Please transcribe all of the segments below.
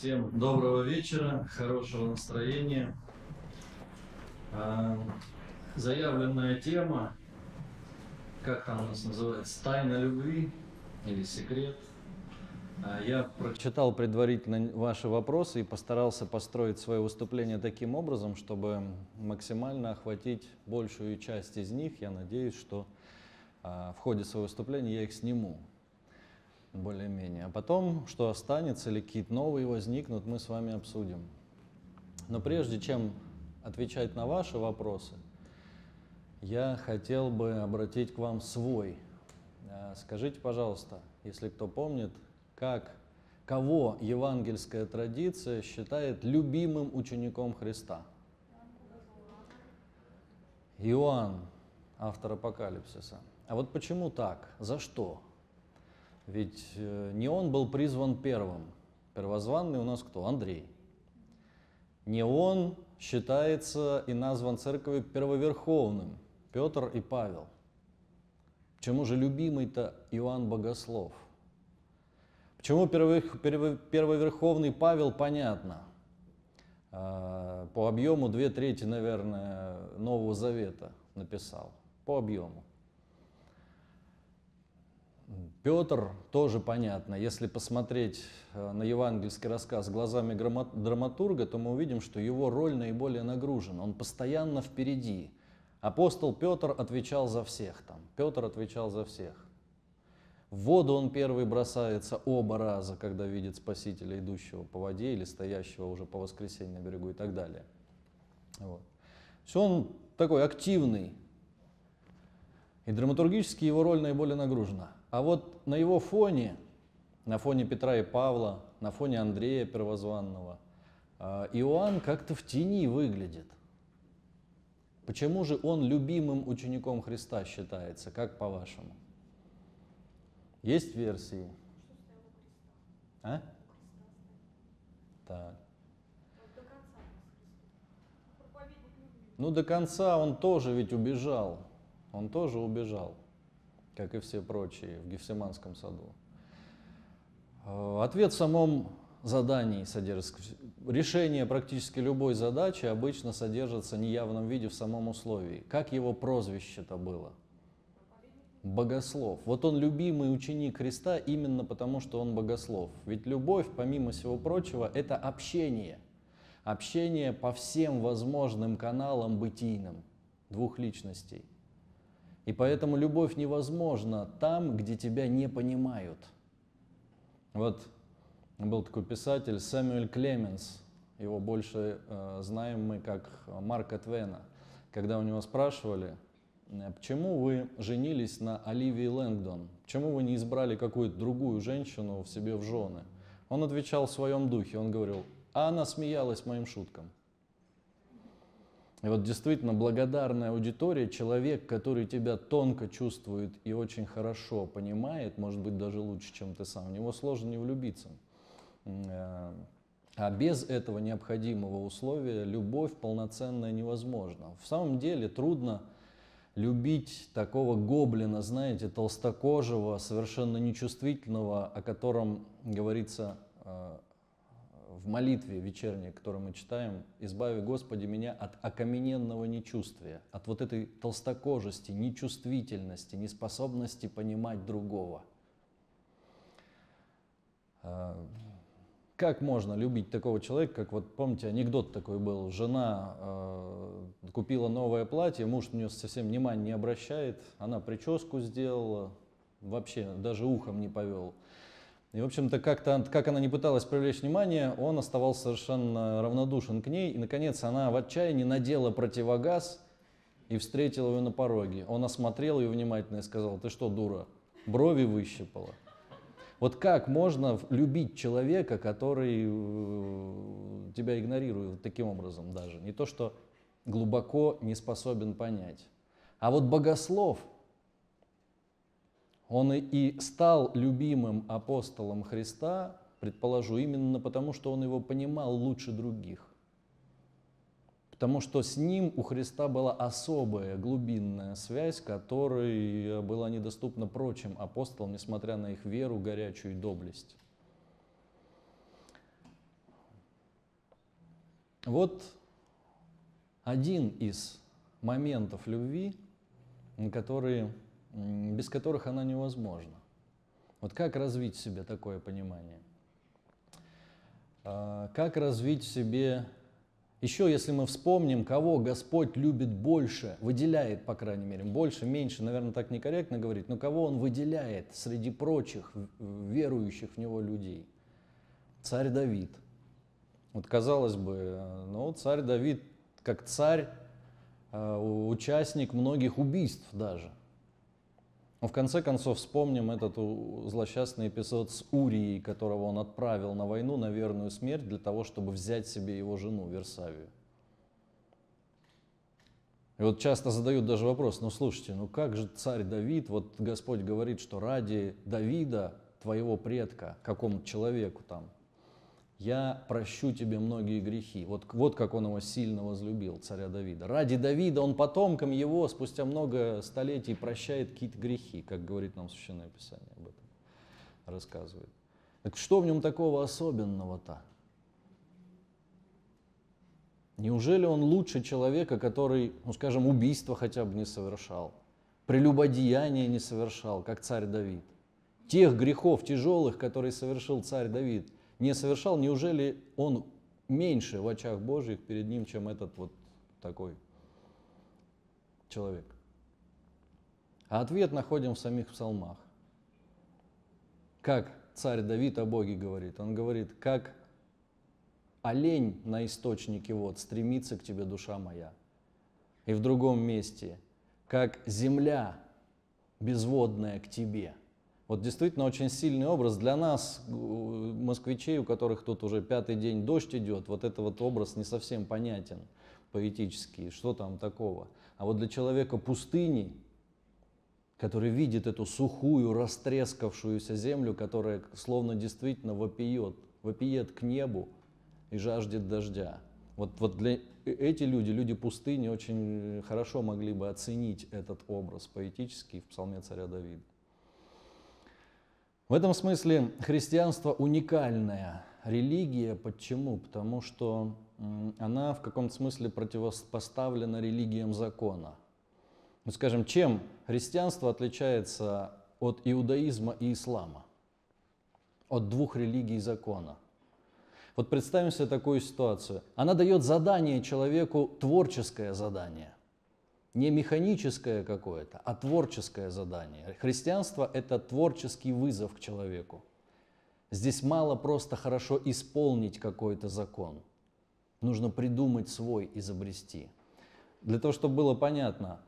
Всем доброго вечера, хорошего настроения. А, Заявленная тема, как там у нас называется, тайна любви или секрет. А, Я прочитал предварительно ваши вопросы и постарался построить свое выступление таким образом, чтобы максимально охватить большую часть из них. Я надеюсь, что а, в ходе своего выступления я их сниму более-менее. А потом, что останется или какие-то новые возникнут, мы с вами обсудим. Но прежде чем отвечать на ваши вопросы, я хотел бы обратить к вам свой. А, Скажите, пожалуйста, если кто помнит, как, кого евангельская традиция считает любимым учеником Христа? Иоанн, автор Апокалипсиса. А вот почему так? За что? Ведь э, не он был призван первым. Первозванный у нас кто? Андрей. Не он считается и назван церковью первоверховным. Петр и Павел. Почему же любимый-то Иоанн Богослов? Почему первоверховный Павел, понятно. А, По объему две трети, наверное, Нового Завета написал. По объему. Петр тоже понятно. Если посмотреть э, на евангельский рассказ глазами драматурга, то мы увидим, что его роль наиболее нагружена. Он постоянно впереди. Апостол Петр отвечал за всех там. Петр отвечал за всех. В воду он первый бросается оба раза, когда видит Спасителя, идущего по воде или стоящего уже по воскресенье на берегу и так далее. Вот. Все он такой активный, и драматургически его роль наиболее нагружена. А вот на его фоне, на фоне Петра и Павла, на фоне Андрея Первозванного, а, Иоанн как-то в тени выглядит. Почему же он любимым учеником Христа считается, как по-вашему? Есть версии? А? Так. Ну, до конца он тоже ведь убежал. Он тоже убежал, как и все прочие в Гефсиманском саду. Э, Ответ в самом задании содержится. Решение практически любой задачи обычно содержится в неявном виде в самом условии. Как его прозвище-то было? Богослов. Вот он любимый ученик Христа именно потому, что он богослов. Ведь любовь, помимо всего прочего, это общение. Общение по всем возможным каналам бытийным двух личностей. И поэтому любовь невозможна там, где тебя не понимают. Вот был такой писатель Сэмюэль Клеменс, его больше э, знаем мы как Марка Твена. Когда у него спрашивали, э, почему вы женились на Оливии Лэнгдон, почему вы не избрали какую-то другую женщину в себе в жены, он отвечал в своем духе, он говорил, а она смеялась моим шуткам. И вот действительно благодарная аудитория, человек, который тебя тонко чувствует и очень хорошо понимает, может быть даже лучше, чем ты сам, в него сложно не влюбиться. Э, А без этого необходимого условия любовь полноценная невозможна. В самом деле трудно любить такого гоблина, знаете, толстокожего, совершенно нечувствительного, о котором говорится э, в молитве вечерней, которую мы читаем, «Избави, Господи, меня от окамененного нечувствия, от вот этой толстокожести, нечувствительности, неспособности понимать другого». А, Как можно любить такого человека, как вот, помните, анекдот такой был, жена э, купила новое платье, муж на нее совсем внимания не обращает, она прическу сделала, вообще даже ухом не повел. И, в общем-то, как-то, как она не пыталась привлечь внимание, он оставался совершенно равнодушен к ней. И, наконец, она в отчаянии надела противогаз и встретила его на пороге. Он осмотрел ее внимательно и сказал, ты что, дура, брови выщипала? Вот как можно любить человека, который э, тебя игнорирует таким образом даже? Не то, что глубоко не способен понять. А вот богослов, он и- стал любимым апостолом Христа, предположу, именно потому, что он его понимал лучше других. Потому что с ним у Христа была особая глубинная связь, которая была недоступна прочим апостолам, несмотря на их веру, горячую и доблесть. Вот один из моментов любви, которые, без которых она невозможна. Вот как развить в себе такое понимание? А, как развить в себе еще, если мы вспомним, кого Господь любит больше, выделяет, по крайней мере, больше, меньше, наверное, так некорректно говорить, но кого Он выделяет среди прочих верующих в Него людей? Царь Давид. Вот казалось бы, ну, царь Давид как царь, э, участник многих убийств даже. В конце концов вспомним этот злосчастный эпизод с Урией, которого он отправил на войну, на верную смерть, для того, чтобы взять себе его жену Версавию. И вот часто задают даже вопрос, ну слушайте, ну как же царь Давид, вот Господь говорит, что ради Давида, твоего предка, какому-то человеку там, я прощу тебе многие грехи. Вот, вот как он его сильно возлюбил, царя Давида. Ради Давида он потомкам его спустя много столетий прощает какие-то грехи, как говорит нам Священное Писание об этом, рассказывает. Так что в нем такого особенного-то? Неужели он лучше человека, который, ну скажем, убийство хотя бы не совершал, прелюбодеяние не совершал, как царь Давид? Тех грехов тяжелых, которые совершил царь Давид – не совершал, неужели он меньше в очах Божьих перед ним, чем этот вот такой человек? А ответ находим в самих псалмах. Как царь Давид о Боге говорит? Он говорит, как олень на источнике вод стремится к тебе душа моя. И в другом месте, как земля безводная к тебе – вот действительно очень сильный образ. Для нас, москвичей, у которых тут уже пятый день дождь идет, вот этот вот образ не совсем понятен поэтический, что там такого. А вот для человека пустыни, который видит эту сухую, растрескавшуюся землю, которая словно действительно вопиет, вопиет к небу и жаждет дождя. Вот, вот для э, эти люди, люди пустыни, очень хорошо могли бы оценить этот образ поэтический в псалме царя Давида. В этом смысле христианство уникальная религия. Почему? Потому что она в каком-то смысле противопоставлена религиям закона. Ну, скажем, чем христианство отличается от иудаизма и ислама? От двух религий закона. Вот представим себе такую ситуацию. Она дает задание человеку, творческое задание не механическое какое-то, а творческое задание. Христианство – это творческий вызов к человеку. Здесь мало просто хорошо исполнить какой-то закон. Нужно придумать свой, изобрести. Для того, чтобы было понятно,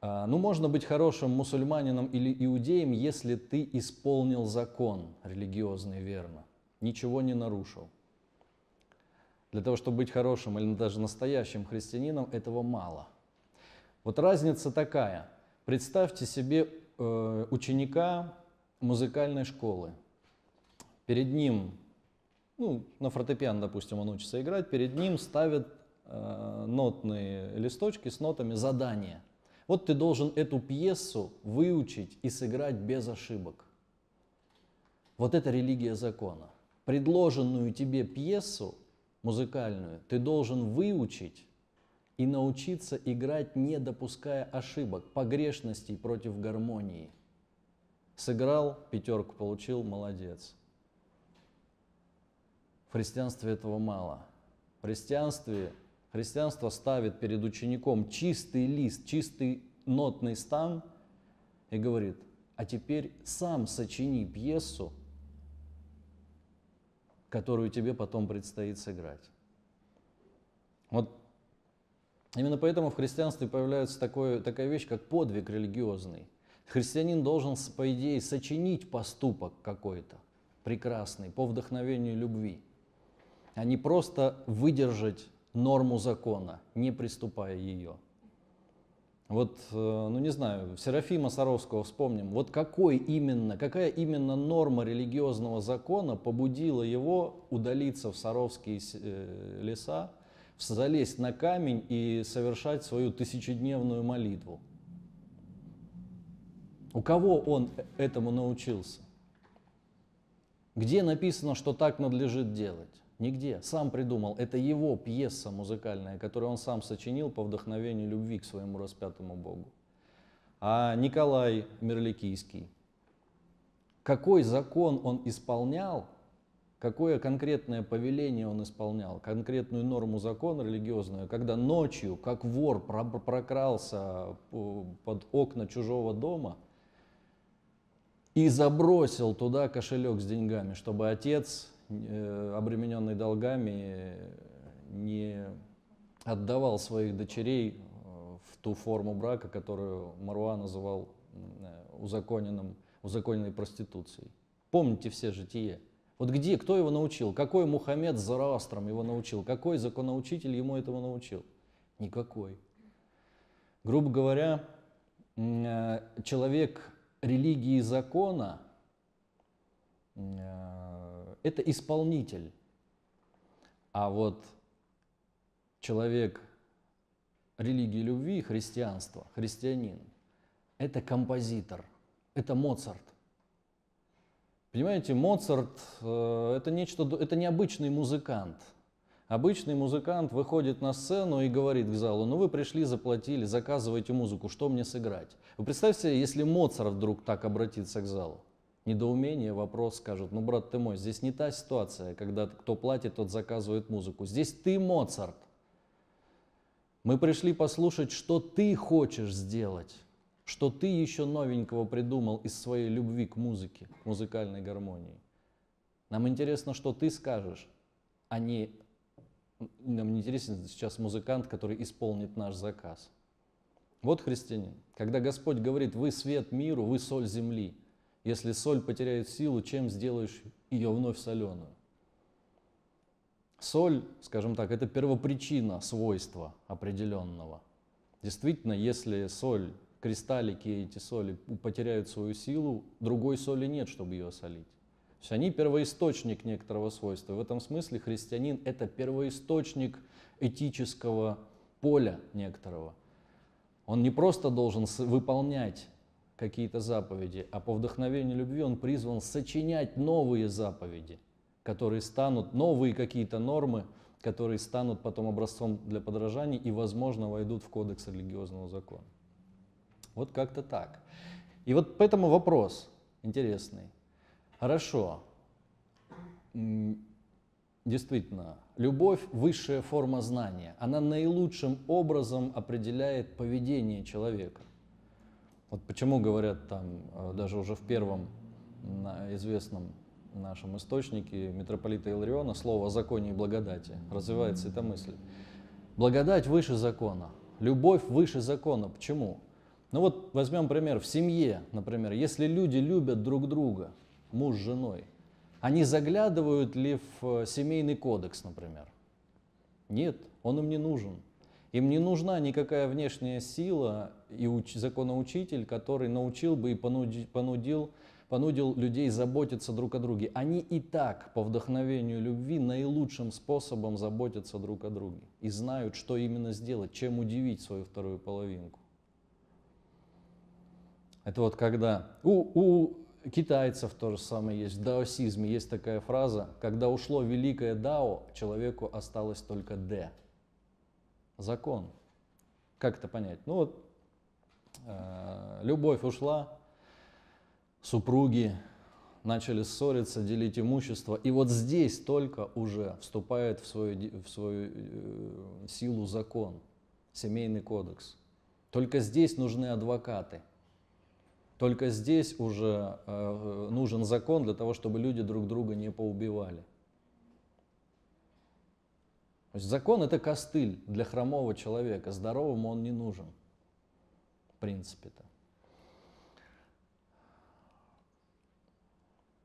а, ну, можно быть хорошим мусульманином или иудеем, если ты исполнил закон религиозный верно, ничего не нарушил. Для того, чтобы быть хорошим или даже настоящим христианином, этого мало – вот разница такая. Представьте себе э, ученика музыкальной школы. Перед ним, ну, на фортепиано, допустим, он учится играть, перед ним ставят э, нотные листочки с нотами задания. Вот ты должен эту пьесу выучить и сыграть без ошибок. Вот это религия закона. Предложенную тебе пьесу музыкальную ты должен выучить и научиться играть, не допуская ошибок, погрешностей против гармонии. Сыграл, пятерку получил, молодец. В христианстве этого мало. В христианстве христианство ставит перед учеником чистый лист, чистый нотный стан и говорит, а теперь сам сочини пьесу, которую тебе потом предстоит сыграть. Вот Именно поэтому в христианстве появляется такое, такая вещь, как подвиг религиозный. Христианин должен, по идее, сочинить поступок какой-то прекрасный по вдохновению любви, а не просто выдержать норму закона, не приступая ее. Вот, э, ну не знаю, Серафима Саровского вспомним. Вот какой именно, какая именно норма религиозного закона побудила его удалиться в Саровские э, леса залезть на камень и совершать свою тысячедневную молитву. У кого он этому научился? Где написано, что так надлежит делать? Нигде. Сам придумал. Это его пьеса музыкальная, которую он сам сочинил по вдохновению любви к своему распятому Богу. А Николай Мерликийский, какой закон он исполнял, какое конкретное повеление он исполнял, конкретную норму закона религиозную, когда ночью, как вор, прокрался под окна чужого дома и забросил туда кошелек с деньгами, чтобы отец Э, обремененный долгами, не отдавал своих дочерей э, в ту форму брака, которую Маруа называл э, узаконенным, узаконенной проституцией. Помните все житие. Вот где, кто его научил? Какой Мухаммед с Зараастром его научил? Какой законоучитель ему этого научил? Никакой. Грубо говоря, человек религии закона это исполнитель. А вот человек религии любви, христианства, христианин, это композитор, это Моцарт. Понимаете, Моцарт э, это нечто, это необычный музыкант. Обычный музыкант выходит на сцену и говорит к залу, ну вы пришли, заплатили, заказывайте музыку, что мне сыграть? Вы представьте, если Моцарт вдруг так обратится к залу недоумение, вопрос, скажут, ну, брат ты мой, здесь не та ситуация, когда кто платит, тот заказывает музыку. Здесь ты Моцарт. Мы пришли послушать, что ты хочешь сделать, что ты еще новенького придумал из своей любви к музыке, к музыкальной гармонии. Нам интересно, что ты скажешь, а не нам не интересен сейчас музыкант, который исполнит наш заказ. Вот христианин. Когда Господь говорит, вы свет миру, вы соль земли – если соль потеряет силу, чем сделаешь ее вновь соленую? Соль, скажем так, это первопричина свойства определенного. Действительно, если соль, кристаллики эти соли потеряют свою силу, другой соли нет, чтобы ее солить. То есть они первоисточник некоторого свойства. В этом смысле христианин – это первоисточник этического поля некоторого. Он не просто должен выполнять какие-то заповеди, а по вдохновению любви он призван сочинять новые заповеди, которые станут, новые какие-то нормы, которые станут потом образцом для подражания и, возможно, войдут в кодекс религиозного закона. Вот как-то так. И вот поэтому вопрос интересный. Хорошо, действительно, любовь – высшая форма знания. Она наилучшим образом определяет поведение человека. Вот почему говорят там, э, даже уже в первом известном нашем источнике митрополита Илариона слово о законе и благодати. Развивается эта мысль. Благодать выше закона, любовь выше закона. Почему? Ну вот возьмем пример. В семье, например, если люди любят друг друга, муж с женой, они заглядывают ли в семейный кодекс, например? Нет, он им не нужен. Им не нужна никакая внешняя сила и уч, законоучитель, который научил бы и понудил, понудил, понудил людей заботиться друг о друге. Они и так по вдохновению любви наилучшим способом заботятся друг о друге и знают, что именно сделать, чем удивить свою вторую половинку. Это вот когда у, у китайцев то же самое есть, в даосизме есть такая фраза, когда ушло великое дао, человеку осталось только д закон. Как это понять? Ну вот, э, любовь ушла, супруги начали ссориться, делить имущество. И вот здесь только уже вступает в свою, в свою э, силу закон, семейный кодекс. Только здесь нужны адвокаты. Только здесь уже э, нужен закон для того, чтобы люди друг друга не поубивали. То есть закон это костыль для хромого человека, здоровому он не нужен, в принципе-то.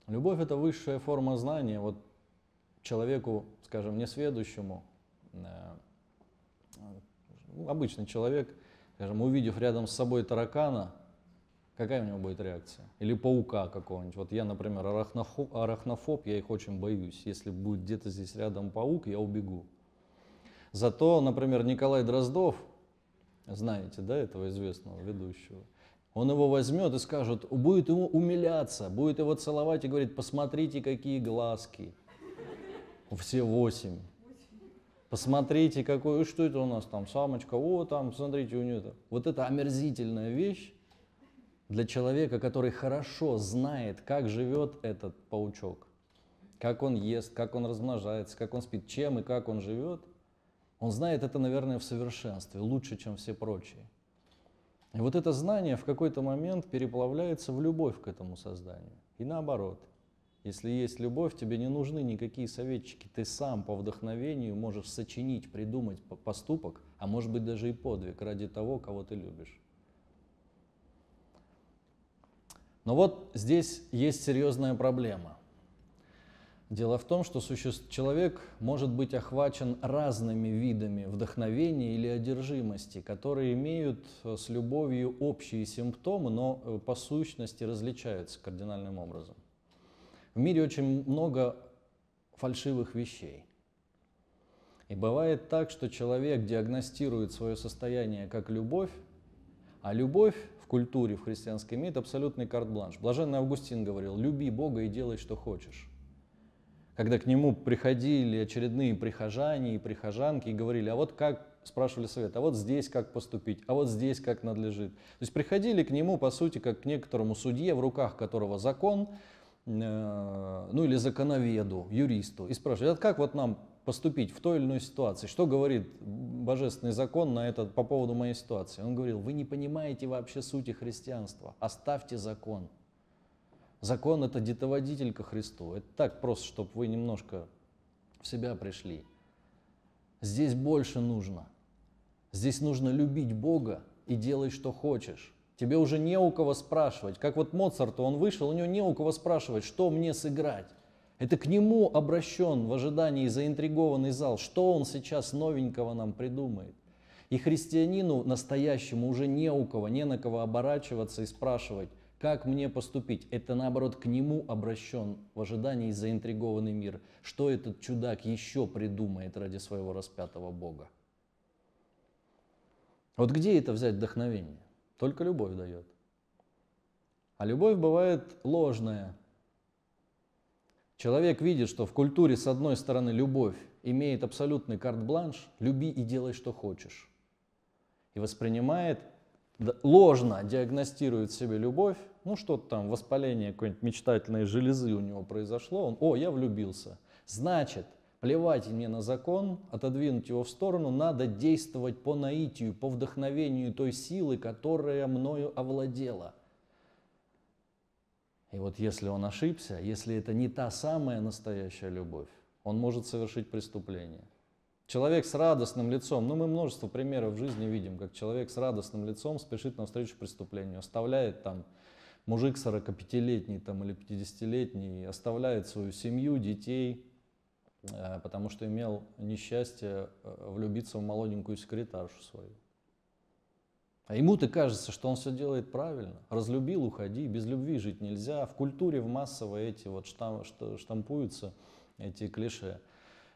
Любовь это высшая форма знания. Вот человеку, скажем, несведущему, э, обычный человек, скажем, увидев рядом с собой таракана, какая у него будет реакция? Или паука какого-нибудь. Вот я, например, арахнофоб, я их очень боюсь. Если будет где-то здесь рядом паук, я убегу. Зато, например, Николай Дроздов, знаете, да, этого известного ведущего, он его возьмет и скажет, будет ему умиляться, будет его целовать и говорит, посмотрите, какие глазки. Все восемь. Посмотрите, какой, что это у нас там, самочка, о, там, смотрите, у нее это. Вот это омерзительная вещь для человека, который хорошо знает, как живет этот паучок, как он ест, как он размножается, как он спит, чем и как он живет. Он знает это, наверное, в совершенстве, лучше, чем все прочие. И вот это знание в какой-то момент переплавляется в любовь к этому созданию. И наоборот – если есть любовь, тебе не нужны никакие советчики. Ты сам по вдохновению можешь сочинить, придумать поступок, а может быть даже и подвиг ради того, кого ты любишь. Но вот здесь есть серьезная проблема. Дело в том, что суще... человек может быть охвачен разными видами вдохновения или одержимости, которые имеют э, с любовью общие симптомы, но э, по сущности различаются кардинальным образом. В мире очень много фальшивых вещей. И бывает так, что человек диагностирует свое состояние как любовь, а любовь в культуре, в христианской имеет абсолютный карт-бланш. Блаженный Августин говорил, люби Бога и делай, что хочешь. Когда к нему приходили очередные прихожане и прихожанки и говорили, а вот как, спрашивали совет, а вот здесь как поступить, а вот здесь как надлежит. То есть приходили к нему, по сути, как к некоторому судье, в руках которого закон, Э, ну или законоведу, юристу, и спрашивает, а как вот нам поступить в той или иной ситуации? Что говорит божественный закон на это, по поводу моей ситуации? Он говорил, вы не понимаете вообще сути христианства, оставьте закон. Закон это детоводитель ко Христу. Это так просто, чтобы вы немножко в себя пришли. Здесь больше нужно. Здесь нужно любить Бога и делать, что хочешь. Тебе уже не у кого спрашивать. Как вот Моцарт, он вышел, у него не у кого спрашивать, что мне сыграть. Это к нему обращен в ожидании заинтригованный зал, что он сейчас новенького нам придумает. И христианину настоящему уже не у кого, не на кого оборачиваться и спрашивать, как мне поступить. Это наоборот к нему обращен в ожидании заинтригованный мир. Что этот чудак еще придумает ради своего распятого Бога? Вот где это взять вдохновение? Только любовь дает. А любовь бывает ложная. Человек видит, что в культуре, с одной стороны, любовь имеет абсолютный карт-бланш, люби и делай, что хочешь. И воспринимает, ложно диагностирует себе любовь, ну что-то там, воспаление какой-нибудь мечтательной железы у него произошло, он, о, я влюбился. Значит, Плевать мне на закон, отодвинуть его в сторону, надо действовать по наитию, по вдохновению той силы, которая мною овладела. И вот если он ошибся, если это не та самая настоящая любовь, он может совершить преступление. Человек с радостным лицом, ну мы множество примеров в жизни видим, как человек с радостным лицом спешит навстречу преступлению, оставляет там мужик 45-летний там, или 50-летний, оставляет свою семью, детей, Э, потому что имел несчастье э, влюбиться в молоденькую секретаршу свою. А ему-то кажется, что он все делает правильно. Разлюбил, уходи. Без любви жить нельзя. В культуре в массово эти вот штам, штампуются эти клише.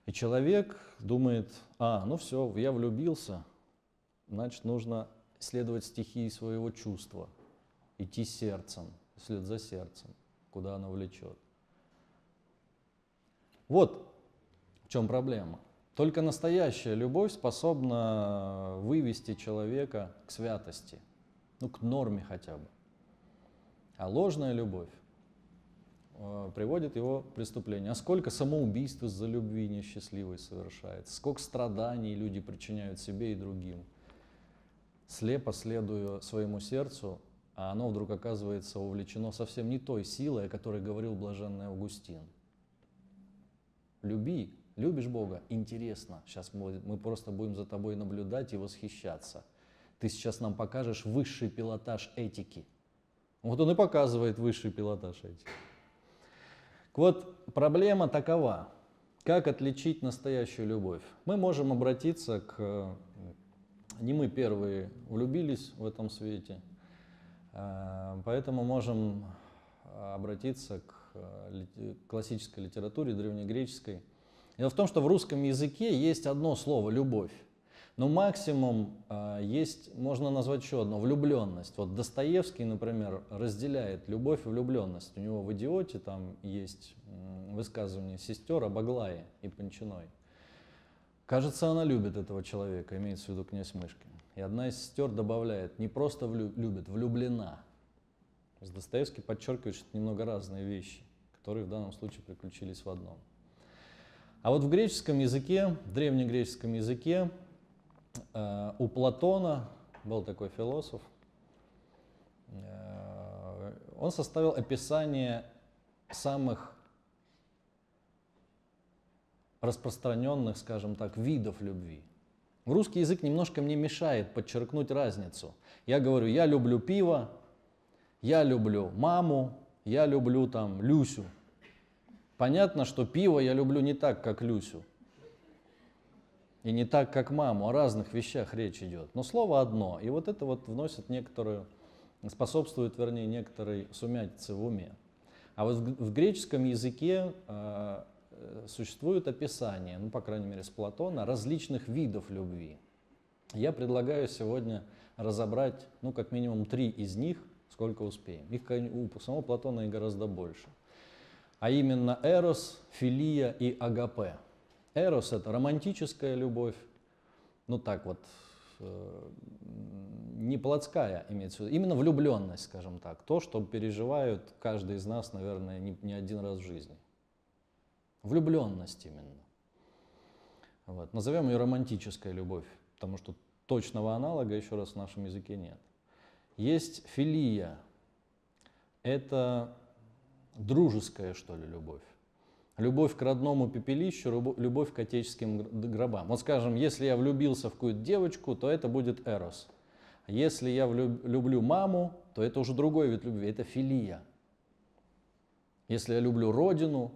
И человек думает, а, ну все, я влюбился, значит, нужно следовать стихии своего чувства, идти сердцем, вслед за сердцем, куда оно влечет. Вот в чем проблема? Только настоящая любовь способна вывести человека к святости, ну, к норме хотя бы. А ложная любовь э, приводит его к преступлению. А сколько самоубийств из-за любви несчастливой совершается, сколько страданий люди причиняют себе и другим, слепо следуя своему сердцу, а оно вдруг оказывается увлечено совсем не той силой, о которой говорил блаженный Августин. Люби, Любишь Бога? Интересно. Сейчас мы, мы просто будем за тобой наблюдать и восхищаться. Ты сейчас нам покажешь высший пилотаж этики. Вот он и показывает высший пилотаж этики. Вот проблема такова. Как отличить настоящую любовь? Мы можем обратиться к... Не мы первые влюбились в этом свете, э, поэтому можем обратиться к э, классической литературе, древнегреческой, Дело в том, что в русском языке есть одно слово «любовь». Но максимум э, есть, можно назвать еще одно, влюбленность. Вот Достоевский, например, разделяет любовь и влюбленность. У него в «Идиоте» там есть высказывание сестер об Аглае и Панчиной. Кажется, она любит этого человека, имеется в виду князь Мышкин. И одна из сестер добавляет, не просто влю, любит, влюблена. Достоевский подчеркивает, что это немного разные вещи, которые в данном случае приключились в одном. А вот в греческом языке, в древнегреческом языке, э, у Платона был такой философ, э, он составил описание самых распространенных, скажем так, видов любви. Русский язык немножко мне мешает подчеркнуть разницу. Я говорю, я люблю пиво, я люблю маму, я люблю там Люсю. Понятно, что пиво я люблю не так, как Люсю. И не так, как маму, о разных вещах речь идет. Но слово одно. И вот это вот вносит некоторую, способствует, вернее, некоторой сумятице в уме. А вот в, греческом языке э, существует описание, ну, по крайней мере, с Платона, различных видов любви. Я предлагаю сегодня разобрать, ну, как минимум три из них, сколько успеем. Их у самого Платона и гораздо больше а именно эрос, филия и агапе. Эрос – это романтическая любовь, ну так вот, э, не плотская имеется в виду, именно влюбленность, скажем так, то, что переживают каждый из нас, наверное, не, не один раз в жизни. Влюбленность именно. Вот. Назовем ее романтическая любовь, потому что точного аналога еще раз в нашем языке нет. Есть филия. Это дружеская, что ли, любовь. Любовь к родному пепелищу, любовь к отеческим гробам. Вот скажем, если я влюбился в какую-то девочку, то это будет эрос. Если я люблю маму, то это уже другой вид любви, это филия. Если я люблю родину,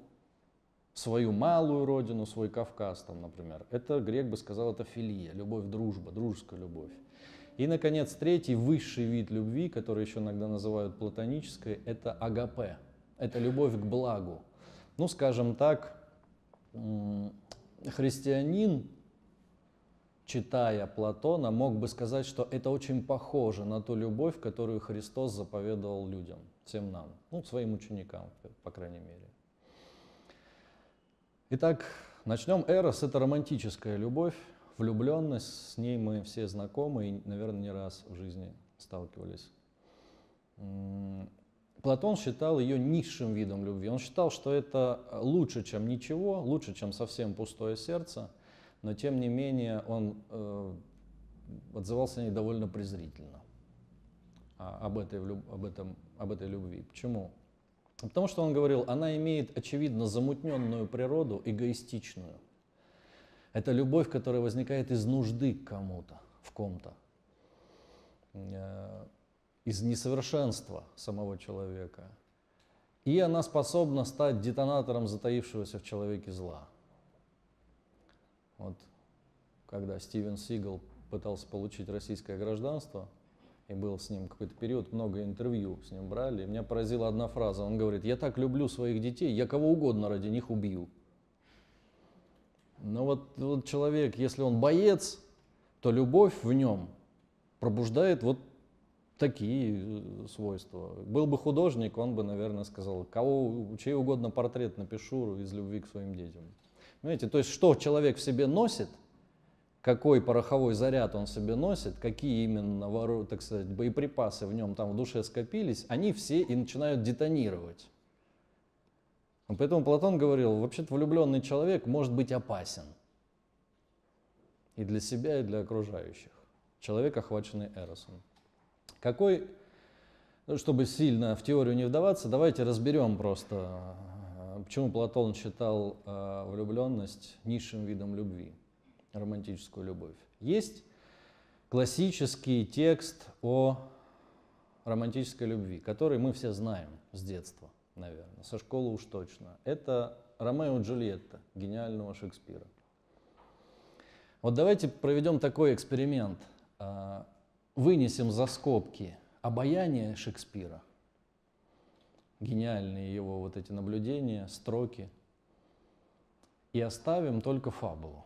свою малую родину, свой Кавказ, там, например, это грек бы сказал, это филия, любовь, дружба, дружеская любовь. И, наконец, третий высший вид любви, который еще иногда называют платонической, это агапе – это любовь к благу. Ну, скажем так, христианин, читая Платона, мог бы сказать, что это очень похоже на ту любовь, которую Христос заповедовал людям, всем нам, ну, своим ученикам, по крайней мере. Итак, начнем. Эрос – это романтическая любовь, влюбленность, с ней мы все знакомы и, наверное, не раз в жизни сталкивались. Платон считал ее низшим видом любви. Он считал, что это лучше, чем ничего, лучше, чем совсем пустое сердце, но тем не менее он э, отзывался о ней довольно презрительно, а, об, этой, об, этом, об этой любви. Почему? Потому что он говорил, она имеет, очевидно, замутненную природу, эгоистичную. Это любовь, которая возникает из нужды к кому-то, в ком-то э, из несовершенства самого человека. И она способна стать детонатором затаившегося в человеке зла. Вот когда Стивен Сигал пытался получить российское гражданство, и был с ним какой-то период, много интервью с ним брали, и меня поразила одна фраза. Он говорит, я так люблю своих детей, я кого угодно ради них убью. Но вот, вот человек, если он боец, то любовь в нем пробуждает вот такие э, свойства. Был бы художник, он бы, наверное, сказал, кого, чей угодно портрет напишу из любви к своим детям. Понимаете, то есть что человек в себе носит, какой пороховой заряд он себе носит, какие именно, так сказать, боеприпасы в нем там в душе скопились, они все и начинают детонировать. Поэтому Платон говорил, вообще-то влюбленный человек может быть опасен и для себя, и для окружающих. Человек, охваченный эросом. Какой, ну, чтобы сильно в теорию не вдаваться, давайте разберем просто, э, почему Платон считал э, влюбленность низшим видом любви, романтическую любовь. Есть классический текст о романтической любви, который мы все знаем с детства, наверное, со школы уж точно. Это Ромео и Джульетта гениального Шекспира. Вот давайте проведем такой эксперимент. Вынесем за скобки обаяние Шекспира, гениальные его вот эти наблюдения, строки, и оставим только фабулу.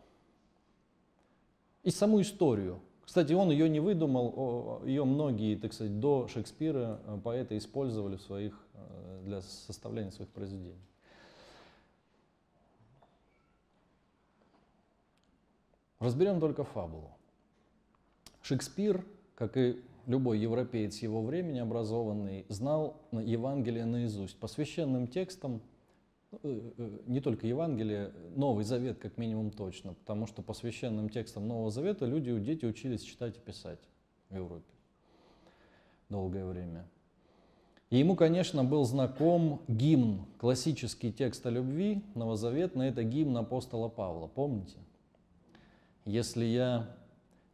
и саму историю. Кстати, он ее не выдумал, ее многие, так сказать, до Шекспира э, поэты использовали в своих, э, для составления своих произведений. Разберем только фабулу. Шекспир, как и любой европеец его времени образованный, знал Евангелие наизусть. По священным текстам Э, э, не только Евангелие, Новый Завет как минимум точно, потому что по священным текстам Нового Завета люди, дети учились читать и писать в Европе долгое время. И ему, конечно, был знаком гимн, классический текст о любви, новозаветный, это гимн апостола Павла, помните? Если я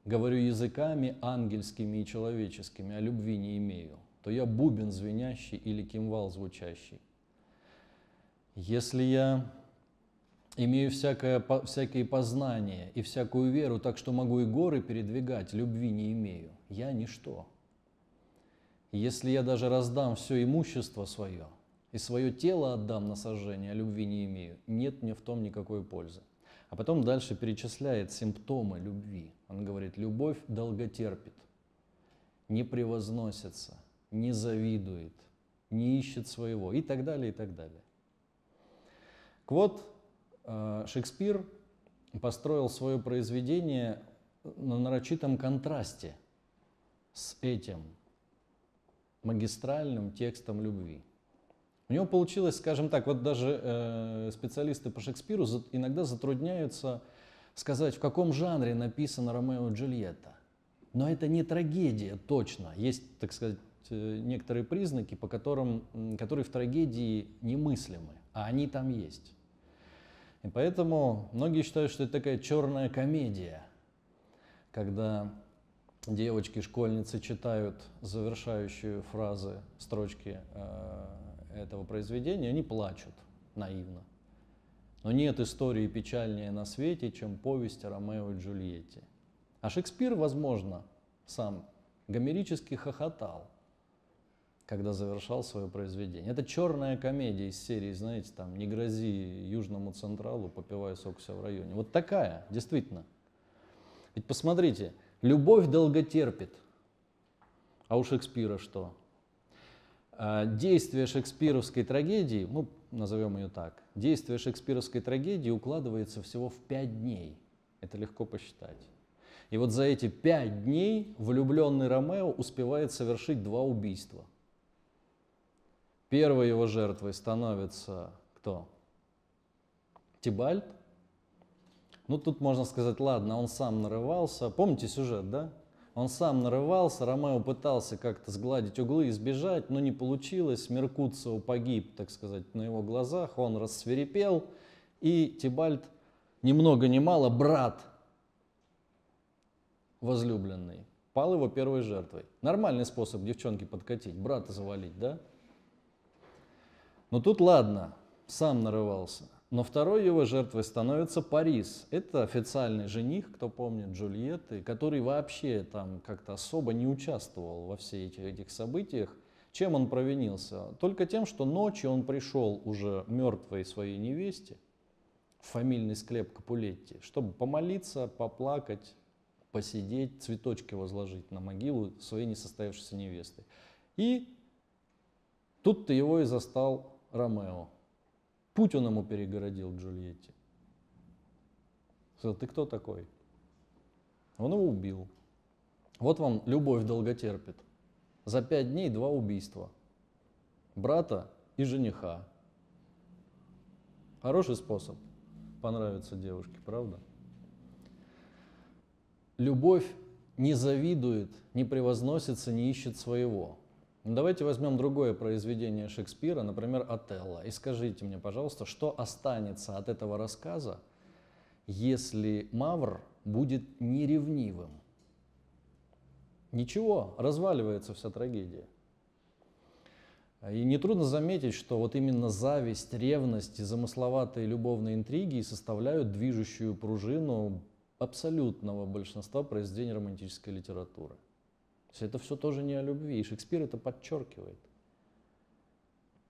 говорю языками ангельскими и человеческими, а любви не имею, то я бубен звенящий или кимвал звучащий. Если я имею всякое, всякие познания и всякую веру, так что могу и горы передвигать, любви не имею, я ничто. Если я даже раздам все имущество свое и свое тело отдам на сожжение, а любви не имею, нет мне в том никакой пользы. А потом дальше перечисляет симптомы любви. Он говорит, любовь долготерпит, не превозносится, не завидует, не ищет своего и так далее, и так далее. Вот э, Шекспир построил свое произведение на нарочитом контрасте с этим магистральным текстом любви. У него получилось, скажем так, вот даже э, специалисты по Шекспиру иногда затрудняются сказать, в каком жанре написана Ромео и Джульетта. Но это не трагедия точно. Есть, так сказать, э, некоторые признаки, по которым, которые в трагедии немыслимы, а они там есть. И поэтому многие считают, что это такая черная комедия, когда девочки-школьницы читают завершающие фразы, строчки э, этого произведения, они плачут наивно. Но нет истории печальнее на свете, чем повесть о Ромео и Джульетте. А Шекспир, возможно, сам гомерически хохотал – когда завершал свое произведение. Это черная комедия из серии, знаете, там «Не грози Южному Централу, попивая сок все в районе». Вот такая, действительно. Ведь посмотрите, любовь долго терпит. А у Шекспира что? А, действие шекспировской трагедии, ну, назовем ее так, действие шекспировской трагедии укладывается всего в пять дней. Это легко посчитать. И вот за эти пять дней влюбленный Ромео успевает совершить два убийства. Первой его жертвой становится кто? Тибальт. Ну, тут можно сказать, ладно, он сам нарывался. Помните сюжет, да? Он сам нарывался, Ромео пытался как-то сгладить углы и сбежать, но не получилось. Меркуцио погиб, так сказать, на его глазах, он рассверепел, и Тибальт, ни много ни мало, брат возлюбленный, пал его первой жертвой. Нормальный способ девчонки подкатить, брата завалить, да? Но тут ладно, сам нарывался. Но второй его жертвой становится Парис. Это официальный жених, кто помнит, Джульетты, который вообще там как-то особо не участвовал во всех этих, этих событиях. Чем он провинился? Только тем, что ночью он пришел уже мертвой своей невесте в фамильный склеп Капулетти, чтобы помолиться, поплакать, посидеть, цветочки возложить на могилу своей несостоявшейся невесты. И тут-то его и застал Ромео. Путь он ему перегородил Джульетте. Сказал, ты кто такой? Он его убил. Вот вам любовь долго терпит. За пять дней два убийства. Брата и жениха. Хороший способ понравится девушке, правда? Любовь не завидует, не превозносится, не ищет своего. Ну, давайте возьмем другое произведение Шекспира, например, «Отелло», и скажите мне, пожалуйста, что останется от этого рассказа, если Мавр будет неревнивым? Ничего, разваливается вся трагедия. И нетрудно заметить, что вот именно зависть, ревность и замысловатые любовные интриги составляют движущую пружину абсолютного большинства произведений романтической литературы. То есть это все тоже не о любви. И Шекспир это подчеркивает.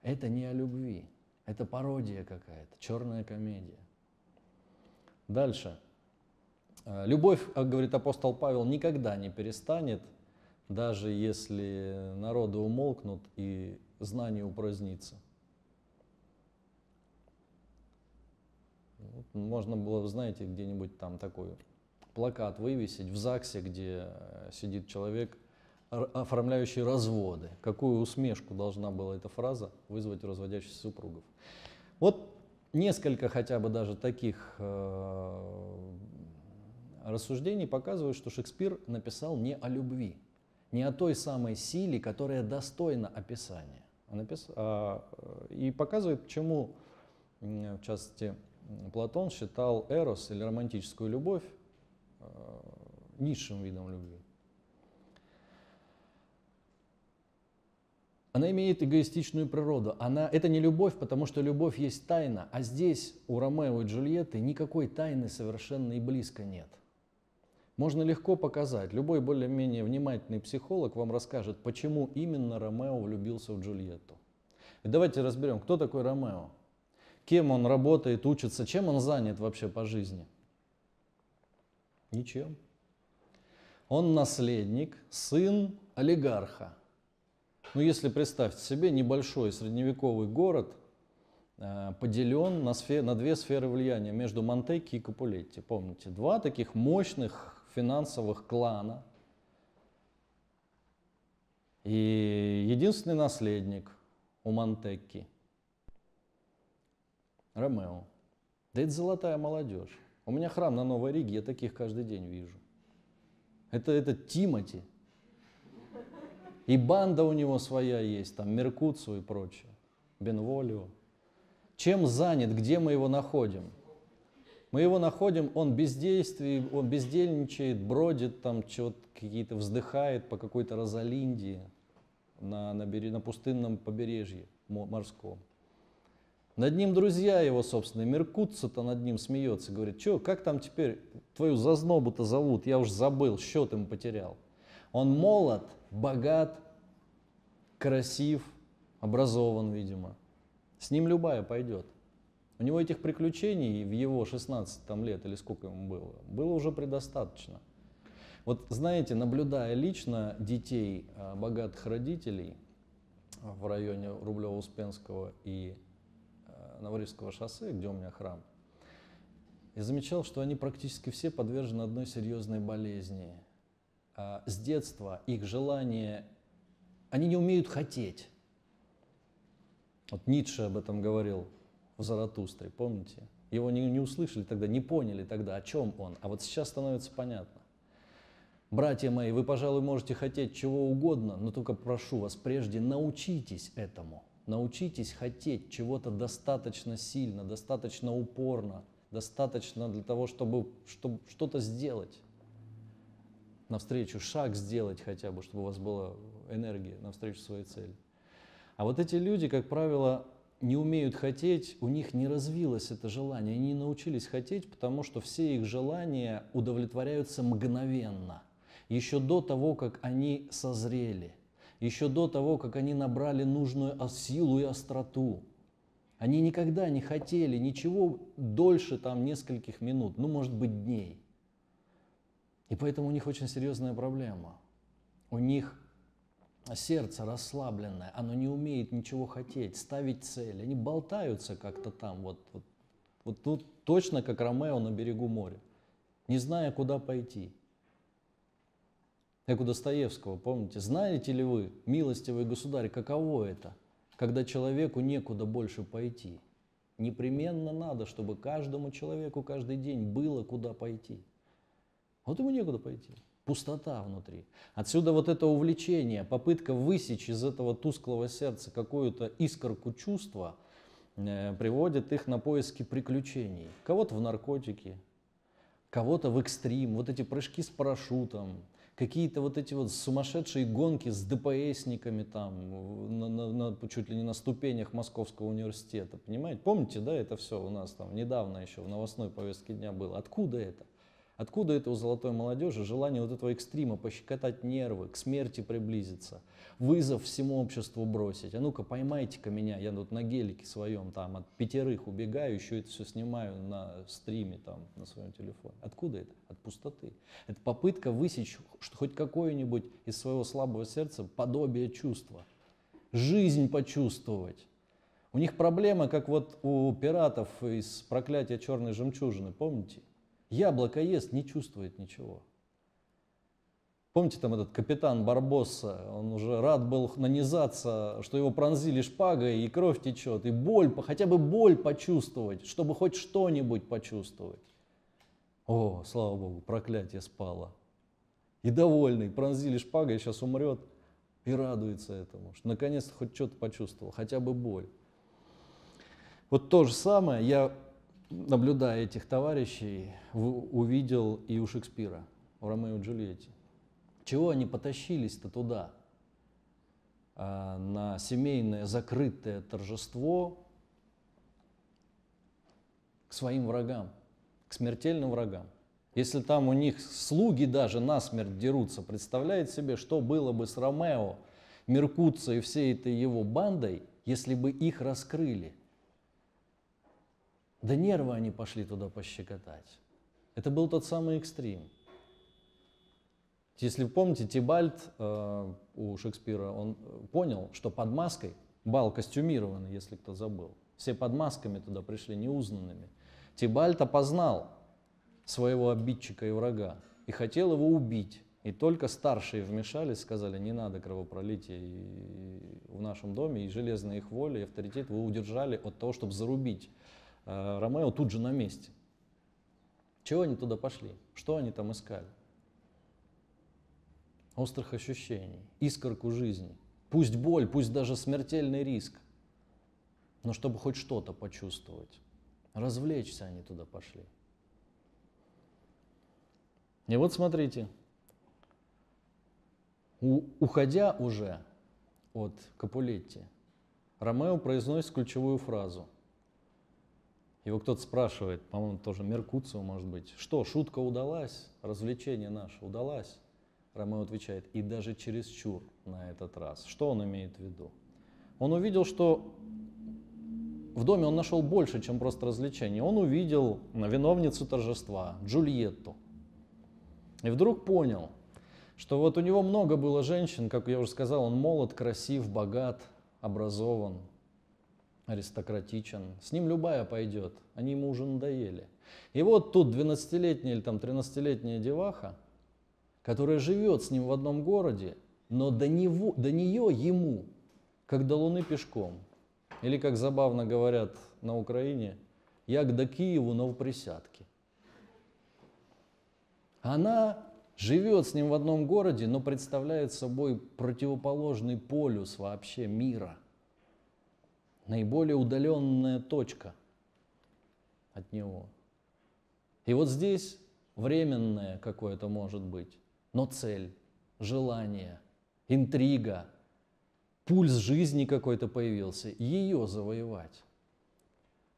Это не о любви. Это пародия какая-то, черная комедия. Дальше. Э, любовь, говорит апостол Павел, никогда не перестанет, даже если народы умолкнут и знание упразднится. Можно было, знаете, где-нибудь там такой плакат вывесить в ЗАГСе, где э, сидит человек, оформляющий разводы. Какую усмешку должна была эта фраза вызвать у разводящихся супругов. Вот несколько хотя бы даже таких э, рассуждений показывают, что Шекспир написал не о любви, не о той самой силе, которая достойна описания. Напис... А, и показывает, почему, в частности, Платон считал эрос или романтическую любовь э, низшим видом любви. Она имеет эгоистичную природу. Она, это не любовь, потому что любовь есть тайна, а здесь у Ромео и Джульетты никакой тайны совершенно и близко нет. Можно легко показать. Любой более-менее внимательный психолог вам расскажет, почему именно Ромео влюбился в Джульетту. И давайте разберем, кто такой Ромео кем он работает, учится, чем он занят вообще по жизни? Ничем. Он наследник, сын олигарха. Ну, если представьте себе, небольшой средневековый город э, поделен на, сфер, на две сферы влияния между Монтекки и Капулетти. Помните, два таких мощных финансовых клана. И единственный наследник у Монтекки Ромео. Да это золотая молодежь. У меня храм на Новой Риге, я таких каждый день вижу. Это, это Тимати. И банда у него своя есть, там Меркуцу и прочее, Бенволио. Чем занят, где мы его находим? Мы его находим, он бездействие, он бездельничает, бродит, там что-то какие-то вздыхает по какой-то Розалиндии на, на, на пустынном побережье морском. Над ним друзья его, собственно, Меркутца-то над ним смеется, говорит, что, как там теперь твою зазнобу-то зовут, я уж забыл, счет им потерял. Он молод, богат, красив, образован, видимо. С ним любая пойдет. У него этих приключений в его 16 там, лет, или сколько ему было, было уже предостаточно. Вот знаете, наблюдая лично детей а, богатых родителей в районе Рублева-Успенского и Новорижского шоссе, где у меня храм, и замечал, что они практически все подвержены одной серьезной болезни. А с детства их желание, они не умеют хотеть. Вот Ницше об этом говорил в Заратустре, помните? Его не, не услышали тогда, не поняли тогда, о чем он. А вот сейчас становится понятно. Братья мои, вы, пожалуй, можете хотеть чего угодно, но только прошу вас, прежде научитесь этому – Научитесь хотеть чего-то достаточно сильно, достаточно упорно, достаточно для того, чтобы, чтобы что-то сделать навстречу, шаг сделать хотя бы, чтобы у вас была энергия навстречу своей цели. А вот эти люди, как правило, не умеют хотеть, у них не развилось это желание, они не научились хотеть, потому что все их желания удовлетворяются мгновенно, еще до того, как они созрели – еще до того, как они набрали нужную силу и остроту. Они никогда не хотели ничего дольше там нескольких минут, ну, может быть, дней. И поэтому у них очень серьезная проблема. У них сердце расслабленное, оно не умеет ничего хотеть, ставить цели. Они болтаются как-то там, вот, вот, вот тут точно как Ромео на берегу моря, не зная, куда пойти. Как у Достоевского, помните, знаете ли вы, милостивый государь, каково это, когда человеку некуда больше пойти? Непременно надо, чтобы каждому человеку каждый день было куда пойти. Вот ему некуда пойти. Пустота внутри. Отсюда вот это увлечение, попытка высечь из этого тусклого сердца какую-то искорку чувства, э, приводит их на поиски приключений. Кого-то в наркотики, кого-то в экстрим, вот эти прыжки с парашютом, какие-то вот эти вот сумасшедшие гонки с ДПСниками там, на, на, на, чуть ли не на ступенях Московского университета, понимаете? Помните, да, это все у нас там недавно еще в новостной повестке дня было. Откуда это? Откуда это у золотой молодежи желание вот этого экстрима, пощекотать нервы, к смерти приблизиться, вызов всему обществу бросить? А ну-ка поймайте-ка меня, я тут на гелике своем там от пятерых убегаю, еще это все снимаю на стриме там на своем телефоне. Откуда это? От пустоты. Это попытка высечь что хоть какое-нибудь из своего слабого сердца подобие чувства. Жизнь почувствовать. У них проблема, как вот у пиратов из проклятия черной жемчужины, помните? Яблоко ест, не чувствует ничего. Помните там этот капитан Барбосса, он уже рад был нанизаться, что его пронзили шпагой, и кровь течет, и боль, хотя бы боль почувствовать, чтобы хоть что-нибудь почувствовать. О, слава Богу, проклятие спало. И довольный, пронзили шпагой, сейчас умрет, и радуется этому, что наконец-то хоть что-то почувствовал, хотя бы боль. Вот то же самое я наблюдая этих товарищей, увидел и у Шекспира, у Ромео и Джульетти. Чего они потащились-то туда? А, на семейное закрытое торжество к своим врагам, к смертельным врагам. Если там у них слуги даже насмерть дерутся, представляет себе, что было бы с Ромео, Меркуца и всей этой его бандой, если бы их раскрыли – да нервы они пошли туда пощекотать. Это был тот самый экстрим. Если помните, Тибальт э, у Шекспира, он э, понял, что под маской, бал костюмированный, если кто забыл, все под масками туда пришли неузнанными. Тибальт опознал своего обидчика и врага и хотел его убить. И только старшие вмешались, сказали, не надо кровопролития в нашем доме, и железная их воля, и авторитет вы удержали от того, чтобы зарубить Ромео тут же на месте. Чего они туда пошли? Что они там искали? Острых ощущений, искорку жизни. Пусть боль, пусть даже смертельный риск. Но чтобы хоть что-то почувствовать. Развлечься они туда пошли. И вот смотрите, у, уходя уже от Капулетти, Ромео произносит ключевую фразу – его кто-то спрашивает, по-моему, тоже Меркуцио, может быть, что, шутка удалась, развлечение наше удалось? Ромео отвечает, и даже чересчур на этот раз. Что он имеет в виду? Он увидел, что в доме он нашел больше, чем просто развлечение. Он увидел виновницу торжества, Джульетту. И вдруг понял, что вот у него много было женщин, как я уже сказал, он молод, красив, богат, образован, аристократичен, с ним любая пойдет, они ему уже надоели. И вот тут 12-летняя или там 13-летняя деваха, которая живет с ним в одном городе, но до, него, до нее ему, как до Луны пешком. Или, как забавно говорят на Украине, як до Киеву, но в присядке. Она живет с ним в одном городе, но представляет собой противоположный полюс вообще мира наиболее удаленная точка от него. И вот здесь временное какое-то может быть, но цель, желание, интрига, пульс жизни какой-то появился, ее завоевать.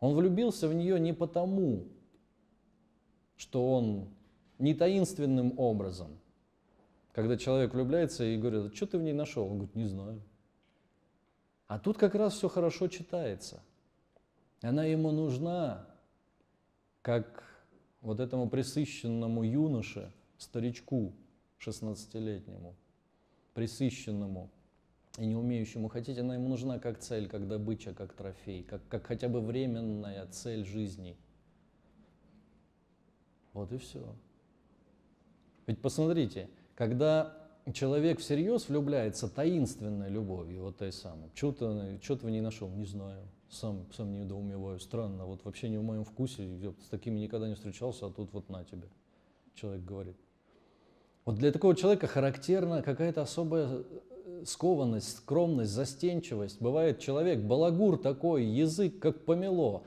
Он влюбился в нее не потому, что он не таинственным образом. Когда человек влюбляется и говорит, что ты в ней нашел? Он говорит, не знаю. А тут как раз все хорошо читается. Она ему нужна, как вот этому присыщенному юноше, старичку 16-летнему, присыщенному и не умеющему хотеть, она ему нужна как цель, как добыча, как трофей, как, как хотя бы временная цель жизни. Вот и все. Ведь посмотрите, когда человек всерьез влюбляется таинственной любовью, вот той самой. Что-то что в ней нашел, не знаю. Сам, сам не недоумеваю. Странно, вот вообще не в моем вкусе, я с такими никогда не встречался, а тут вот на тебе, человек говорит. Вот для такого человека характерна какая-то особая э, скованность, скромность, застенчивость. Бывает человек, балагур такой, язык как помело.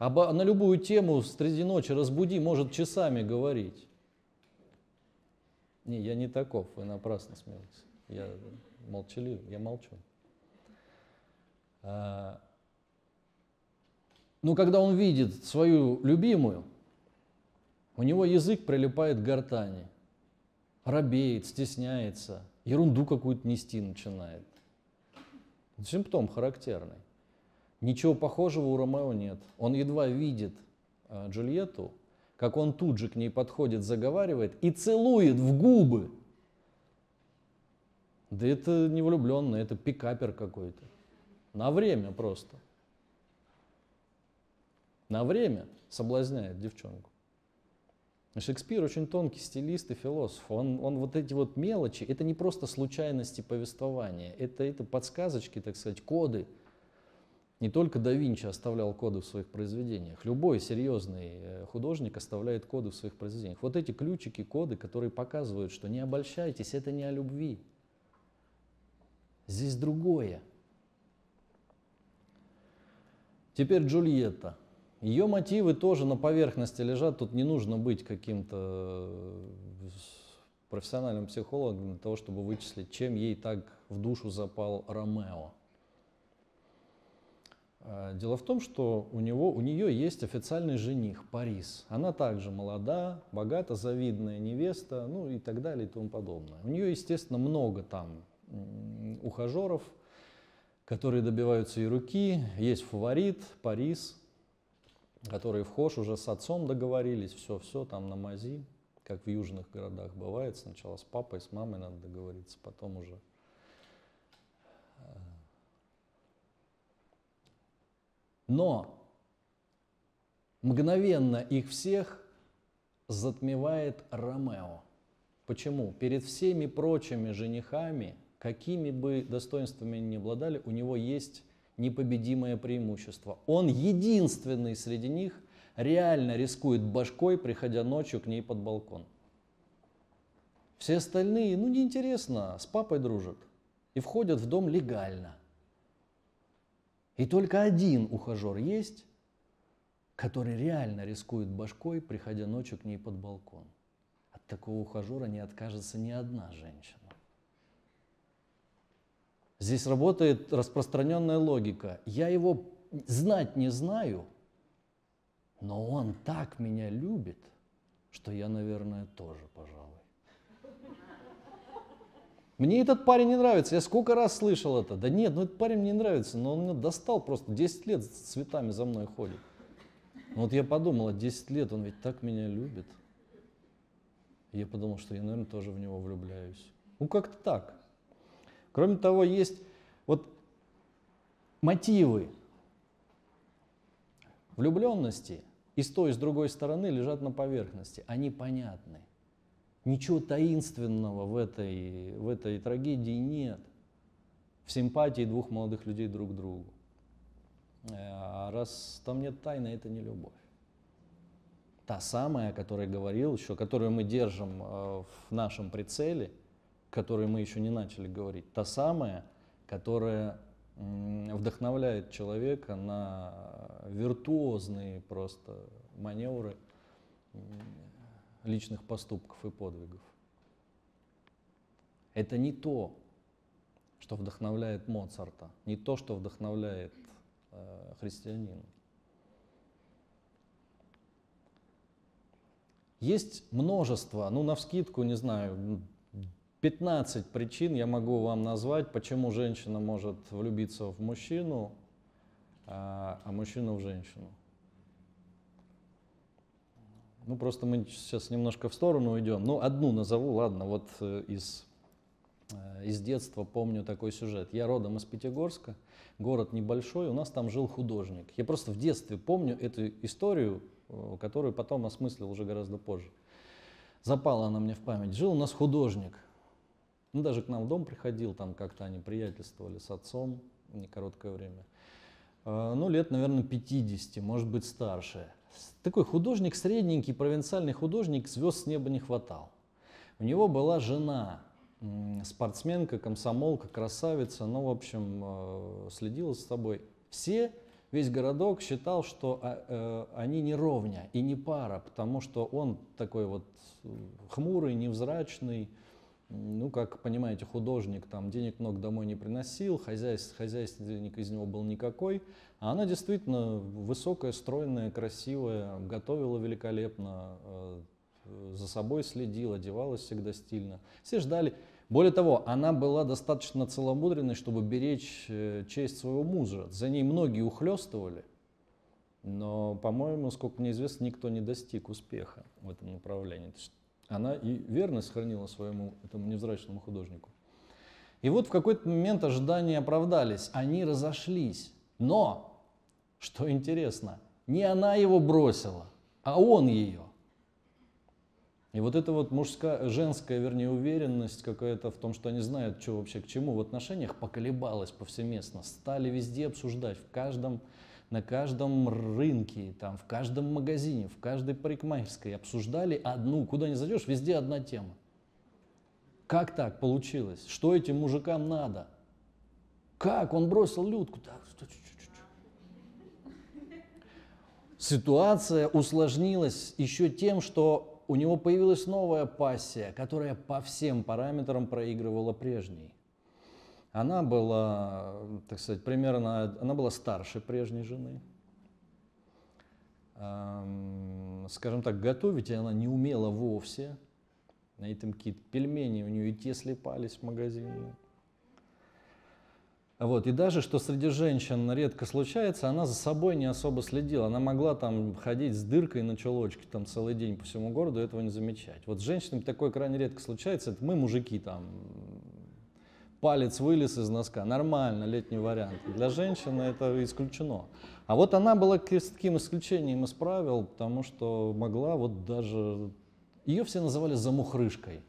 А на любую тему среди ночи разбуди, может часами говорить. Не, я не таков, вы напрасно смеетесь. Я молчалив, я молчу. А, ну, когда он видит свою любимую, У него язык прилипает к гортани, робеет, стесняется, ерунду какую-то нести начинает. Симптом характерный. Ничего похожего у Ромео нет. Он едва видит э, Джульетту, как он тут же к ней подходит, заговаривает и целует в губы. Да это не влюбленный, это пикапер какой-то. На время просто. На время соблазняет девчонку. Шекспир очень тонкий стилист и философ. Он, он вот эти вот мелочи, это не просто случайности повествования, это, это подсказочки, так сказать, коды. Не только да Винчи оставлял коды в своих произведениях. Любой серьезный э, художник оставляет коды в своих произведениях. Вот эти ключики, коды, которые показывают, что не обольщайтесь, это не о любви. Здесь другое. Теперь Джульетта. Ее мотивы тоже на поверхности лежат. Тут не нужно быть каким-то э, профессиональным психологом для того, чтобы вычислить, чем ей так в душу запал Ромео. А, дело в том, что у, него, у нее есть официальный жених Парис. Она также молода, богата, завидная невеста, ну и так далее и тому подобное. У нее, естественно, много там ухажеров, которые добиваются и руки. Есть фаворит Парис, которые вхож уже с отцом договорились, все-все там на мази, как в южных городах бывает. Сначала с папой, с мамой надо договориться, потом уже Но мгновенно их всех затмевает Ромео. Почему? Перед всеми прочими женихами какими бы достоинствами ни обладали, у него есть непобедимое преимущество. Он единственный среди них реально рискует башкой, приходя ночью к ней под балкон. Все остальные, ну неинтересно, с папой дружат и входят в дом легально. И только один ухажер есть, который реально рискует башкой, приходя ночью к ней под балкон. От такого ухажера не откажется ни одна женщина. Здесь работает распространенная логика. Я его знать не знаю, но он так меня любит, что я, наверное, тоже, пожалуй. Мне этот парень не нравится. Я сколько раз слышал это. Да нет, ну этот парень мне не нравится, но он меня достал просто. 10 лет с цветами за мной ходит. Вот я подумал, 10 лет он ведь так меня любит. я подумал, что я, наверное, тоже в него влюбляюсь. Ну как-то так. Кроме того, есть вот мотивы влюбленности и с той, и с другой стороны лежат на поверхности. Они понятны. Ничего таинственного в этой, в этой трагедии нет. В симпатии двух молодых людей друг к другу. Э, а раз там нет тайны, это не любовь. Та самая, о которой говорил еще, которую мы держим э, в нашем прицеле – которой мы еще не начали говорить, та самая, которая вдохновляет человека на виртуозные просто маневры личных поступков и подвигов. Это не то, что вдохновляет Моцарта, не то, что вдохновляет э, христианина. Есть множество, ну, на вскидку, не знаю, 15 причин я могу вам назвать, почему женщина может влюбиться в мужчину, а, а мужчина в женщину. Ну, просто мы сейчас немножко в сторону идем. Ну, одну назову, ладно, вот э, из, э, из детства помню такой сюжет. Я родом из Пятигорска, город небольшой, у нас там жил художник. Я просто в детстве помню эту историю, э, которую потом осмыслил уже гораздо позже. Запала она мне в память. Жил у нас художник, ну, даже к нам в дом приходил, там как-то они приятельствовали с отцом не короткое время. Ну, лет, наверное, 50, может быть, старше. Такой художник, средненький, провинциальный художник, звезд с неба не хватал. У него была жена, спортсменка, комсомолка, красавица, ну, в общем, э, следила с собой. Все, весь городок считал, что а, э, они не ровня и не пара, потому что он такой вот э, хмурый, невзрачный, ну, как понимаете, художник там денег много домой не приносил, хозяйств, хозяйственник из него был никакой, а она действительно высокая, стройная, красивая, готовила великолепно, э, за собой следила, одевалась всегда стильно. Все ждали. Более того, она была достаточно целомудренной, чтобы беречь э, честь своего мужа. За ней многие ухлестывали, но, по-моему, сколько мне известно, никто не достиг успеха в этом направлении она и верность сохранила своему этому невзрачному художнику. И вот в какой-то момент ожидания оправдались, они разошлись. Но, что интересно, не она его бросила, а он ее. И вот эта вот мужская, женская, вернее, уверенность какая-то в том, что они знают, что вообще к чему в отношениях, поколебалась повсеместно. Стали везде обсуждать, в каждом на каждом рынке, там, в каждом магазине, в каждой парикмахерской обсуждали одну, куда не зайдешь, везде одна тема. Как так получилось? Что этим мужикам надо? Как? Он бросил Людку. Так, что, Ситуация усложнилась еще тем, что у него появилась новая пассия, которая по всем параметрам проигрывала прежней. Она была, так сказать, примерно, она была старше прежней жены. Скажем так, готовить она не умела вовсе. На этом какие-то пельмени у нее и те слепались в магазине. Вот. И даже, что среди женщин редко случается, она за собой не особо следила. Она могла там ходить с дыркой на чулочке там целый день по всему городу, этого не замечать. Вот с женщинами такое крайне редко случается. Это мы, мужики, там, палец вылез из носка. Нормально, летний вариант. Для женщины это исключено. А вот она была таким исключением из правил, потому что могла вот даже... Ее все называли замухрышкой.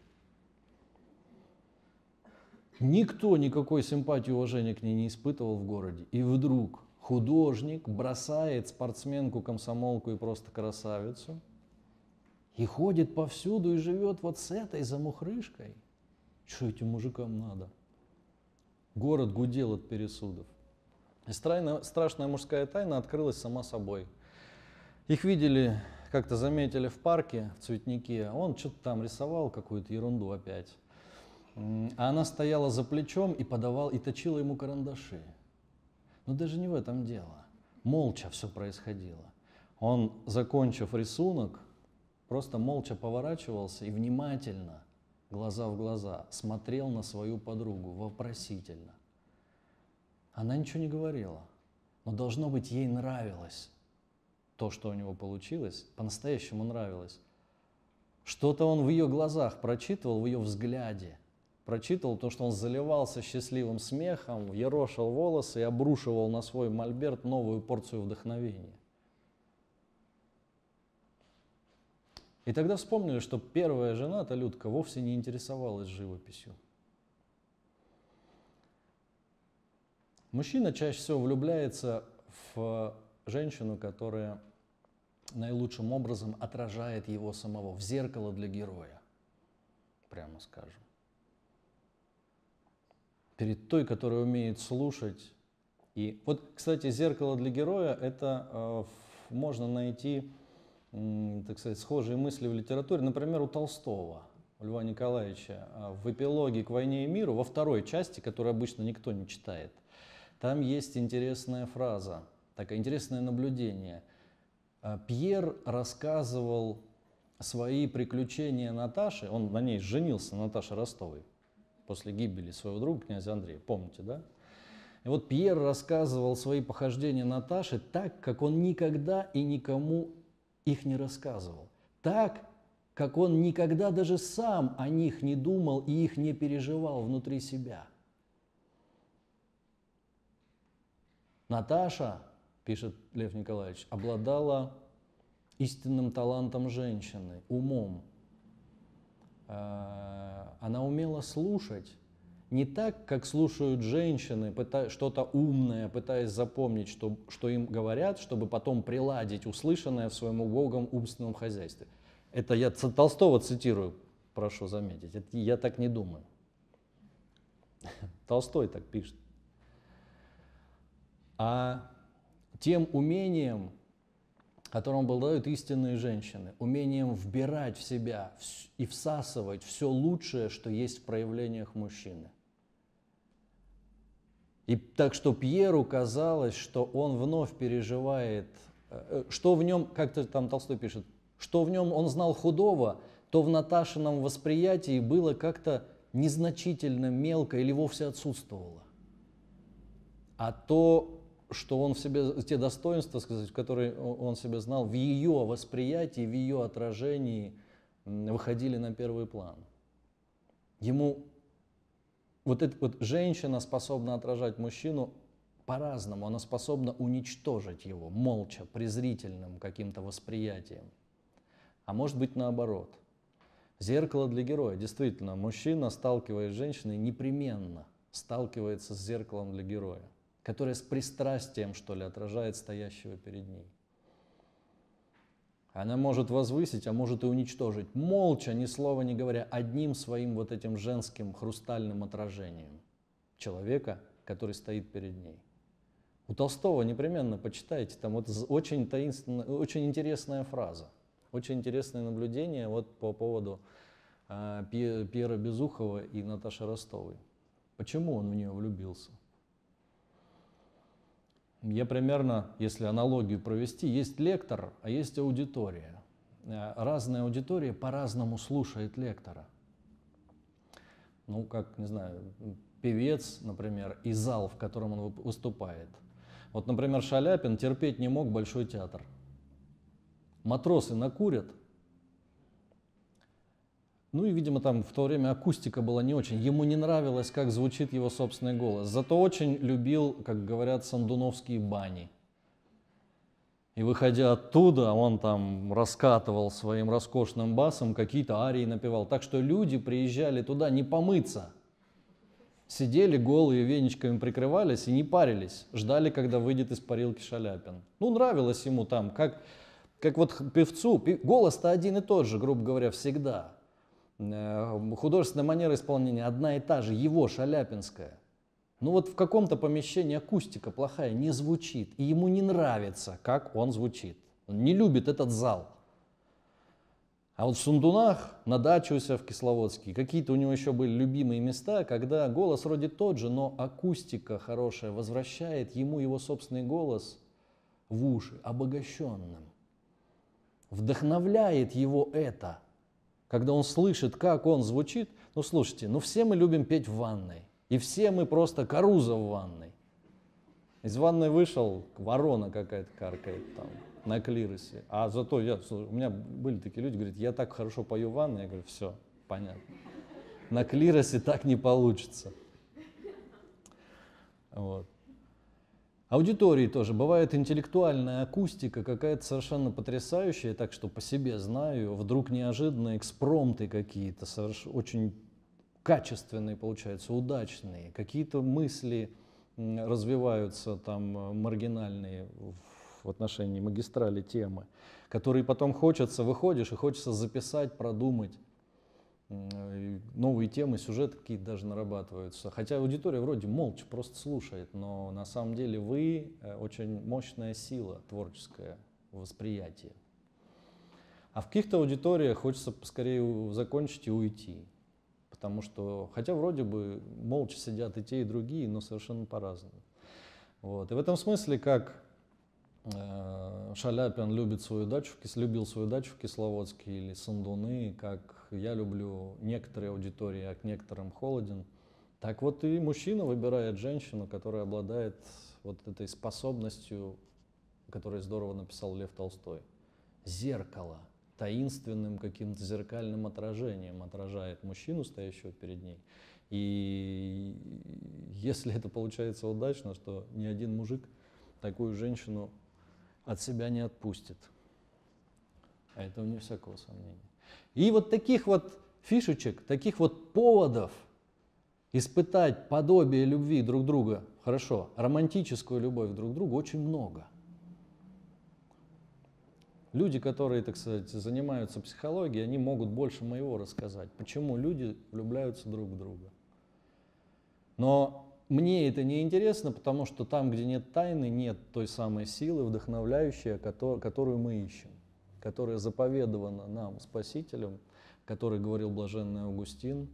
Никто никакой симпатии и уважения к ней не испытывал в городе. И вдруг художник бросает спортсменку, комсомолку и просто красавицу и ходит повсюду и живет вот с этой замухрышкой. Что этим мужикам надо? Город гудел от пересудов. И страшная, мужская тайна открылась сама собой. Их видели, как-то заметили в парке, в цветнике. Он что-то там рисовал, какую-то ерунду опять. А она стояла за плечом и подавал, и точила ему карандаши. Но даже не в этом дело. Молча все происходило. Он, закончив рисунок, просто молча поворачивался и внимательно – глаза в глаза, смотрел на свою подругу вопросительно. Она ничего не говорила, но должно быть ей нравилось то, что у него получилось, по-настоящему нравилось. Что-то он в ее глазах прочитывал, в ее взгляде. Прочитывал то, что он заливался счастливым смехом, ерошил волосы и обрушивал на свой мольберт новую порцию вдохновения. И тогда вспомнили, что первая жена, та Людка, вовсе не интересовалась живописью. Мужчина чаще всего влюбляется в женщину, которая наилучшим образом отражает его самого, в зеркало для героя, прямо скажем. Перед той, которая умеет слушать. И вот, кстати, зеркало для героя это э, можно найти так сказать, схожие мысли в литературе. Например, у Толстого, у Льва Николаевича, а, в эпилоге «К войне и миру», во второй части, которую обычно никто не читает, там есть интересная фраза, такое интересное наблюдение. А, Пьер рассказывал свои приключения Наташи, он на ней женился, Наташа Ростовой, после гибели своего друга, князя Андрея, помните, да? И вот Пьер рассказывал свои похождения Наташи так, как он никогда и никому их не рассказывал. Так, как он никогда даже сам о них не думал и их не переживал внутри себя. Наташа, пишет Лев Николаевич, обладала истинным талантом женщины, умом. Э, она умела слушать не так, как слушают женщины, что-то умное, пытаясь запомнить, что, что им говорят, чтобы потом приладить услышанное в своем убогом умственном хозяйстве. Это я Толстого цитирую, прошу заметить. Это я так не думаю. Толстой так пишет. А тем умением, которым обладают истинные женщины, умением вбирать в себя и всасывать все лучшее, что есть в проявлениях мужчины. И так что Пьеру казалось, что он вновь переживает, э, что в нем, как-то там Толстой пишет, что в нем он знал худого, то в Наташином восприятии было как-то незначительно, мелко или вовсе отсутствовало. А то, что он в себе, те достоинства, сказать, которые он себе знал, в ее восприятии, в ее отражении выходили на первый план. Ему вот эта вот женщина способна отражать мужчину по-разному, она способна уничтожить его молча, презрительным каким-то восприятием. А может быть наоборот. Зеркало для героя. Действительно, мужчина, сталкиваясь с женщиной, непременно сталкивается с зеркалом для героя которая с пристрастием, что ли, отражает стоящего перед ней. Она может возвысить, а может и уничтожить, молча, ни слова не говоря, одним своим вот этим женским хрустальным отражением человека, который стоит перед ней. У Толстого непременно почитайте, там вот очень таинственная, очень интересная фраза, очень интересное наблюдение вот по поводу э, Пьера Безухова и Наташи Ростовой. Почему он в нее влюбился? Я примерно, если аналогию провести, есть лектор, а есть аудитория. Э, разная аудитория по-разному слушает лектора. Ну, как, не знаю, певец, например, и зал, в котором он выступает. Вот, например, Шаляпин терпеть не мог Большой театр. Матросы накурят, ну и, видимо, там в то время акустика была не очень. Ему не нравилось, как звучит его собственный голос. Зато очень любил, как говорят, сандуновские бани. И выходя оттуда, он там раскатывал своим роскошным басом, какие-то арии напевал. Так что люди приезжали туда не помыться. Сидели голые, веничками прикрывались и не парились. Ждали, когда выйдет из парилки Шаляпин. Ну, нравилось ему там, как, как вот певцу. Голос-то один и тот же, грубо говоря, всегда. Э, художественная манера исполнения одна и та же, его, Шаляпинская. Ну вот в каком-то помещении акустика плохая, не звучит, и ему не нравится, как он звучит. Он не любит этот зал. А вот в Сундунах, на даче у себя в Кисловодске, какие-то у него еще были любимые места, когда голос вроде тот же, но акустика хорошая возвращает ему его собственный голос в уши, обогащенным. Вдохновляет его это – когда он слышит, как он звучит, ну слушайте, ну все мы любим петь в ванной, и все мы просто коруза в ванной. Из ванной вышел, ворона какая-то каркает там на клиросе. А зато я, у меня были такие люди, говорят, я так хорошо пою в ванной, я говорю, все, понятно. На клиросе так не получится. Вот. Аудитории тоже. Бывает интеллектуальная акустика какая-то совершенно потрясающая, так что по себе знаю, вдруг неожиданно экспромты какие-то, очень качественные получаются, удачные, какие-то мысли развиваются там маргинальные в отношении магистрали темы, которые потом хочется, выходишь и хочется записать, продумать новые темы, сюжеты какие-то даже нарабатываются. Хотя аудитория вроде молча просто слушает, но на самом деле вы э, очень мощная сила творческая восприятие. А в каких-то аудиториях хочется поскорее закончить и уйти. Потому что, хотя вроде бы молча сидят и те, и другие, но совершенно по-разному. Вот. И в этом смысле, как Э, Шаляпин любит свою дачу, любил свою дачу в Кисловодске или Сандуны, как я люблю некоторые аудитории, а к некоторым холоден. Так вот и мужчина выбирает женщину, которая обладает вот этой способностью, которую здорово написал Лев Толстой. Зеркало, таинственным каким-то зеркальным отражением отражает мужчину, стоящего перед ней. И если это получается удачно, что ни один мужик такую женщину от себя не отпустит. А это вне всякого сомнения. И вот таких вот фишечек, таких вот поводов испытать подобие любви друг друга, хорошо, романтическую любовь друг к другу очень много. Люди, которые, так сказать, занимаются психологией, они могут больше моего рассказать, почему люди влюбляются друг в друга. Но мне это не интересно, потому что там, где нет тайны, нет той самой силы, вдохновляющей, которую мы ищем, которая заповедована нам Спасителем, который говорил блаженный Августин,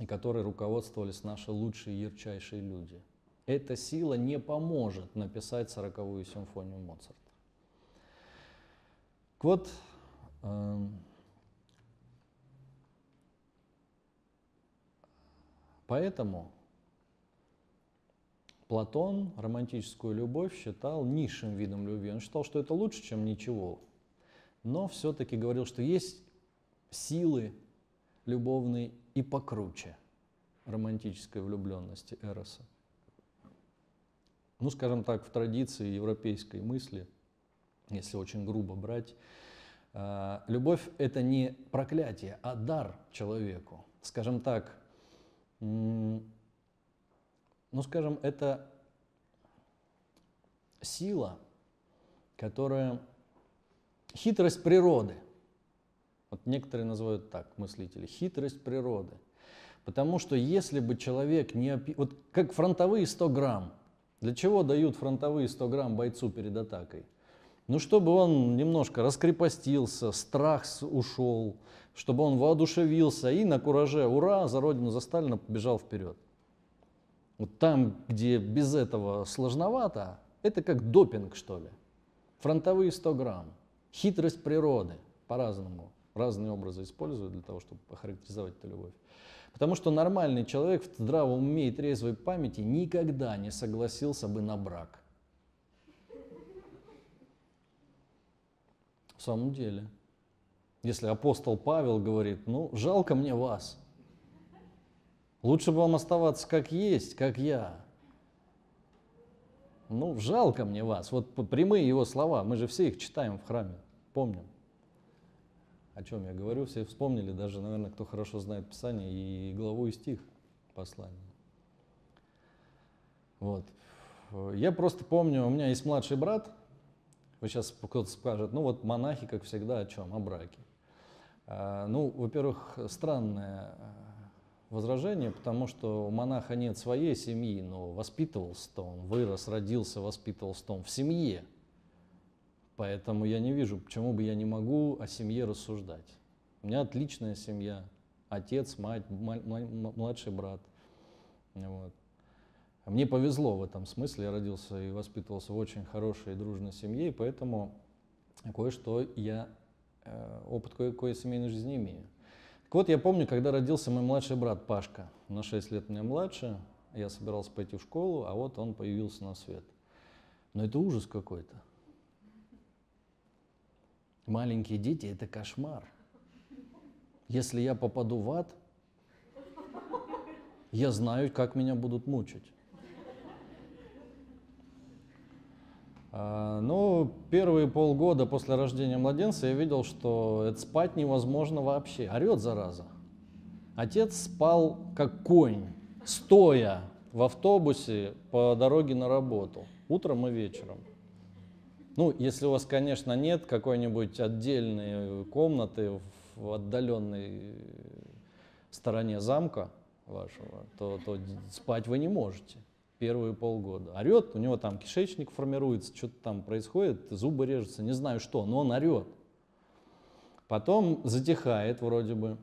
и которой руководствовались наши лучшие ярчайшие люди. Эта сила не поможет написать сороковую симфонию Моцарта. Вот э, поэтому Платон романтическую любовь считал низшим видом любви. Он считал, что это лучше, чем ничего. Но все-таки говорил, что есть силы любовные и покруче романтической влюбленности Эроса. Ну, скажем так, в традиции европейской мысли, если очень грубо брать, а, любовь – это не проклятие, а дар человеку. Скажем так, ну, скажем, это сила, которая хитрость природы. Вот некоторые называют так, мыслители, хитрость природы. Потому что если бы человек не... Вот как фронтовые 100 грамм. Для чего дают фронтовые 100 грамм бойцу перед атакой? Ну, чтобы он немножко раскрепостился, страх ушел, чтобы он воодушевился и на кураже «Ура! За Родину, за Сталина!» побежал вперед. Вот там, где без этого сложновато, это как допинг, что ли. Фронтовые 100 грамм. Хитрость природы. По-разному. Разные образы используют для того, чтобы охарактеризовать эту любовь. Потому что нормальный человек в здравом уме и трезвой памяти никогда не согласился бы на брак. В самом деле. Если апостол Павел говорит, ну, жалко мне вас – Лучше бы вам оставаться как есть, как я. Ну, жалко мне вас. Вот прямые его слова, мы же все их читаем в храме, помним. О чем я говорю, все вспомнили, даже, наверное, кто хорошо знает Писание и главу и стих послания. Вот. Я просто помню, у меня есть младший брат, вы сейчас кто-то скажет, ну вот монахи, как всегда, о чем? О браке. А, ну, во-первых, странная возражение, потому что у монаха нет своей семьи, но воспитывался-то он, вырос, родился, воспитывался-то он в семье. Поэтому я не вижу, почему бы я не могу о семье рассуждать. У меня отличная семья. Отец, мать, младший брат. Вот. Мне повезло в этом смысле. Я родился и воспитывался в очень хорошей и дружной семье, и поэтому кое-что я, э, опыт кое-кое семейной жизни имею. Так вот, я помню, когда родился мой младший брат Пашка, на 6 лет меня младше, я собирался пойти в школу, а вот он появился на свет. Но это ужас какой-то. Маленькие дети – это кошмар. Если я попаду в ад, я знаю, как меня будут мучить. А, ну, первые полгода после рождения младенца я видел, что это спать невозможно вообще. Орет зараза. Отец спал как конь, стоя в автобусе по дороге на работу, утром и вечером. Ну, если у вас, конечно, нет какой-нибудь отдельной комнаты в отдаленной стороне замка вашего, то, то спать вы не можете первые полгода. Орет, у него там кишечник формируется, что-то там происходит, зубы режутся, не знаю что, но он орет. Потом затихает вроде бы,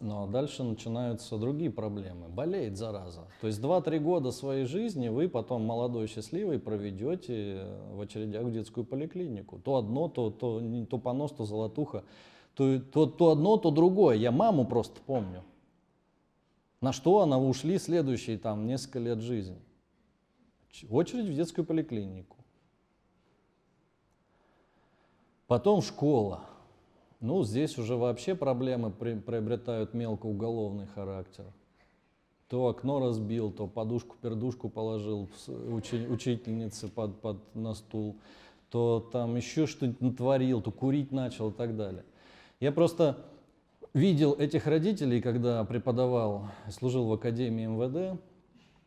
но дальше начинаются другие проблемы. Болеет зараза. То есть 2-3 года своей жизни вы потом молодой, счастливый проведете в очередях в детскую поликлинику. То одно, то, то, то понос, то золотуха. То, то, то одно, то другое. Я маму просто помню. На что она ушли следующие там несколько лет жизни? Очередь в детскую поликлинику. Потом школа. Ну, здесь уже вообще проблемы при, приобретают мелкоуголовный характер. То окно разбил, то подушку-пердушку положил учи, учительнице под, под, на стул, то там еще что-нибудь натворил, то курить начал и так далее. Я просто видел этих родителей, когда преподавал, служил в Академии МВД.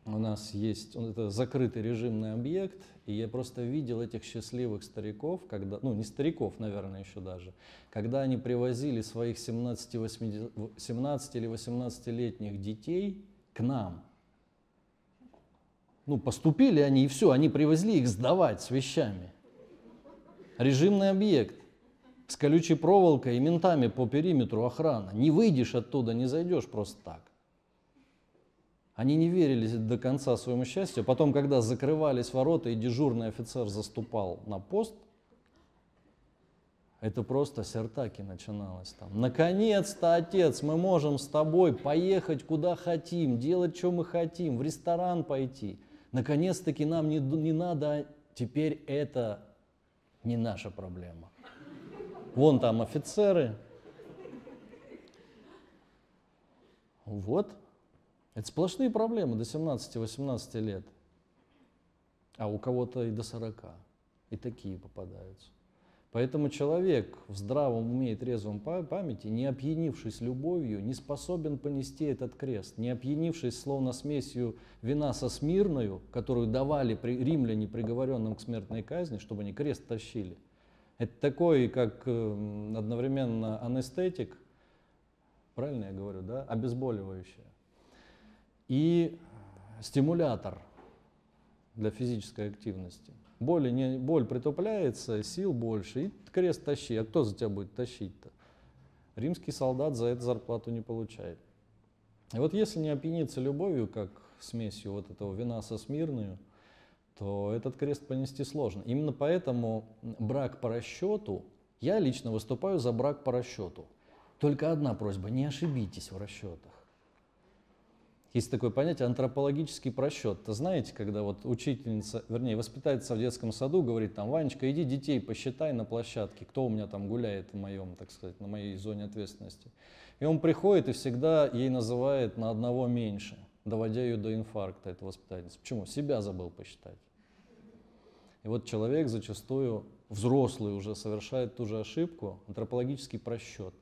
У нас есть, это закрытый режимный объект, и я просто видел этих счастливых стариков, когда, ну не стариков, наверное, еще даже, когда они привозили своих 17, 80, 17 или 18-летних детей к нам. Ну, поступили они, и все, они привезли их сдавать с вещами. Режимный объект с колючей проволокой и ментами по периметру охрана. Не выйдешь оттуда, не зайдешь просто так. Они не верили до конца своему счастью. Потом, когда закрывались ворота и дежурный офицер заступал на пост, это просто сертаки начиналось там. Наконец-то, отец, мы можем с тобой поехать куда хотим, делать, что мы хотим, в ресторан пойти. Наконец-таки нам не, не надо, теперь это не наша проблема. Вон там офицеры. Вот. Это сплошные проблемы до 17-18 лет. А у кого-то и до 40. И такие попадаются. Поэтому человек в здравом уме и трезвом памяти, не опьянившись любовью, не способен понести этот крест, не опьянившись словно смесью вина со смирною, которую давали при, римляне приговоренным к смертной казни, чтобы они крест тащили. Это такой, как эм, одновременно анестетик, правильно я говорю, да, обезболивающее, и стимулятор для физической активности. Боль, не, боль притупляется, сил больше, и крест тащи. А кто за тебя будет тащить-то? Римский солдат за это зарплату не получает. И вот если не опьяниться любовью, как смесью вот этого вина со смирную, то этот крест понести сложно. Именно поэтому брак по расчету, я лично выступаю за брак по расчету. Только одна просьба, не ошибитесь в расчетах. Есть такое понятие антропологический просчет. То знаете, когда вот учительница, вернее, воспитательница в детском саду говорит там, Ванечка, иди детей посчитай на площадке, кто у меня там гуляет в моем, так сказать, на моей зоне ответственности. И он приходит и всегда ей называет на одного меньше, доводя ее до инфаркта, эта воспитательница. Почему? Себя забыл посчитать. И вот человек зачастую, взрослый уже, совершает ту же ошибку, антропологический просчет.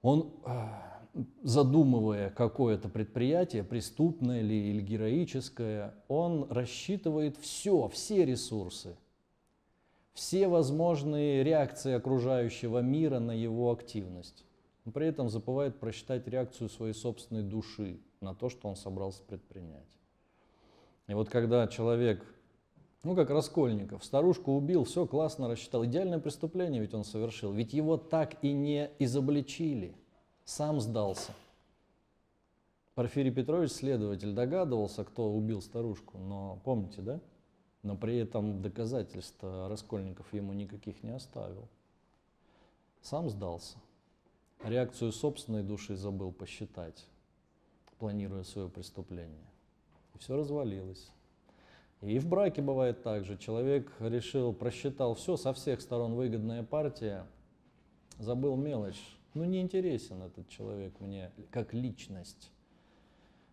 Он а, задумывая какое-то предприятие, преступное ли или героическое, он рассчитывает все, все ресурсы, все возможные реакции окружающего мира на его активность. Но при этом забывает просчитать реакцию своей собственной души на то, что он собрался предпринять. И вот когда человек, ну как Раскольников, старушку убил, все классно рассчитал, идеальное преступление ведь он совершил, ведь его так и не изобличили – сам сдался. Порфирий Петрович, следователь, догадывался, кто убил старушку, но помните, да? Но при этом доказательств Раскольников ему никаких не оставил. Сам сдался. Реакцию собственной души забыл посчитать, планируя свое преступление. И все развалилось. И в браке бывает так же. Человек решил, просчитал все, со всех сторон выгодная партия, забыл мелочь, ну, не интересен этот человек мне как личность.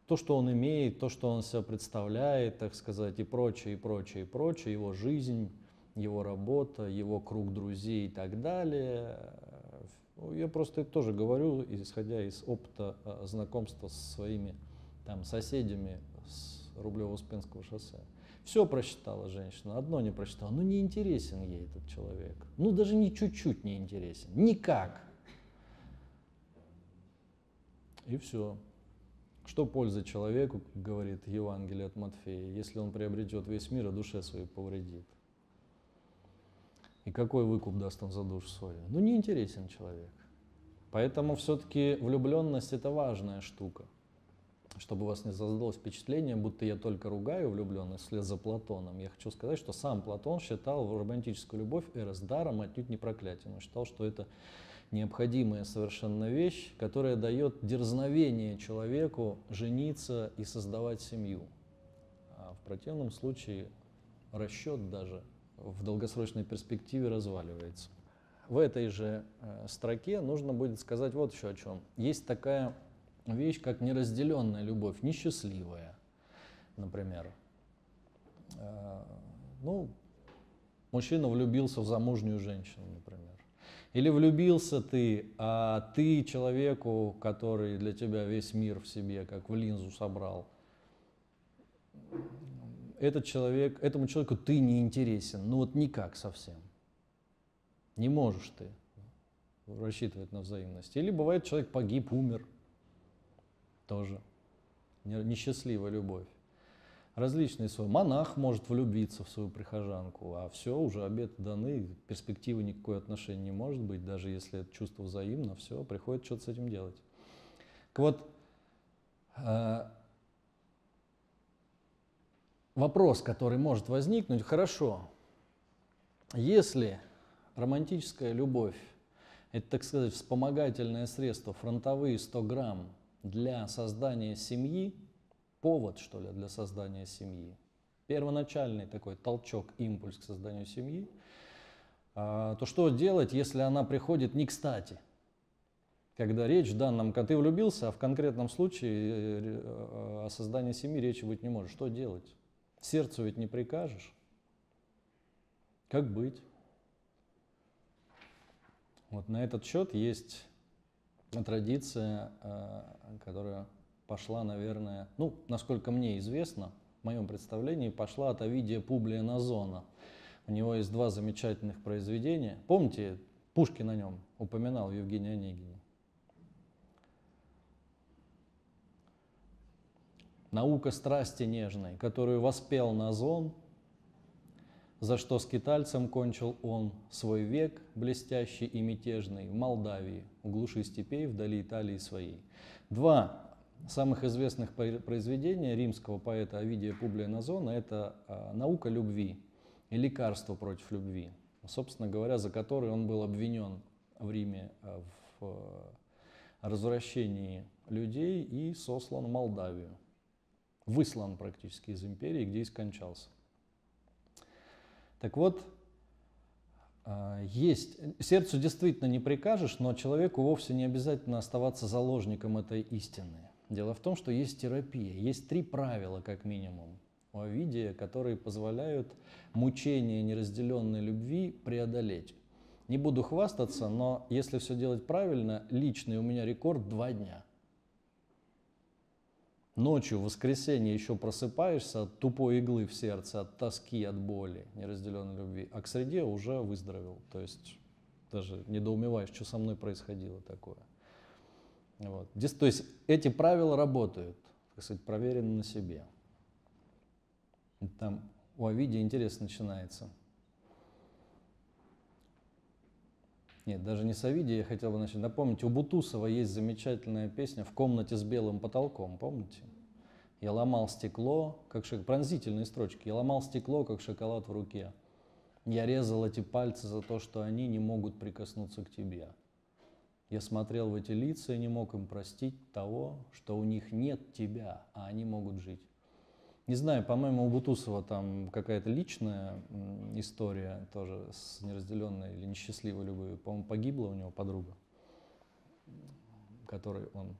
То, что он имеет, то, что он себя представляет, так сказать, и прочее, и прочее, и прочее, его жизнь, его работа, его круг друзей и так далее. Я просто это тоже говорю, исходя из опыта а, знакомства с своими там, соседями с Рублево-Успенского шоссе. Все просчитала женщина, одно не прочитала. Ну, не интересен ей этот человек. Ну, даже ни чуть-чуть не интересен. Никак. И все. Что польза человеку, говорит Евангелие от Матфея, если он приобретет весь мир, а душе своей повредит? И какой выкуп даст он за душу свою? Ну, не интересен человек. Поэтому все-таки влюбленность это важная штука. Чтобы у вас не создалось впечатление, будто я только ругаю влюбленность вслед за Платоном. Я хочу сказать, что сам Платон считал романтическую любовь эрос даром, отнюдь не проклятием. Он считал, что это необходимая совершенно вещь, которая дает дерзновение человеку жениться и создавать семью. А в противном случае расчет даже в долгосрочной перспективе разваливается. В этой же э, строке нужно будет сказать вот еще о чем. Есть такая вещь, как неразделенная любовь, несчастливая, например. Э, ну, мужчина влюбился в замужнюю женщину, например. Или влюбился ты, а ты человеку, который для тебя весь мир в себе, как в линзу собрал. Этот человек, этому человеку ты не интересен, ну вот никак совсем. Не можешь ты рассчитывать на взаимность. Или бывает, человек погиб, умер. Тоже. Несчастливая любовь. Различные свои. Монах может влюбиться в свою прихожанку, а все, уже обед даны, перспективы никакой отношения не может быть, даже если это чувство взаимно, все, приходит что-то с этим делать. Так вот, э, вопрос, который может возникнуть, хорошо, если романтическая любовь – это, так сказать, вспомогательное средство, фронтовые 100 грамм для создания семьи, повод, что ли, для создания семьи, первоначальный такой толчок, импульс к созданию семьи, а, то что делать, если она приходит не кстати? Когда речь в данном, когда ты влюбился, а в конкретном случае э, э, о создании семьи речи быть не может. Что делать? Сердцу ведь не прикажешь. Как быть? Вот на этот счет есть традиция, э, которая пошла, наверное, ну, насколько мне известно, в моем представлении, пошла от Овидия Публия Назона. У него есть два замечательных произведения. Помните, Пушкин на нем упоминал в Евгении Онегине. Наука страсти нежной, которую воспел Назон, за что скитальцем кончил он свой век блестящий и мятежный в Молдавии, у глуши степей вдали Италии своей. Два самых известных произведения римского поэта Овидия Публия Назона – это а, «Наука любви» и «Лекарство против любви», собственно говоря, за который он был обвинен в Риме а, в а, развращении людей и сослан в Молдавию. Выслан практически из империи, где и скончался. Так вот, есть, сердцу действительно не прикажешь, но человеку вовсе не обязательно оставаться заложником этой истины. Дело в том, что есть терапия, есть три правила как минимум у Овидия, которые позволяют мучение неразделенной любви преодолеть. Не буду хвастаться, но если все делать правильно, личный у меня рекорд два дня. Ночью, в воскресенье еще просыпаешься от тупой иглы в сердце, от тоски, от боли, неразделенной любви, а к среде уже выздоровел. То есть даже недоумеваешь, что со мной происходило такое. Вот. То есть эти правила работают, так сказать, проверены на себе. Там у Овидия интерес начинается. Нет, даже не с Овидия я хотел бы начать. Напомните, у Бутусова есть замечательная песня «В комнате с белым потолком», помните? Я ломал стекло, как шок... пронзительные строчки. Я ломал стекло, как шоколад в руке. Я резал эти пальцы за то, что они не могут прикоснуться к тебе. Я смотрел в эти лица и не мог им простить того, что у них нет тебя, а они могут жить. Не знаю, по-моему, у Бутусова там какая-то личная история тоже с неразделенной или несчастливой любовью. По-моему, погибла у него подруга, которой он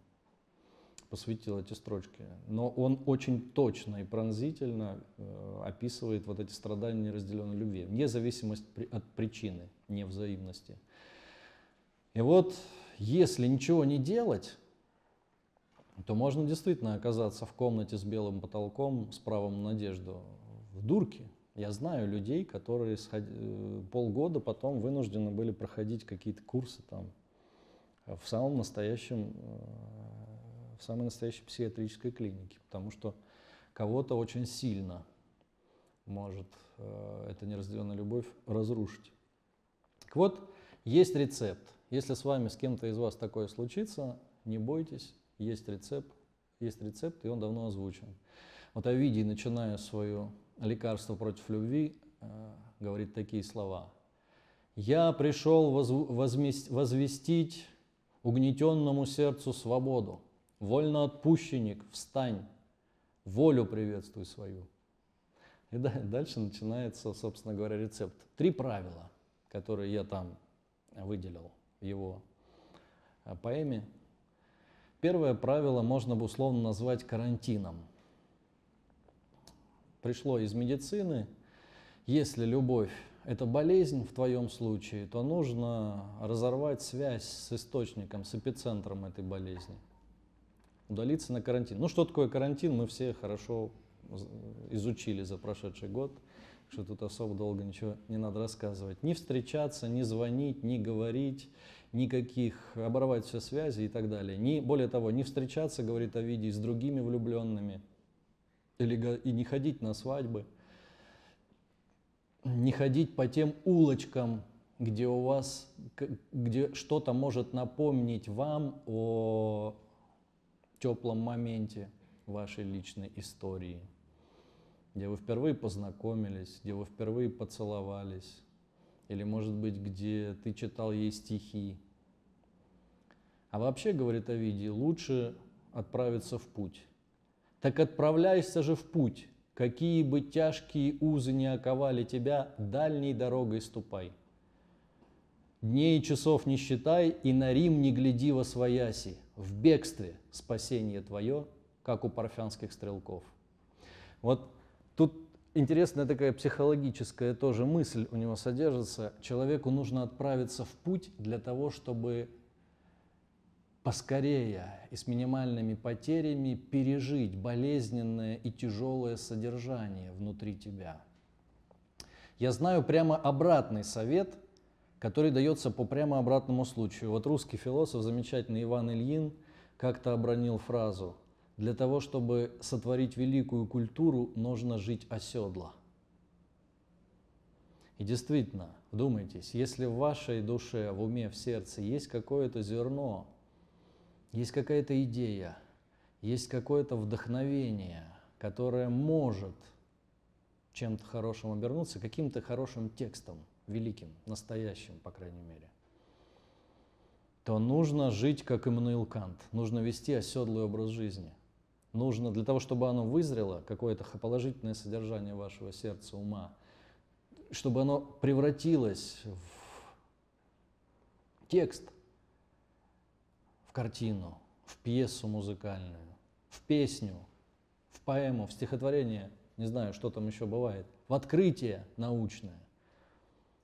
посвятил эти строчки. Но он очень точно и пронзительно э, описывает вот эти страдания неразделенной любви, вне зависимости от причины невзаимности. И вот если ничего не делать, то можно действительно оказаться в комнате с белым потолком с правом на надежду в дурке. Я знаю людей, которые э, полгода потом вынуждены были проходить какие-то курсы там в самом настоящем, э, в самой настоящей психиатрической клинике, потому что кого-то очень сильно может э, эта неразделенная любовь разрушить. Так вот, есть рецепт. Если с вами, с кем-то из вас такое случится, не бойтесь, есть рецепт, есть рецепт, и он давно озвучен. Вот Овидий, начиная свое лекарство против любви, э, говорит такие слова. «Я пришел возвестить угнетенному сердцу свободу. Вольноотпущенник, встань, волю приветствуй свою». И дальше начинается, собственно говоря, рецепт. Три правила, которые я там выделил его э, поэме. Первое правило можно бы условно назвать карантином. Пришло из медицины. Если любовь – это болезнь в твоем случае, то нужно разорвать связь с источником, с эпицентром этой болезни. Удалиться на карантин. Ну что такое карантин, мы все хорошо изучили за прошедший год – что тут особо долго ничего не надо рассказывать. Не встречаться, не звонить, не говорить, никаких, оборвать все связи и так далее. Не, более того, не встречаться, говорит Овидий, с другими влюбленными. Или, и не ходить на свадьбы, не ходить по тем улочкам, где у вас, где что-то может напомнить вам о теплом моменте вашей личной истории, где вы впервые познакомились, где вы впервые поцеловались, или, может быть, где ты читал ей стихи. А вообще, говорит Овидий, лучше отправиться в путь. Так отправляйся же в путь, какие бы тяжкие узы не оковали тебя, дальней дорогой ступай. Дней и часов не считай, и на Рим не гляди во свояси. В бегстве спасение твое, как у парфянских стрелков. Вот тут интересная такая психологическая тоже мысль у него содержится. Человеку нужно отправиться в путь для того, чтобы поскорее и с минимальными потерями пережить болезненное и тяжелое содержание внутри тебя. Я знаю прямо обратный совет, который дается по прямо обратному случаю. Вот русский философ, замечательный Иван Ильин, как-то обронил фразу «Для того, чтобы сотворить великую культуру, нужно жить оседло». И действительно, вдумайтесь, если в вашей душе, в уме, в сердце есть какое-то зерно, есть какая-то идея, есть какое-то вдохновение, которое может чем-то хорошим обернуться, каким-то хорошим текстом, великим, настоящим, по крайней мере, то нужно жить, как Иммануил Кант, нужно вести оседлый образ жизни. Нужно для того, чтобы оно вызрело, какое-то положительное содержание вашего сердца, ума, чтобы оно превратилось в текст, картину, в пьесу музыкальную, в песню, в поэму, в стихотворение, не знаю, что там еще бывает, в открытие научное.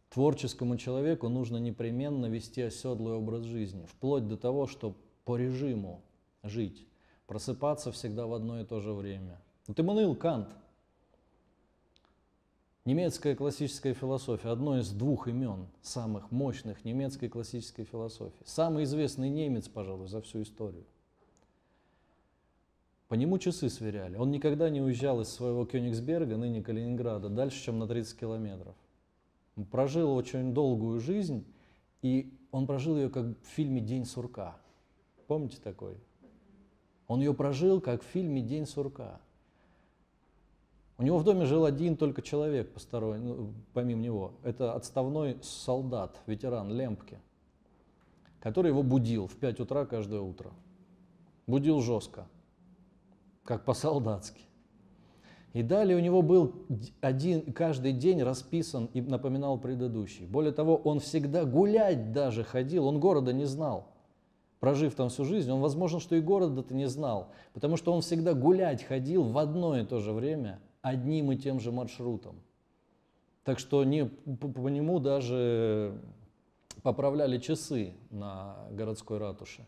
Творческому человеку нужно непременно вести оседлый образ жизни, вплоть до того, что по режиму жить, просыпаться всегда в одно и то же время. Вот Иммануил Кант – Немецкая классическая философия – одно из двух имен самых мощных немецкой классической философии. Самый известный немец, пожалуй, за всю историю. По нему часы сверяли. Он никогда не уезжал из своего Кёнигсберга, ныне Калининграда, дальше, чем на 30 километров. Он прожил очень долгую жизнь, и он прожил ее как в фильме «День сурка». Помните такой? Он ее прожил как в фильме «День сурка». У него в доме жил один только человек посторонний, ну, помимо него. Это отставной солдат, ветеран Лемпки, который его будил в 5 утра каждое утро. Будил жестко, как по-солдатски. И далее у него был один, каждый день расписан и напоминал предыдущий. Более того, он всегда гулять даже ходил, он города не знал. Прожив там всю жизнь, он, возможно, что и города-то не знал, потому что он всегда гулять ходил в одно и то же время – одним и тем же маршрутом. Так что не, по, по нему даже поправляли часы на городской ратуше.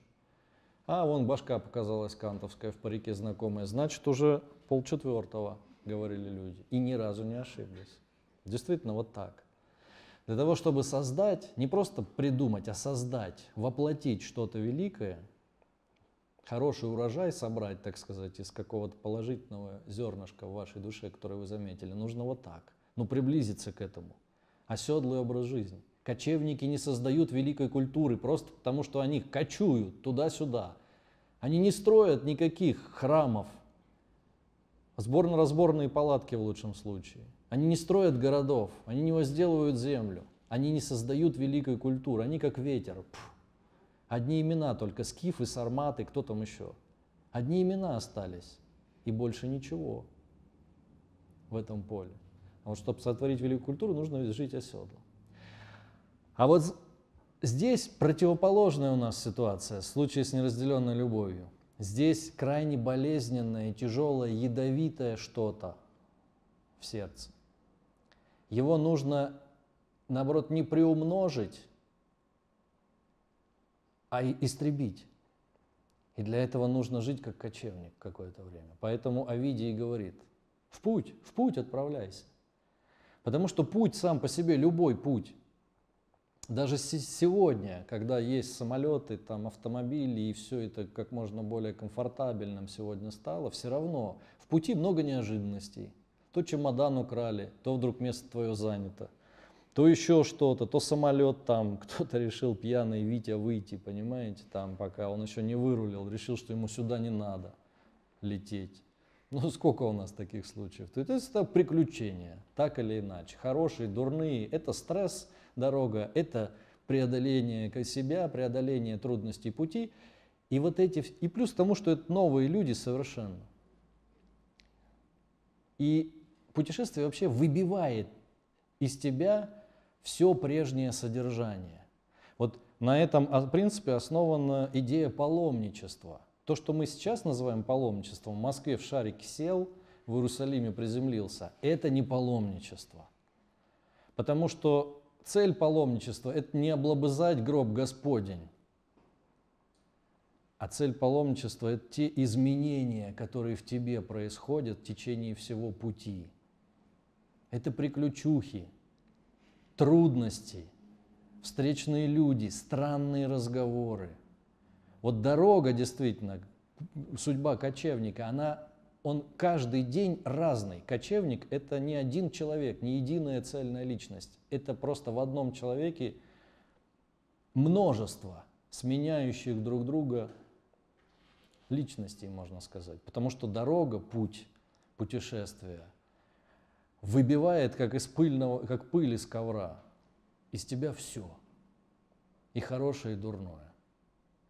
А вон башка показалась кантовская в парике знакомая. Значит, уже полчетвертого, говорили люди. И ни разу не ошиблись. Действительно, вот так. Для того, чтобы создать, не просто придумать, а создать, воплотить что-то великое – хороший урожай собрать, так сказать, из какого-то положительного зернышка в вашей душе, которое вы заметили, нужно вот так. Ну, приблизиться к этому. Оседлый образ жизни. Кочевники не создают великой культуры просто потому, что они кочуют туда-сюда. Они не строят никаких храмов, сборно-разборные палатки в лучшем случае. Они не строят городов, они не возделывают землю, они не создают великой культуры, они как ветер. Пфф, Одни имена только, скифы, сарматы, кто там еще. Одни имена остались, и больше ничего в этом поле. А вот чтобы сотворить великую культуру, нужно жить оседло. А вот здесь противоположная у нас ситуация, в случае с неразделенной любовью. Здесь крайне болезненное, тяжелое, ядовитое что-то в сердце. Его нужно, наоборот, не приумножить, а истребить. И для этого нужно жить как кочевник какое-то время. Поэтому Овидий говорит, в путь, в путь отправляйся. Потому что путь сам по себе, любой путь, даже сегодня, когда есть самолеты, там, автомобили и все это как можно более комфортабельным сегодня стало, все равно в пути много неожиданностей. То чемодан украли, то вдруг место твое занято, то еще что-то, то самолет там, кто-то решил пьяный Витя выйти, понимаете, там, пока он еще не вырулил, решил, что ему сюда не надо лететь. Ну, сколько у нас таких случаев? То есть это приключения, так или иначе. Хорошие, дурные, это стресс, дорога, это преодоление себя, преодоление трудностей пути. И вот эти, и плюс к тому, что это новые люди совершенно. И путешествие вообще выбивает из тебя все прежнее содержание. Вот на этом принципе основана идея паломничества. То, что мы сейчас называем паломничеством, в Москве в шарике сел, в Иерусалиме приземлился, это не паломничество. Потому что цель паломничества – это не облобызать гроб Господень, а цель паломничества – это те изменения, которые в тебе происходят в течение всего пути. Это приключухи, трудности, встречные люди, странные разговоры. Вот дорога действительно, судьба кочевника, она, он каждый день разный. Кочевник – это не один человек, не единая цельная личность. Это просто в одном человеке множество сменяющих друг друга личностей, можно сказать. Потому что дорога, путь, путешествие – выбивает, как из пыльного, как пыль из ковра, из тебя все. И хорошее, и дурное.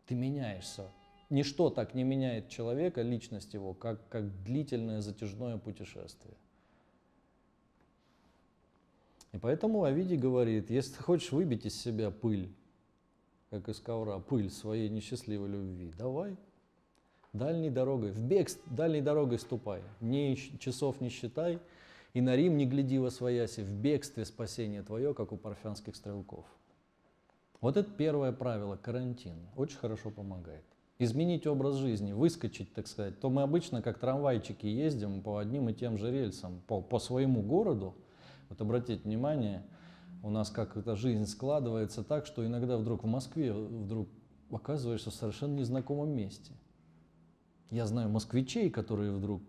Ты меняешься. Ничто так не меняет человека, личность его, как, как длительное затяжное путешествие. И поэтому Овидий говорит, если ты хочешь выбить из себя пыль, как из ковра, пыль своей несчастливой любви, давай, дальней дорогой, в бег дальней дорогой ступай, ни часов не считай, и на Рим не гляди во свояси, в бегстве спасение твое, как у парфянских стрелков. Вот это первое правило, карантин. Очень хорошо помогает. Изменить образ жизни, выскочить, так сказать. То мы обычно как трамвайчики ездим по одним и тем же рельсам, по, по своему городу. Вот обратите внимание, у нас как эта жизнь складывается так, что иногда вдруг в Москве вдруг оказываешься в совершенно незнакомом месте. Я знаю москвичей, которые вдруг,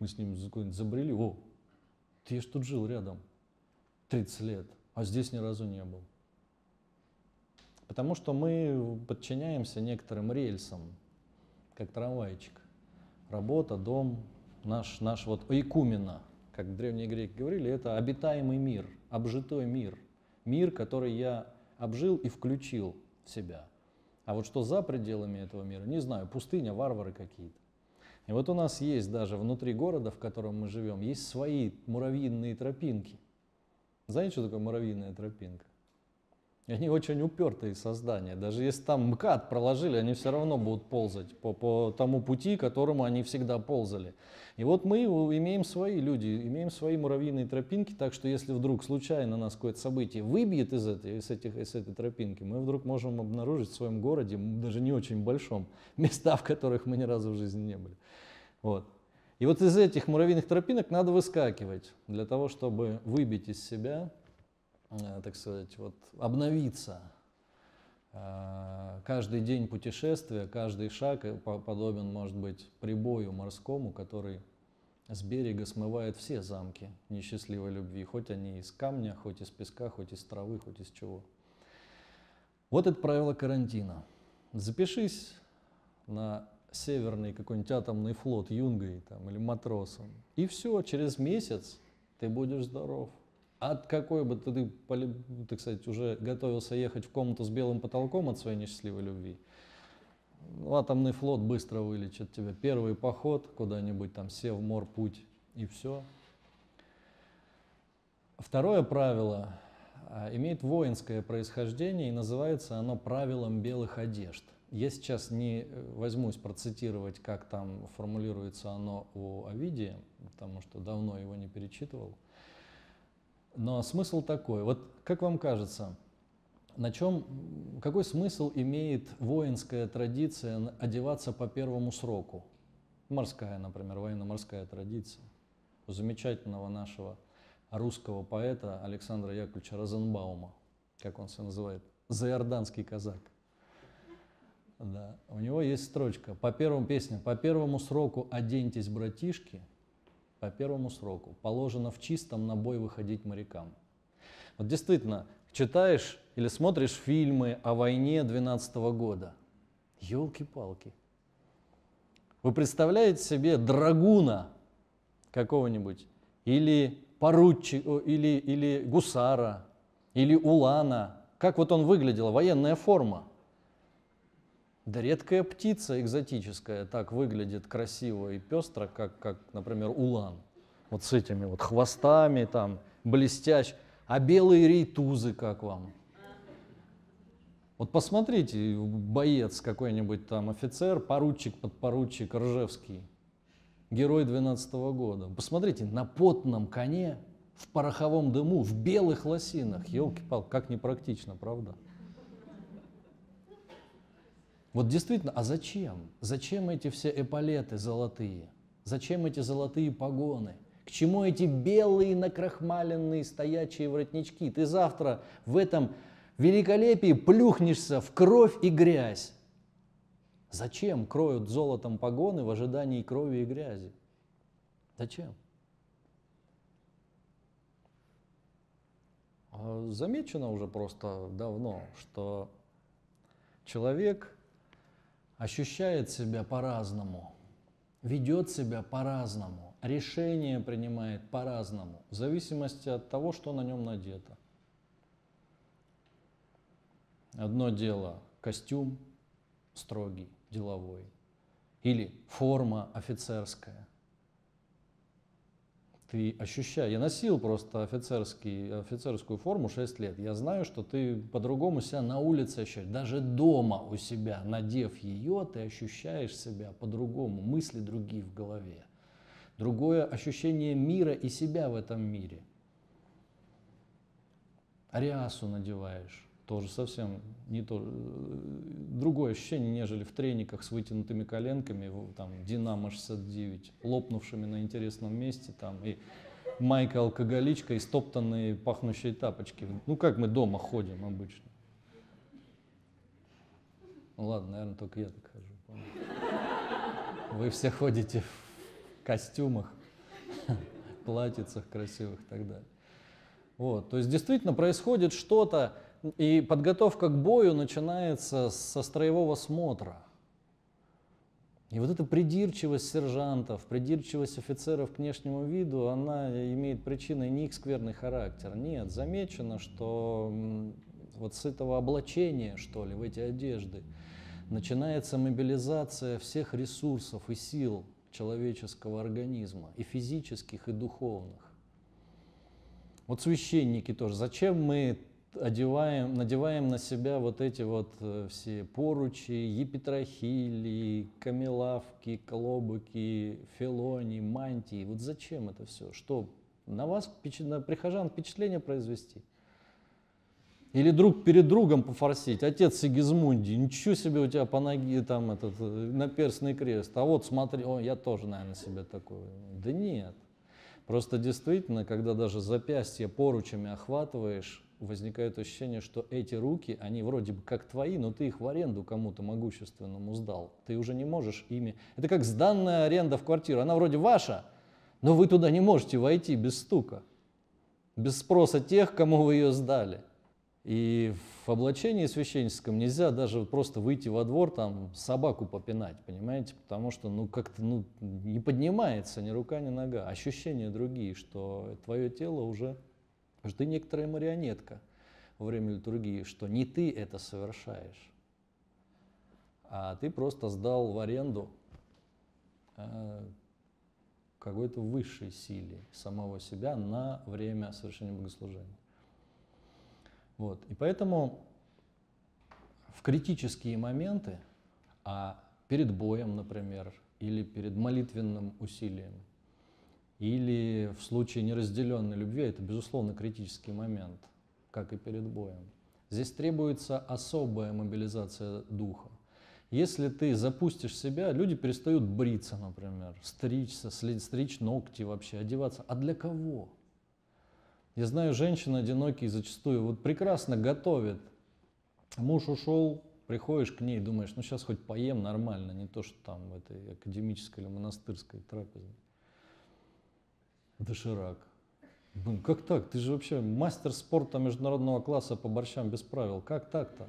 мы с ним забрели, о, ты я ж тут жил рядом 30 лет, а здесь ни разу не был. Потому что мы подчиняемся некоторым рельсам, как трамвайчик. Работа, дом, наш, наш вот ойкумена, как древние греки говорили, это обитаемый мир, обжитой мир. Мир, который я обжил и включил в себя. А вот что за пределами этого мира, не знаю, пустыня, варвары какие-то. И вот у нас есть даже внутри города, в котором мы живем, есть свои муравьиные тропинки. Знаете, что такое муравьиная тропинка? Они очень упертые создания. Даже если там МКАД проложили, они все равно будут ползать по, по тому пути, которому они всегда ползали. И вот мы имеем свои люди, имеем свои муравьиные тропинки, так что если вдруг случайно нас какое-то событие выбьет из этой, из, этих, из этой тропинки, мы вдруг можем обнаружить в своем городе, даже не очень большом, места, в которых мы ни разу в жизни не были. Вот. И вот из этих муравьиных тропинок надо выскакивать для того, чтобы выбить из себя так сказать, вот, обновиться. Э, каждый день путешествия, каждый шаг подобен, может быть, прибою морскому, который с берега смывает все замки несчастливой любви, хоть они из камня, хоть из песка, хоть из травы, хоть из чего. Вот это правило карантина. Запишись на северный какой-нибудь атомный флот юнгой там, или матросом, и все, через месяц ты будешь здоров от какой бы ты, так сказать, уже готовился ехать в комнату с белым потолком от своей несчастливой любви, ну, атомный флот быстро вылечит тебя. Первый поход куда-нибудь там, сев мор путь и все. Второе правило а, имеет воинское происхождение и называется оно правилом белых одежд. Я сейчас не э, возьмусь процитировать, как там формулируется оно у Овидия, потому что давно его не перечитывал. Но смысл такой. Вот как вам кажется, на чем, какой смысл имеет воинская традиция одеваться по первому сроку? Морская, например, военно-морская традиция. У замечательного нашего русского поэта Александра Яковлевича Розенбаума, как он себя называет, заиорданский казак. Да. У него есть строчка по первому песне, по первому сроку оденьтесь, братишки, по первому сроку положено в чистом на бой выходить морякам. Вот действительно, читаешь или смотришь фильмы о войне 12 года, елки-палки. Вы представляете себе драгуна какого-нибудь или поручика, или, или гусара, или улана, как вот он выглядел, военная форма. Да редкая птица экзотическая так выглядит красиво и пестро, как, как, например, улан. Вот с этими вот хвостами там, блестящ. А белые рейтузы как вам? Вот посмотрите, боец какой-нибудь там, офицер, поручик, подпоручик Ржевский, герой 12 -го года. Посмотрите, на потном коне, в пороховом дыму, в белых лосинах. Елки-палки, как непрактично, правда? Вот действительно, а зачем? Зачем эти все эполеты золотые? Зачем эти золотые погоны? К чему эти белые накрахмаленные стоячие воротнички? Ты завтра в этом великолепии плюхнешься в кровь и грязь. Зачем кроют золотом погоны в ожидании крови и грязи? Зачем? А замечено уже просто давно, что человек ощущает себя по-разному, ведет себя по-разному, решения принимает по-разному, в зависимости от того, что на нем надето. Одно дело костюм строгий, деловой, или форма офицерская. Ты ощущаешь, я носил просто офицерский, офицерскую форму 6 лет, я знаю, что ты по-другому себя на улице ощущаешь, даже дома у себя, надев ее, ты ощущаешь себя по-другому, мысли другие в голове, другое ощущение мира и себя в этом мире. Ариасу надеваешь, тоже совсем не то, другое ощущение, нежели в трениках с вытянутыми коленками, там, Динамо 69, лопнувшими на интересном месте, там, и майка алкоголичка и стоптанные пахнущие тапочки. Ну, как мы дома ходим обычно. Ну, ладно, наверное, только я так хожу. Вы все ходите в костюмах, платьицах красивых и так далее. Вот, то есть действительно происходит что-то, и подготовка к бою начинается со строевого смотра. И вот эта придирчивость сержантов, придирчивость офицеров к внешнему виду, она имеет причиной не их скверный характер. Нет, замечено, что вот с этого облачения, что ли, в эти одежды, начинается мобилизация всех ресурсов и сил человеческого организма, и физических, и духовных. Вот священники тоже. Зачем мы одеваем, надеваем на себя вот эти вот э, все поручи, епитрахили, камелавки, колобуки, филони, мантии. Вот зачем это все? Что, на вас, на прихожан впечатление произвести? Или друг перед другом пофорсить. Отец Сигизмунди, ничего себе у тебя по ноге там этот э, наперстный крест. А вот смотри, о, я тоже, наверное, себе такой. Да нет. Просто действительно, когда даже запястье поручами охватываешь, возникает ощущение, что эти руки, они вроде бы как твои, но ты их в аренду кому-то могущественному сдал. Ты уже не можешь ими... Это как сданная аренда в квартиру. Она вроде ваша, но вы туда не можете войти без стука, без спроса тех, кому вы ее сдали. И в облачении священническом нельзя даже просто выйти во двор, там собаку попинать, понимаете? Потому что ну как-то ну, не поднимается ни рука, ни нога. Ощущения другие, что твое тело уже что ты некоторая марионетка во время литургии, что не ты это совершаешь, а ты просто сдал в аренду э, какой-то высшей силе самого себя на время совершения богослужения. Вот. И поэтому в критические моменты, а перед боем, например, или перед молитвенным усилием, или в случае неразделенной любви, это, безусловно, критический момент, как и перед боем. Здесь требуется особая мобилизация духа. Если ты запустишь себя, люди перестают бриться, например, стричься, стричь ногти вообще, одеваться. А для кого? Я знаю женщин одинокие зачастую вот прекрасно готовят, Муж ушел, приходишь к ней, думаешь, ну сейчас хоть поем нормально, не то, что там в этой академической или монастырской трапезе. Доширак. Ну, как так? Ты же вообще мастер спорта международного класса по борщам без правил. Как так-то?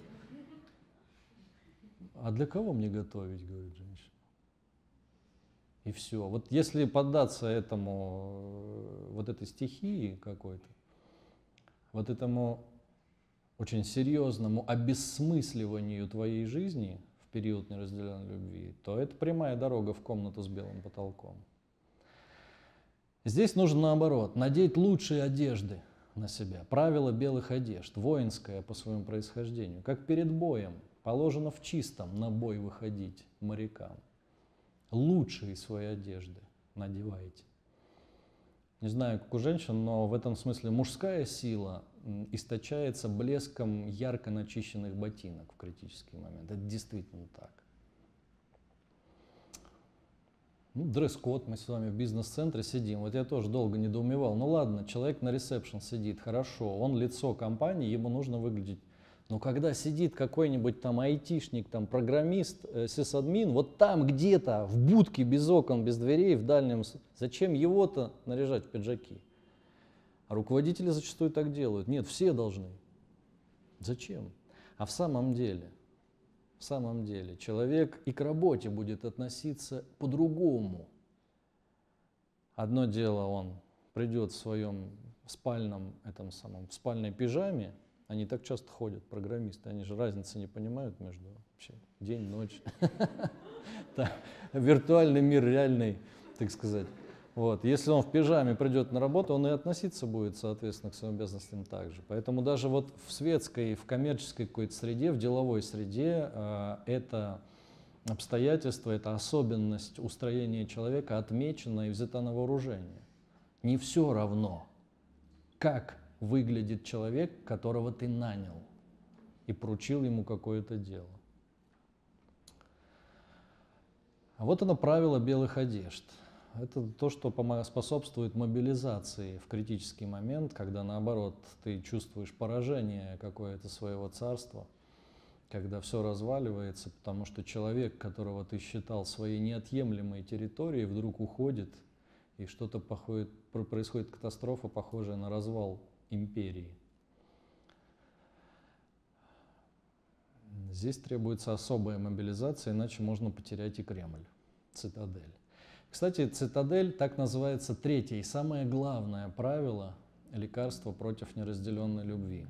А для кого мне готовить, говорит женщина. И все. Вот если поддаться этому, э, вот этой стихии какой-то, вот этому очень серьезному обесмысливанию твоей жизни в период неразделенной любви, то это прямая дорога в комнату с белым потолком. Здесь нужно наоборот, надеть лучшие одежды на себя. Правило белых одежд, воинское по своему происхождению. Как перед боем, положено в чистом на бой выходить морякам. Лучшие свои одежды надевайте. Не знаю, как у женщин, но в этом смысле мужская сила источается блеском ярко начищенных ботинок в критический момент. Это действительно так. Ну, дресс-код, мы с вами в бизнес-центре сидим. Вот я тоже долго недоумевал. Ну ладно, человек на ресепшн сидит, хорошо, он лицо компании, ему нужно выглядеть. Но когда сидит какой-нибудь там айтишник, там программист, э, сисадмин, вот там где-то, в будке без окон, без дверей, в дальнем, зачем его-то наряжать в пиджаки? А руководители зачастую так делают. Нет, все должны. Зачем? А в самом деле – в самом деле человек и к работе будет относиться по-другому. Одно дело, он придет в своем спальном, этом самом, в спальной пижаме, они так часто ходят, программисты, они же разницы не понимают между вообще день, ночь. Виртуальный мир, реальный, так сказать. Вот. Если он в пижаме придет на работу, он и относиться будет, соответственно, к своим обязанностям также. Поэтому даже вот в светской, в коммерческой какой-то среде, в деловой среде э, это обстоятельство, эта особенность устроения человека отмечена и взята на вооружение. Не все равно, как выглядит человек, которого ты нанял и поручил ему какое-то дело. Вот оно правило белых одежд – это то, что способствует мобилизации в критический момент, когда наоборот ты чувствуешь поражение какое-то своего царства, когда все разваливается, потому что человек, которого ты считал своей неотъемлемой территорией, вдруг уходит, и что-то происходит катастрофа, похожая на развал империи. Здесь требуется особая мобилизация, иначе можно потерять и Кремль, цитадель. Кстати, цитадель так называется третье и самое главное правило лекарства против неразделенной любви.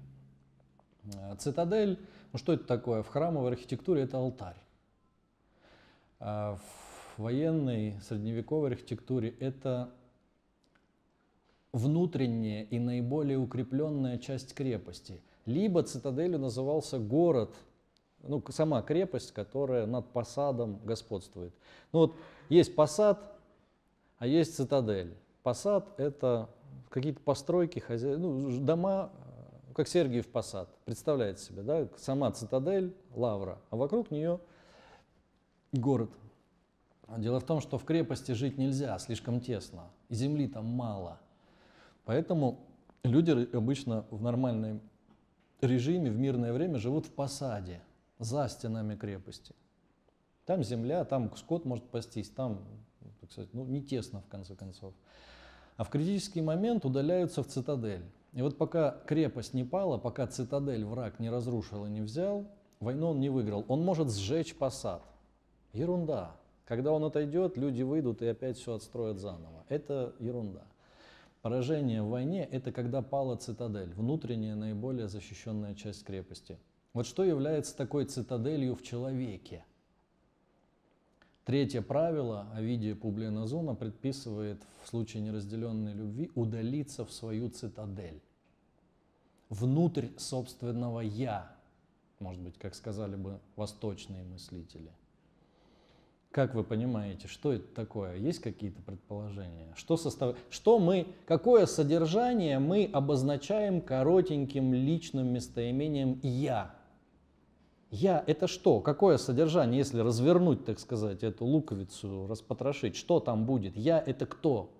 А, цитадель, ну что это такое? В храмовой архитектуре это алтарь. А в военной средневековой архитектуре это внутренняя и наиболее укрепленная часть крепости. Либо цитаделью назывался город, ну, сама крепость, которая над посадом господствует. Ну вот есть посад, а есть цитадель. Посад – это какие-то постройки, хозя... ну, дома, э, как Сергиев посад. Представляете себе, да? Сама цитадель, лавра, а вокруг нее город. Дело в том, что в крепости жить нельзя, слишком тесно, и земли там мало. Поэтому люди обычно в нормальном режиме, в мирное время живут в посаде, за стенами крепости. Там земля, там скот может пастись, там, так сказать, ну, не тесно в конце концов. А в критический момент удаляются в цитадель. И вот пока крепость не пала, пока цитадель враг не разрушил и не взял, войну он не выиграл. Он может сжечь посад. Ерунда. Когда он отойдет, люди выйдут и опять все отстроят заново. Это ерунда. Поражение в войне – это когда пала цитадель, внутренняя наиболее защищенная часть крепости. Вот что является такой цитаделью в человеке? Третье правило Овидия Публия Назуна предписывает в случае неразделенной любви удалиться в свою цитадель, внутрь собственного «я», может быть, как сказали бы восточные мыслители. Как вы понимаете, что это такое? Есть какие-то предположения? Что, состав... что мы, какое содержание мы обозначаем коротеньким личным местоимением «я»? Я – это что? Какое содержание, если развернуть, так сказать, эту луковицу, распотрошить? Что там будет? Я – это кто?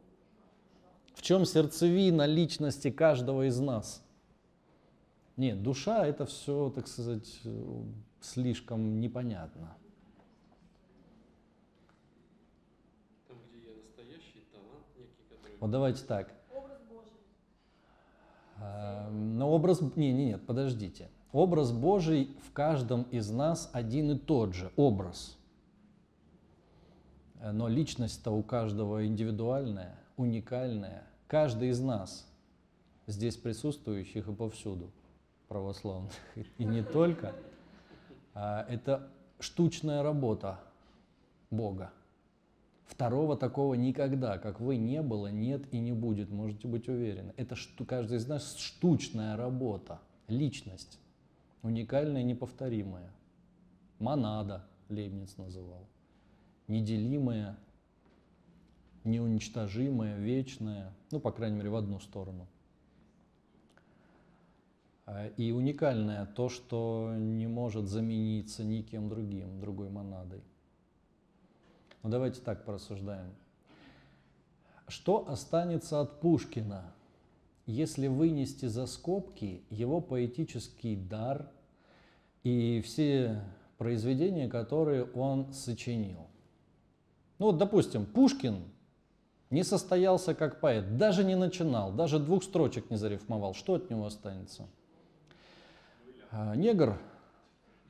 В чем сердцевина личности каждого из нас? Нет, душа это все, так сказать, слишком непонятно. Там, где я настоящий талант некий, который... Вот давайте так. Образ Божий. А, Но образ... Не, не, нет, подождите. Образ Божий в каждом из нас один и тот же образ. Но личность-то у каждого индивидуальная, уникальная. Каждый из нас, здесь присутствующих и повсюду, православных, и не только, а, это штучная работа Бога. Второго такого никогда, как вы, не было, нет и не будет, можете быть уверены. Это каждый из нас штучная работа, личность, уникальная и неповторимая. Монада, Лейбниц называл. Неделимая, неуничтожимая, вечная, ну, по крайней мере, в одну сторону. А, И уникальное то, что не может замениться никем другим, другой монадой. Ну давайте так порассуждаем. Что останется от Пушкина, если вынести за скобки его поэтический дар и все произведения, которые он сочинил? Ну вот, допустим, Пушкин не состоялся как поэт, даже не начинал, даже двух строчек не зарифмовал. Что от него останется? А, Негр,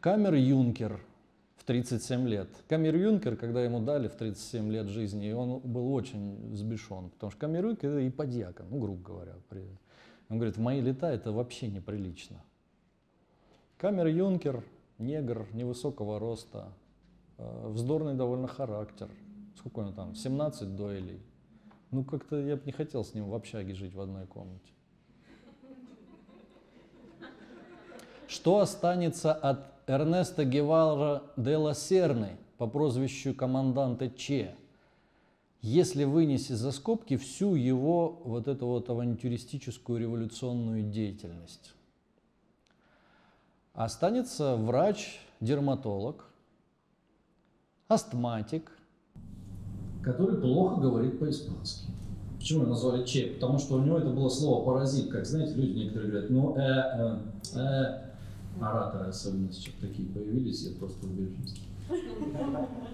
камер-юнкер 37 лет. Камер-юнкер, когда ему дали в 37 лет жизни, он был очень взбешен, потому что камер-юнкер это и подьякон, ну, грубо говоря. Он говорит, в мои лета это вообще неприлично. Камер-юнкер, негр невысокого роста, э, вздорный довольно характер. Сколько у там? 17 дуэлей. Ну, как-то я бы не хотел с ним в общаге жить в одной комнате. Что останется от Эрнеста Гевара де ла Серны по прозвищу команданта Че, если вынести за скобки всю его вот эту вот авантюристическую революционную деятельность? Останется врач, дерматолог, астматик, который плохо говорит по-испански. Почему его назвали Че? Потому что у него это было слово паразит, как знаете, люди некоторые говорят, ну, э, э, э, ораторы особенно сейчас такие появились, я просто убежусь.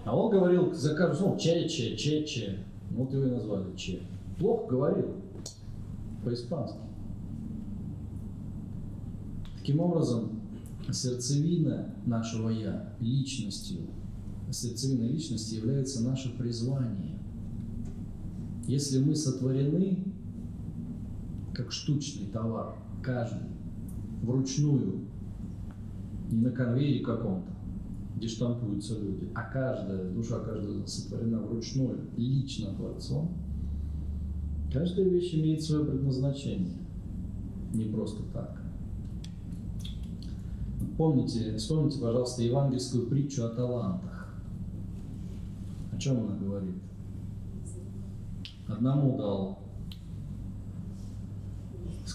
А он говорил за каждым ну, че, че, че, че. Ну, Вот его и назвали Че. Плохо говорил по-испански. Таким образом, сердцевина нашего «я», личностью, сердцевиной личности является наше призвание. Если мы сотворены как штучный товар, каждый, вручную, не на конвейере каком-то, где штампуются люди, а каждая, душа каждая сотворена вручную, лично Творцом, каждая вещь имеет свое предназначение, не просто так. Помните, вспомните, пожалуйста, евангельскую притчу о талантах. О чем она говорит? Одному дал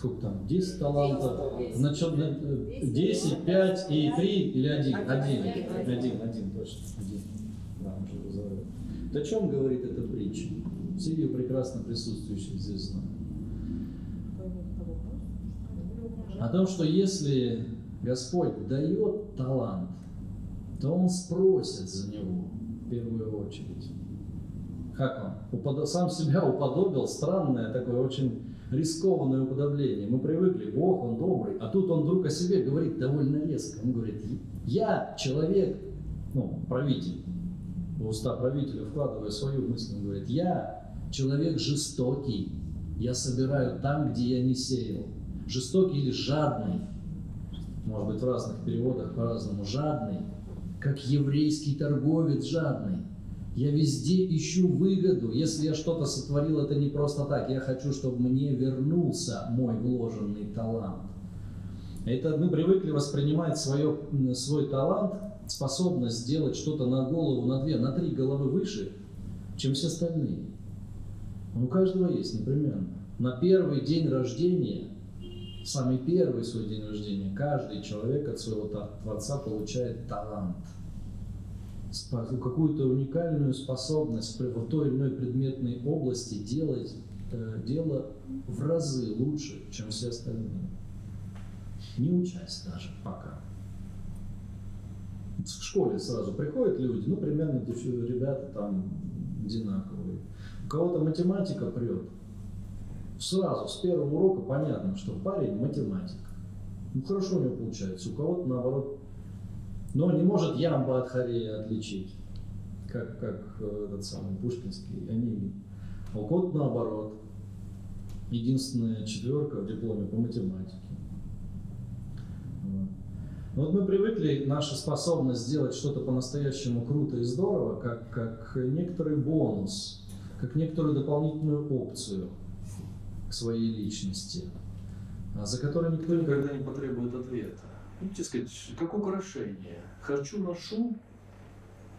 сколько там, 10 талантов, значит, 10, 5 и 3 или 1? Один, один, один, точно, один. Да, он же вызывает. О чем говорит эта притча? Все ее прекрасно присутствующие здесь знают. О том, что если Господь дает талант, то Он спросит за него в первую очередь. Как он? Сам себя уподобил, странное такое очень рискованное уподобление. Мы привыкли, Бог, Он добрый, а тут Он вдруг о себе говорит довольно резко. Он говорит, я человек, ну, правитель, в уста правителя вкладывая свою мысль, он говорит, я человек жестокий, я собираю там, где я не сеял. Жестокий или жадный, может быть в разных переводах по-разному, жадный, как еврейский торговец жадный. Я везде ищу выгоду. Если я что-то сотворил, это не просто так. Я хочу, чтобы мне вернулся мой вложенный талант. Это мы привыкли воспринимать свое, свой талант, способность сделать что-то на голову, на две, на три головы выше, чем все остальные. У каждого есть непременно. На первый день рождения, самый первый свой день рождения, каждый человек от своего Творца получает талант. Какую-то уникальную способность в той или иной предметной области делать э, дело в разы лучше, чем все остальные. не учась даже пока. В школе сразу приходят люди, ну, примерно ребята там одинаковые. У кого-то математика прет, сразу с первого урока понятно, что парень математик. Ну, хорошо у него получается, у кого-то наоборот. Но не может ямба от хорея отличить, как, как э, этот самый пушкинский у кого-то наоборот. Единственная четверка в дипломе по математике. Вот. Ну, вот мы привыкли, наша способность сделать что-то по-настоящему круто и здорово, как, как некоторый бонус, как некоторую дополнительную опцию к своей личности, а за которой никто никогда не потребует ответа. Ну, сказать, как украшение. Хочу, ношу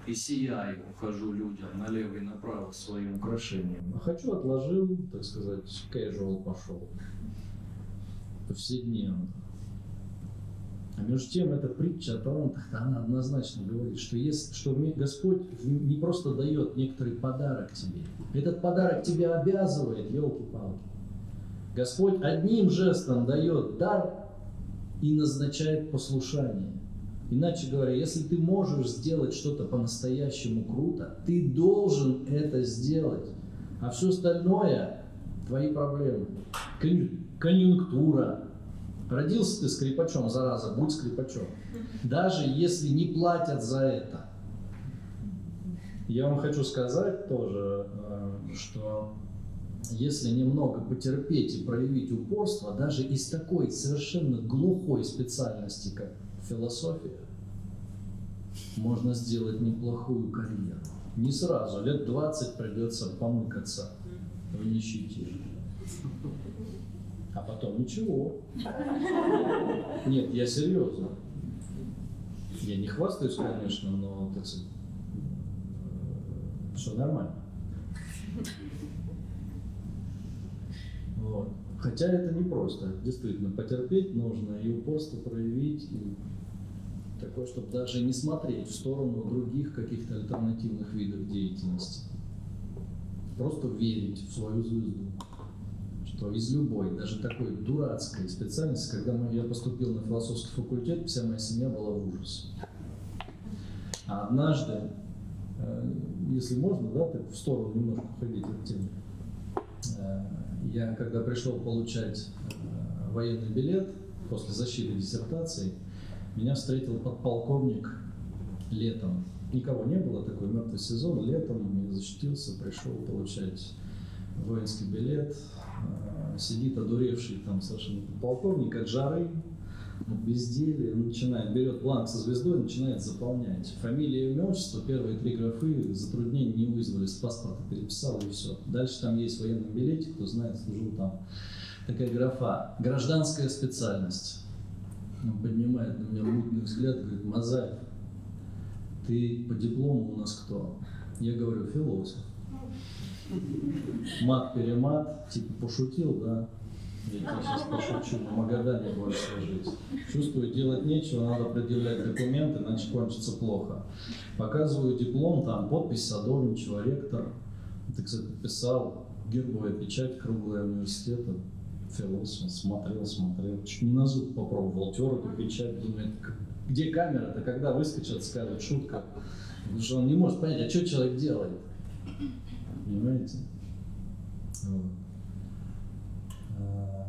и сияю, хожу людям налево и направо своим украшением. А хочу, отложил, так сказать, casual пошел. Повседневно. А между тем, эта притча о талантах, она однозначно говорит, что, если, что Господь не просто дает некоторый подарок тебе. Этот подарок тебя обязывает, елки-палки. Господь одним жестом дает дар и назначает послушание. Иначе говоря, если ты можешь сделать что-то по-настоящему круто, ты должен это сделать. А все остальное – твои проблемы. Конъюнктура, Родился ты скрипачом, зараза, будь скрипачом. Даже если не платят за это. Я вам хочу сказать тоже, э, что если немного потерпеть и проявить упорство, даже из такой совершенно глухой специальности, как философия, можно сделать неплохую карьеру. Не сразу, лет 20 придется помыкаться в нищете. А потом ничего. Нет, я серьезно. Я не хвастаюсь, конечно, но так все нормально. Вот. Хотя это не просто. Действительно, потерпеть нужно и упорство проявить, и такое, чтобы даже не смотреть в сторону других каких-то альтернативных видов деятельности. Просто верить в свою звезду что из любой, даже такой дурацкой специальности, когда я поступил на философский факультет, вся моя семья была в ужасе. А однажды, э, если можно, да, так в сторону немножко уходить от темы, э, я когда пришел получать э, военный билет после защиты диссертации, меня встретил подполковник летом. Никого не было, такой мертвый сезон, летом я защитился, пришел получать воинский билет, Э, сидит одуревший там совершенно полковник от жары, безделие, начинает, берет бланк со звездой, начинает заполнять. Фамилия, имя, отчество, первые три графы, затруднений не вызвали, с паспорта переписал и все. Дальше там есть военный билетик, кто знает, служил там. Такая графа. Гражданская специальность. Он поднимает на меня мутный взгляд, говорит, Мазаев, ты по диплому у нас кто? Я говорю, философ мат-перемат, типа пошутил, да, я сейчас пошучу, на Магадане больше жить. Чувствую, делать нечего, надо предъявлять документы, иначе кончится плохо. Показываю диплом, там подпись садовничего, ректор, так сказать, подписал, гербовая печать круглая университета, философ, смотрел, смотрел, чуть не на зуб попробовал, тер эту печать, думает, где камера-то, когда выскочит, скажет, шутка. Потому что он не может понять, а что человек делает. Понимаете? Вот. А,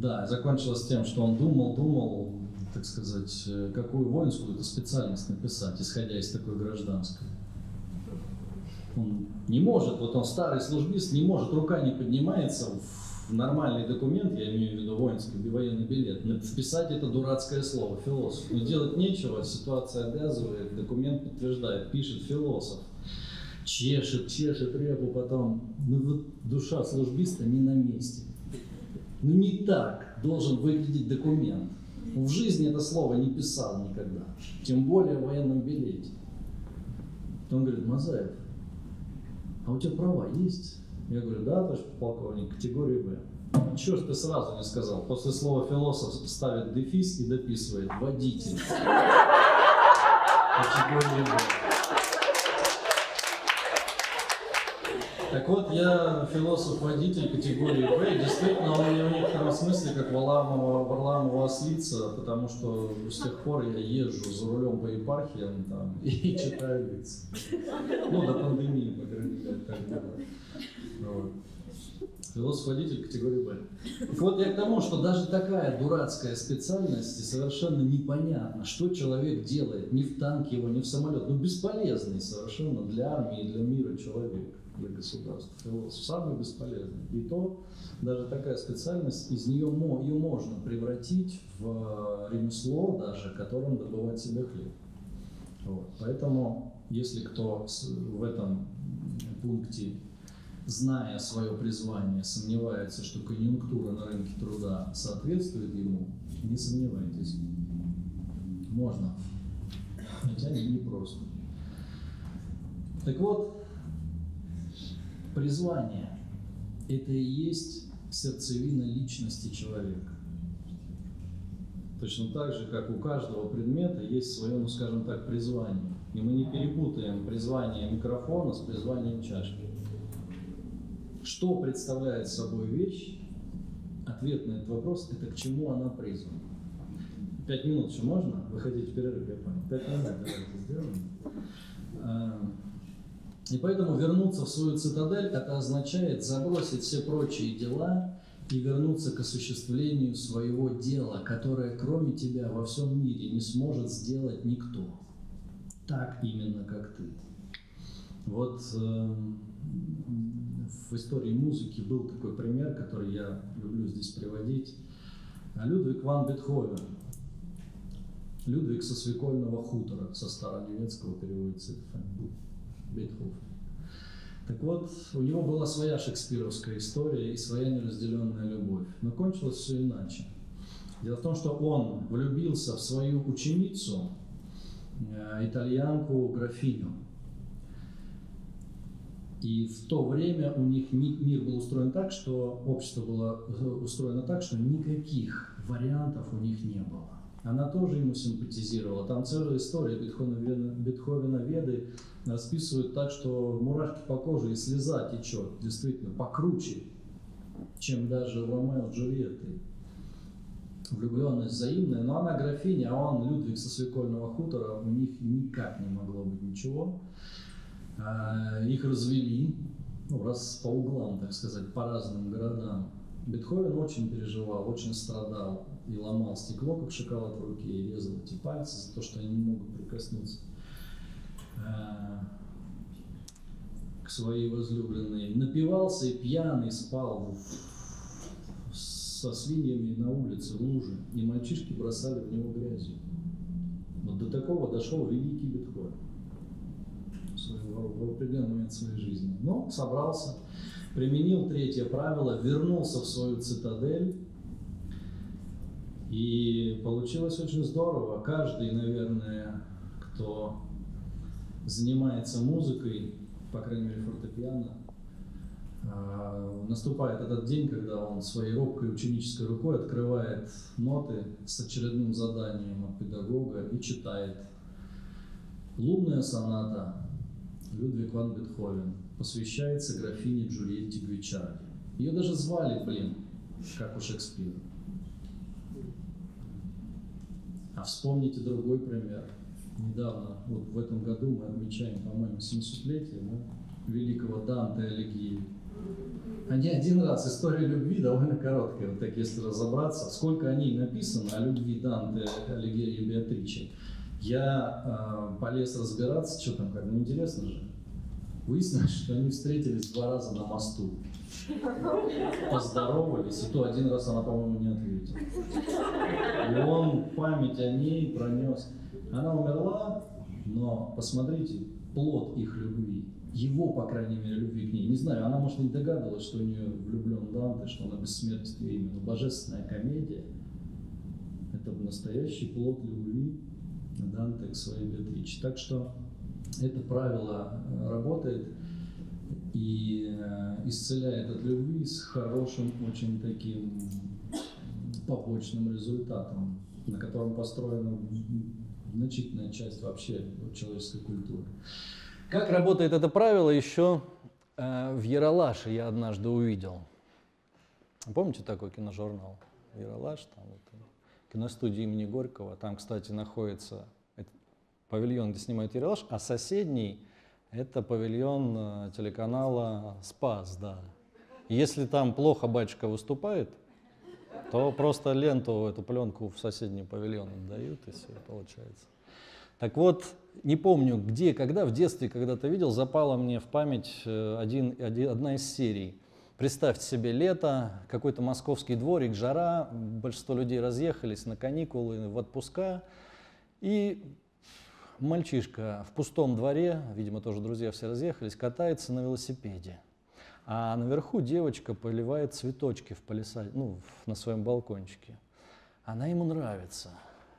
да, закончилось тем, что он думал, думал, так сказать, э, какую воинскую это специальность написать, исходя из такой гражданской. Он не может, вот он старый службист, не может, рука не поднимается в нормальный документ, я имею в виду воинский военный билет, вписать это дурацкое слово, философ. Но делать нечего, ситуация обязывает, документ подтверждает, пишет философ чешет, чешет репу потом. Ну вот душа службиста не на месте. Ну не так должен выглядеть документ. В жизни это слово не писал никогда, тем более в военном билете. Он говорит, Мазаев, а у тебя права есть? Я говорю, да, товарищ полковник, категория Б. Ж ты сразу не сказал? После слова философ ставит дефис и дописывает водитель. Категория Б. Так вот, я философ-водитель категории Б. Действительно, он не в некотором смысле как Варламова, Варламова ослица, потому что с тех пор я езжу за рулем по епархиям там, и читаю лекции. Ну, до пандемии, по крайней мере, так было. Вот. Философ-водитель категории Б. Так вот я к тому, что даже такая дурацкая специальность и совершенно непонятно, что человек делает ни в танке его, ни в самолет. Ну, бесполезный совершенно для армии для мира человек, для государства. Философ самый бесполезный. И то даже такая специальность, из нее ее можно превратить в ремесло даже, которым добывать себе хлеб. Вот. Поэтому, если кто в этом пункте зная свое призвание, сомневается, что конъюнктура на рынке труда соответствует ему, не сомневайтесь. Можно. Хотя не просто. Так вот, призвание – это и есть сердцевина личности человека. Точно так же, как у каждого предмета есть свое, ну скажем так, призвание. И мы не перепутаем призвание микрофона с призванием чашки. Что представляет собой вещь? Ответ на этот вопрос – это к чему она призвана. Пять минут еще можно? Вы хотите перерыв, я понял. Пять минут давайте сделаем. И поэтому вернуться в свою цитадель – это означает забросить все прочие дела и вернуться к осуществлению своего дела, которое кроме тебя во всем мире не сможет сделать никто. Так именно, как ты. Вот эм, в истории музыки был такой пример, который я люблю здесь приводить. Людвиг ван Бетховен. Людвиг со свекольного хутора, со старонемецкого переводится Бетховен. Так вот, у него была своя шекспировская история и своя неразделенная любовь. Но кончилось все иначе. Дело в том, что он влюбился в свою ученицу, э, итальянку графиню. И в то время у них мир был устроен так, что общество было э, устроено так, что никаких вариантов у них не было. Она тоже ему симпатизировала. Там целая история Бетховена, Бетховена Веды расписывают так, что мурашки по коже и слеза течет, действительно, покруче, чем даже в Ромео Джульетты. Влюбленность взаимная, но она графиня, а он Людвиг со свекольного хутора, у них никак не могло быть ничего. А, их развели, ну, раз по углам, так сказать, по разным городам. Бетховен очень переживал, очень страдал и ломал стекло, как шоколад в руке, и резал эти пальцы за то, что они не могут прикоснуться к своей возлюбленной. Напивался и пьяный спал со свиньями на улице, в луже, и мальчишки бросали в него грязью. Вот до такого дошел великий Бетховен в определенный момент своей жизни. Но собрался, применил третье правило, вернулся в свою цитадель, и получилось очень здорово. Каждый, наверное, кто занимается музыкой, по крайней мере фортепиано, а, наступает этот день, когда он своей робкой ученической рукой открывает ноты с очередным заданием от педагога и читает. Лунная соната Людвиг ван Бетховен, посвящается графине Джульетте Гвичарди. Ее даже звали, блин, как у Шекспира. А вспомните другой пример. Недавно, вот в этом году мы отмечаем, по-моему, 700-летие да, великого Данте Алигьери. Они один раз, история любви довольно короткая, вот так если разобраться, сколько о ней написано, о любви Данте Алигьери и Беатричи. Я э, полез разбираться, что там, как, ну интересно же. Выяснилось, что они встретились два раза на мосту. Поздоровались, и то один раз она, по-моему, не ответила. И он память о ней пронес. Она умерла, но посмотрите, плод их любви. Его, по крайней мере, любви к ней. Не знаю, она, может, не догадывалась, что у нее влюблен Данте, что она бессмертие именно. Божественная комедия – это настоящий плод любви Данте к своей Беатриче. Так что это правило э, работает и э, исцеляет от любви с хорошим очень таким побочным результатом, на котором построена значительная часть вообще человеческой культуры. Как работает это правило, еще э, в Яралаше я однажды увидел. Помните такой киножурнал? Яралаш, там вот, киностудия имени Горького. Там, кстати, находится павильон, где снимают Яралаш, а соседний это павильон э, телеканала «Спас», да. Если там плохо батюшка выступает, то просто ленту, эту пленку в соседний павильон отдают, и все получается. Так вот, не помню, где, когда, в детстве когда-то видел, запала мне в память э, один, один, одна из серий. Представьте себе лето, какой-то московский дворик, жара, большинство людей разъехались на каникулы, в отпуска, и мальчишка в пустом дворе, видимо, тоже друзья все разъехались, катается на велосипеде. А наверху девочка поливает цветочки в палисаде, ну, на своем балкончике. Она ему нравится.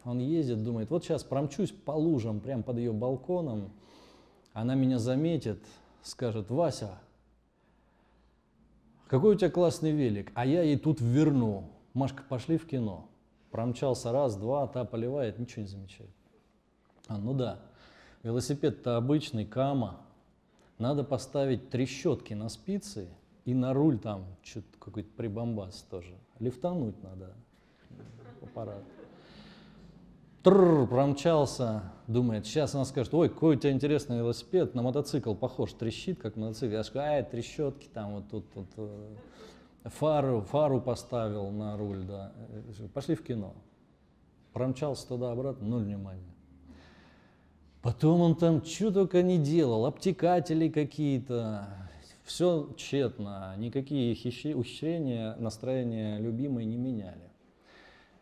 Он ездит, думает, вот сейчас промчусь по лужам, прямо под ее балконом. Она меня заметит, скажет, Вася, какой у тебя классный велик, а я ей тут верну. Машка, пошли в кино. Промчался раз, два, та поливает, ничего не замечает. А, ну да, велосипед-то обычный, кама, надо поставить трещотки на спицы и на руль там что-то какой-то прибамбас тоже. Лифтануть надо аппарат. Тррр, промчался, думает, сейчас она скажет, ой, какой у тебя интересный велосипед, на мотоцикл похож, трещит, как мотоцикл. Я скажу, ай, трещотки там вот тут, вот, э, фару, фару поставил на руль, да. Пошли в кино. Промчался туда-обратно, ноль внимания. Потом он там что только не делал, обтекатели какие-то, все тщетно, никакие ухищрения настроения любимой не меняли.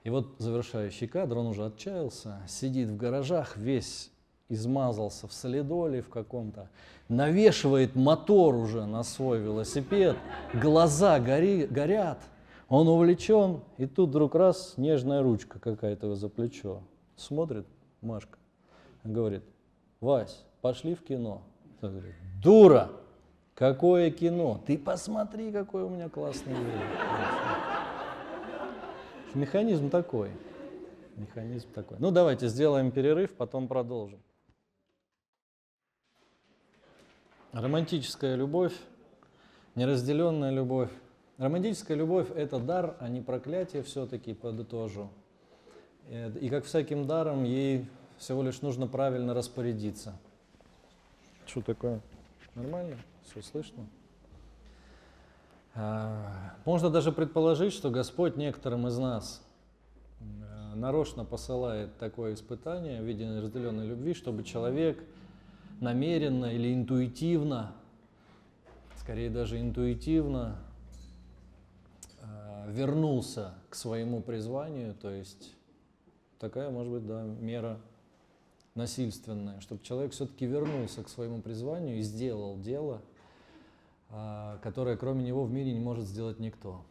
И вот завершающий кадр, он уже отчаялся, сидит в гаражах, весь измазался в солидоле в каком-то, навешивает мотор уже на свой велосипед, глаза гори, горят, он увлечен, и тут вдруг раз нежная ручка какая-то за плечо. Смотрит Машка, говорит, Вась, пошли в кино. Я говорю, дура, какое кино? Ты посмотри, какой у меня классный. Механизм такой. Механизм такой. Ну, давайте сделаем перерыв, потом продолжим. Романтическая любовь, неразделенная любовь. Романтическая любовь – это дар, а не проклятие все-таки, подытожу. И как всяким даром, ей всего лишь нужно правильно распорядиться. Что такое? Нормально? Все слышно? А, можно даже предположить, что Господь некоторым из нас э, нарочно посылает такое испытание в виде разделенной любви, чтобы человек намеренно или интуитивно, скорее даже интуитивно, э, вернулся к своему призванию, то есть такая, может быть, да, мера насильственное, чтобы человек все-таки вернулся к своему призванию и сделал дело, а, которое кроме него в мире не может сделать никто.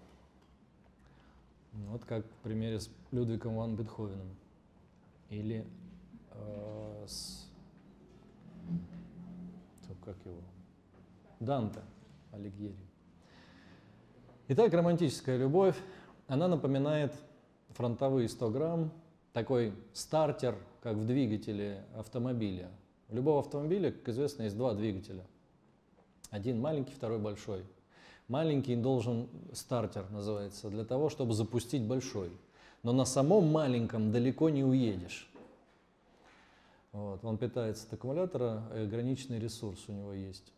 Вот как в примере с Людвигом ван Бетховеном или э, с как его Данте Алигьери. Итак, романтическая любовь, она напоминает фронтовые 100 грамм, такой стартер как в двигателе автомобиля. У любого автомобиля, как известно, есть два двигателя. Один маленький, второй большой. Маленький должен, стартер называется, для того, чтобы запустить большой. Но на самом маленьком далеко не уедешь. Вот, он питается от аккумулятора, ограниченный ресурс у него есть.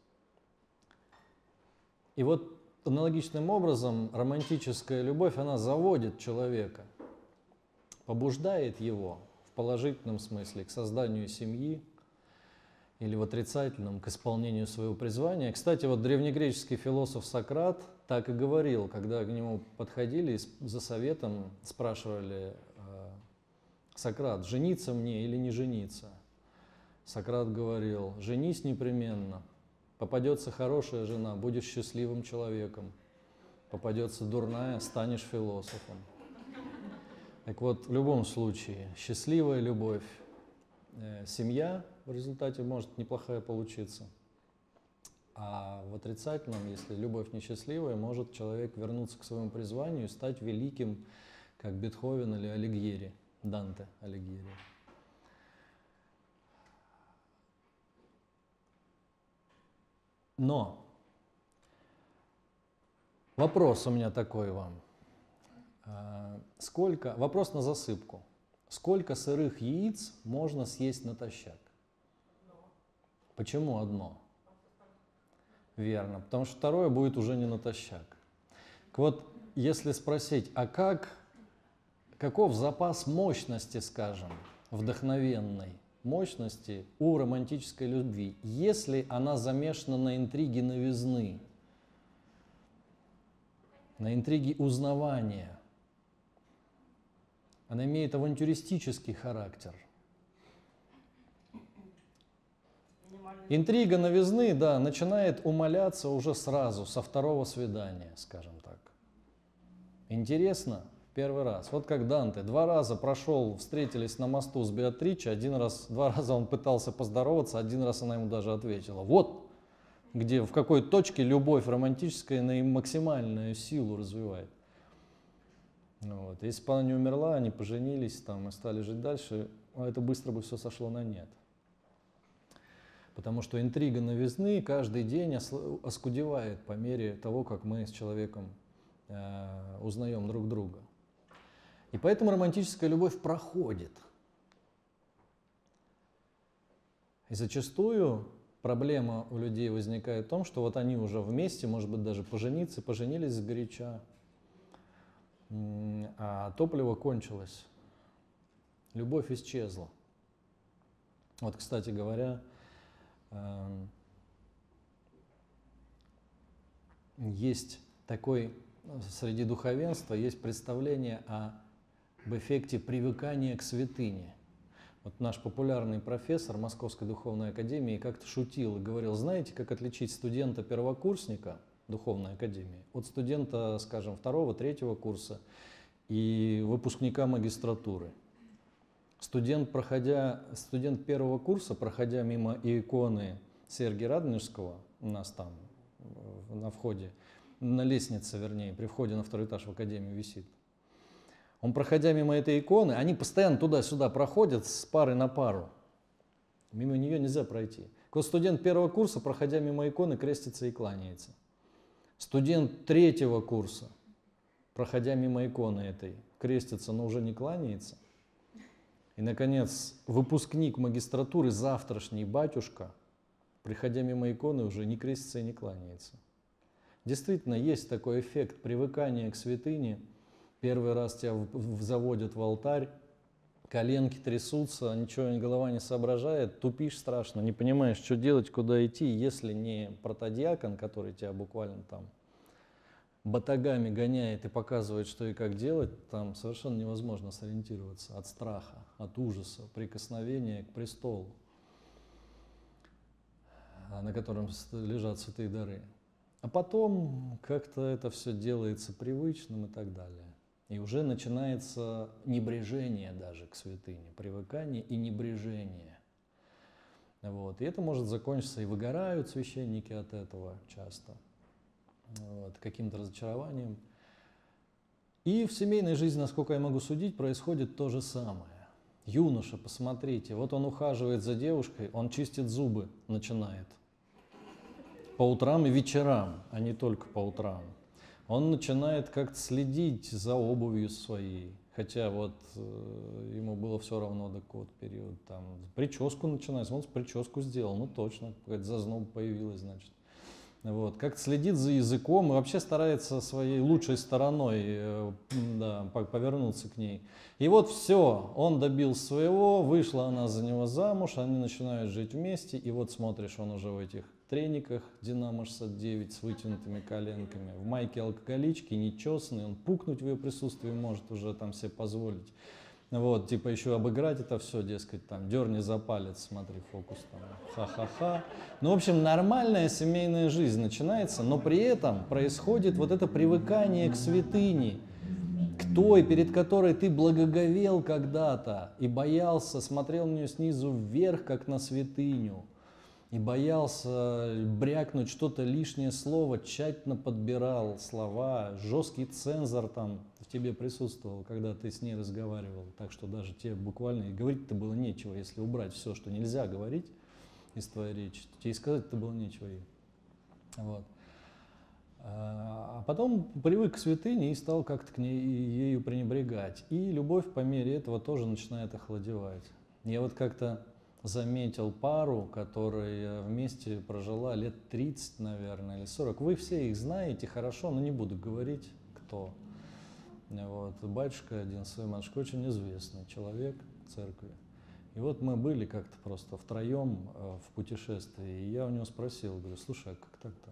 И вот аналогичным образом романтическая любовь, она заводит человека, побуждает его положительном смысле к созданию семьи или в отрицательном к исполнению своего призвания. Кстати, вот древнегреческий философ Сократ так и говорил, когда к нему подходили за советом, спрашивали э, Сократ, жениться мне или не жениться? Сократ говорил, женись непременно, попадется хорошая жена, будешь счастливым человеком, попадется дурная, станешь философом. Так вот, в любом случае, счастливая любовь, э, семья в результате может неплохая получиться. А в отрицательном, если любовь несчастливая, может человек вернуться к своему призванию и стать великим, как Бетховен или Алигьери, Данте Алигьери. Но Вопрос у меня такой вам. А, сколько, вопрос на засыпку. Сколько сырых яиц можно съесть натощак? Почему одно? Верно, потому что второе будет уже не натощак. Вот если спросить, а как, каков запас мощности, скажем, вдохновенной мощности у романтической любви, если она замешана на интриге новизны, на интриге узнавания, она имеет авантюристический характер. Интрига новизны, да, начинает умаляться уже сразу, со второго свидания, скажем так. Интересно? Первый раз. Вот как Данте. Два раза прошел, встретились на мосту с Беатричей. Один раз, два раза он пытался поздороваться, один раз она ему даже ответила. Вот где, в какой точке любовь романтическая на максимальную силу развивает. Вот. Если бы она не умерла, они поженились там и стали жить дальше, а это быстро бы все сошло на нет. Потому что интрига новизны каждый день оскудевает по мере того, как мы с человеком э, узнаем друг друга. И поэтому романтическая любовь проходит. И зачастую проблема у людей возникает в том, что вот они уже вместе, может быть, даже пожениться, поженились с горяча, а топливо кончилось, любовь исчезла. Вот, кстати говоря, эм, есть такой среди духовенства есть представление о об эффекте привыкания к святыне. Вот наш популярный профессор Московской духовной академии как-то шутил и говорил, знаете, как отличить студента-первокурсника духовной академии от студента, скажем, второго, третьего курса и выпускника магистратуры. Студент, проходя, студент первого курса, проходя мимо иконы Сергия Радонежского, у нас там на входе, на лестнице, вернее, при входе на второй этаж в академию висит, он, проходя мимо этой иконы, они постоянно туда-сюда проходят с пары на пару. Мимо нее нельзя пройти. Вот студент первого курса, проходя мимо иконы, крестится и кланяется. Студент третьего курса, проходя мимо иконы этой, крестится, но уже не кланяется. И, наконец, выпускник магистратуры, завтрашний батюшка, приходя мимо иконы, уже не крестится и не кланяется. Действительно, есть такой эффект привыкания к святыне – Первый раз тебя заводят в алтарь, коленки трясутся, ничего голова не соображает, тупишь страшно, не понимаешь, что делать, куда идти, если не протодиакон, который тебя буквально там батагами гоняет и показывает, что и как делать, там совершенно невозможно сориентироваться от страха, от ужаса, прикосновения к престолу, на котором лежат святые дары. А потом как-то это все делается привычным и так далее. И уже начинается небрежение даже к святыне, привыкание и небрежение. Вот. И это может закончиться, и выгорают священники от этого часто, вот, каким-то разочарованием. И в семейной жизни, насколько я могу судить, происходит то же самое. Юноша, посмотрите, вот он ухаживает за девушкой, он чистит зубы, начинает. По утрам и вечерам, а не только по утрам он начинает как-то следить за обувью своей. Хотя вот э, ему было все равно до какого-то периода. Там прическу начинает, он прическу сделал, ну точно, какая-то зазноб появилась, значит. Вот, как-то следит за языком и вообще старается своей лучшей стороной э, да, повернуться к ней. И вот все, он добился своего, вышла она за него замуж, они начинают жить вместе, и вот смотришь, он уже в этих трениках Динамо 69 с вытянутыми коленками, в майке алкоголички, нечесанный, он пукнуть в ее присутствии может уже там себе позволить. Вот, типа еще обыграть это все, дескать, там, дерни за палец, смотри, фокус там, ха-ха-ха. Ну, в общем, нормальная семейная жизнь начинается, но при этом происходит вот это привыкание к святыне, к той, перед которой ты благоговел когда-то и боялся, смотрел на нее снизу вверх, как на святыню и боялся брякнуть что-то лишнее слово, тщательно подбирал слова, жесткий цензор там в тебе присутствовал, когда ты с ней разговаривал, так что даже тебе буквально и говорить-то было нечего, если убрать все, что нельзя говорить из твоей речи, тебе и сказать-то было нечего ей. Вот. А потом привык к святыне и стал как-то к ней ею пренебрегать. И любовь по мере этого тоже начинает охладевать. Я вот как-то заметил пару, которая вместе прожила лет 30, наверное, или 40. Вы все их знаете хорошо, но не буду говорить, кто. Вот. Батюшка один, матушка, очень известный человек церкви. И вот мы были как-то просто втроем э, в путешествии, и я у него спросил, говорю, слушай, а как так-то?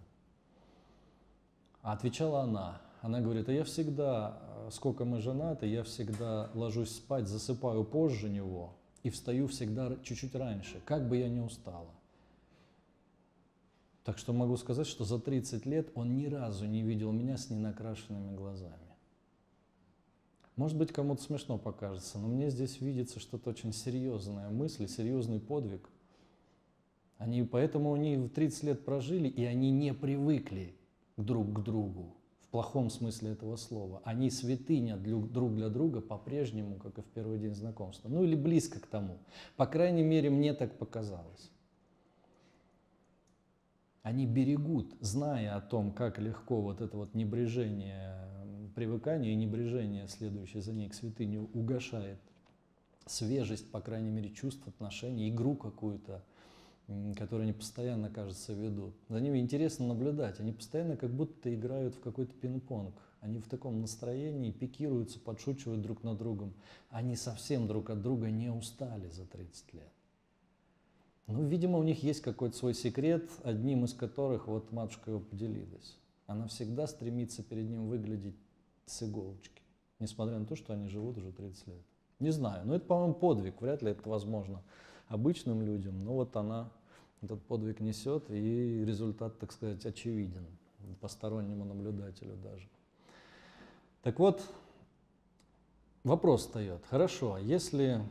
А отвечала она. Она говорит, а я всегда, э, сколько мы женаты, я всегда ложусь спать, засыпаю позже него, и встаю всегда чуть-чуть раньше, как бы я ни устала. Так что могу сказать, что за 30 лет он ни разу не видел меня с ненакрашенными глазами. Может быть, кому-то смешно покажется, но мне здесь видится что-то очень серьезная мысль, серьезный подвиг. Они поэтому они в 30 лет прожили, и они не привыкли друг к другу плохом смысле этого слова. Они святыня друг для друга по-прежнему, как и в первый день знакомства. Ну или близко к тому. По крайней мере, мне так показалось. Они берегут, зная о том, как легко вот это вот небрежение, привыкание и небрежение, следующее за ней к святыне, угошает свежесть, по крайней мере, чувств, отношений, игру какую-то, которые они постоянно, кажется, ведут. За ними интересно наблюдать. Они постоянно как будто играют в какой-то пинг-понг. Они в таком настроении пикируются, подшучивают друг над другом. Они совсем друг от друга не устали за 30 лет. Ну, видимо, у них есть какой-то свой секрет, одним из которых вот матушка его поделилась. Она всегда стремится перед ним выглядеть с иголочки, несмотря на то, что они живут уже 30 лет. Не знаю, но это, по-моему, подвиг, вряд ли это возможно обычным людям, но вот она этот подвиг несет, и результат, так сказать, очевиден постороннему наблюдателю даже. Так вот, вопрос встает. Хорошо, если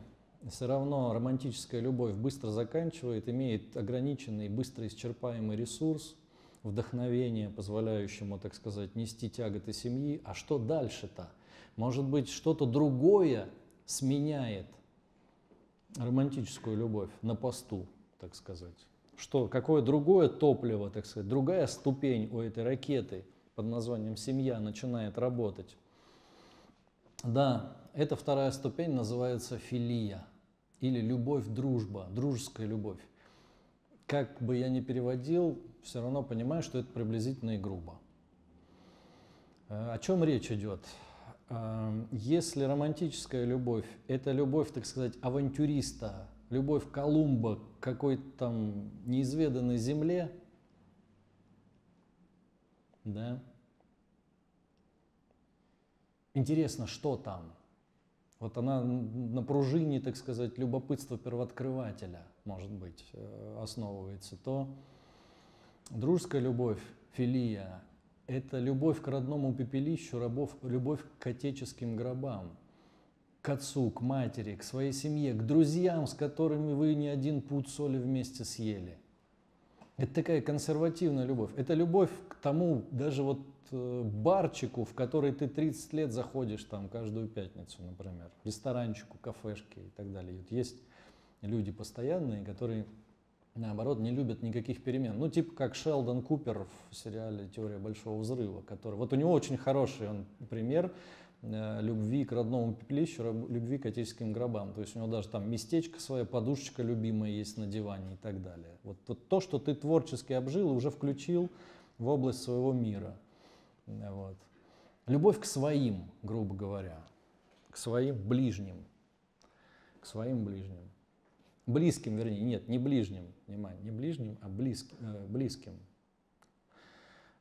все равно романтическая любовь быстро заканчивает, имеет ограниченный, быстро исчерпаемый ресурс, вдохновение, позволяющему, так сказать, нести тяготы семьи, а что дальше-то? Может быть, что-то другое сменяет романтическую любовь на посту, так сказать. Что, какое другое топливо, так сказать, другая ступень у этой ракеты под названием «семья» начинает работать. Да, эта вторая ступень называется филия или любовь-дружба, дружеская любовь. Как бы я ни переводил, все равно понимаю, что это приблизительно и грубо. Э, о чем речь идет? Если романтическая любовь – это любовь, так сказать, авантюриста, любовь Колумба к какой-то там неизведанной земле, да, интересно, что там? Вот она на пружине, так сказать, любопытства первооткрывателя, может быть, э, основывается, то дружеская любовь, филия, это любовь к родному пепелищу, рабов, любовь к отеческим гробам, к отцу, к матери, к своей семье, к друзьям, с которыми вы не один путь соли вместе съели. Это такая консервативная любовь. Это любовь к тому, даже вот э, барчику, в который ты 30 лет заходишь там каждую пятницу, например, ресторанчику, кафешке и так далее. Вот есть люди постоянные, которые наоборот, не любят никаких перемен. Ну, типа как Шелдон Купер в сериале «Теория большого взрыва», который... Вот у него очень хороший он пример э, любви к родному пепелищу, любви к отеческим гробам. То есть у него даже там местечко своя, подушечка любимая есть на диване и так далее. Вот, вот то, что ты творчески обжил уже включил в область своего мира. Вот. Любовь к своим, грубо говоря, к своим ближним, к своим ближним. Близким, вернее, нет, не ближним, внимание, не ближним, а близк, э, близким.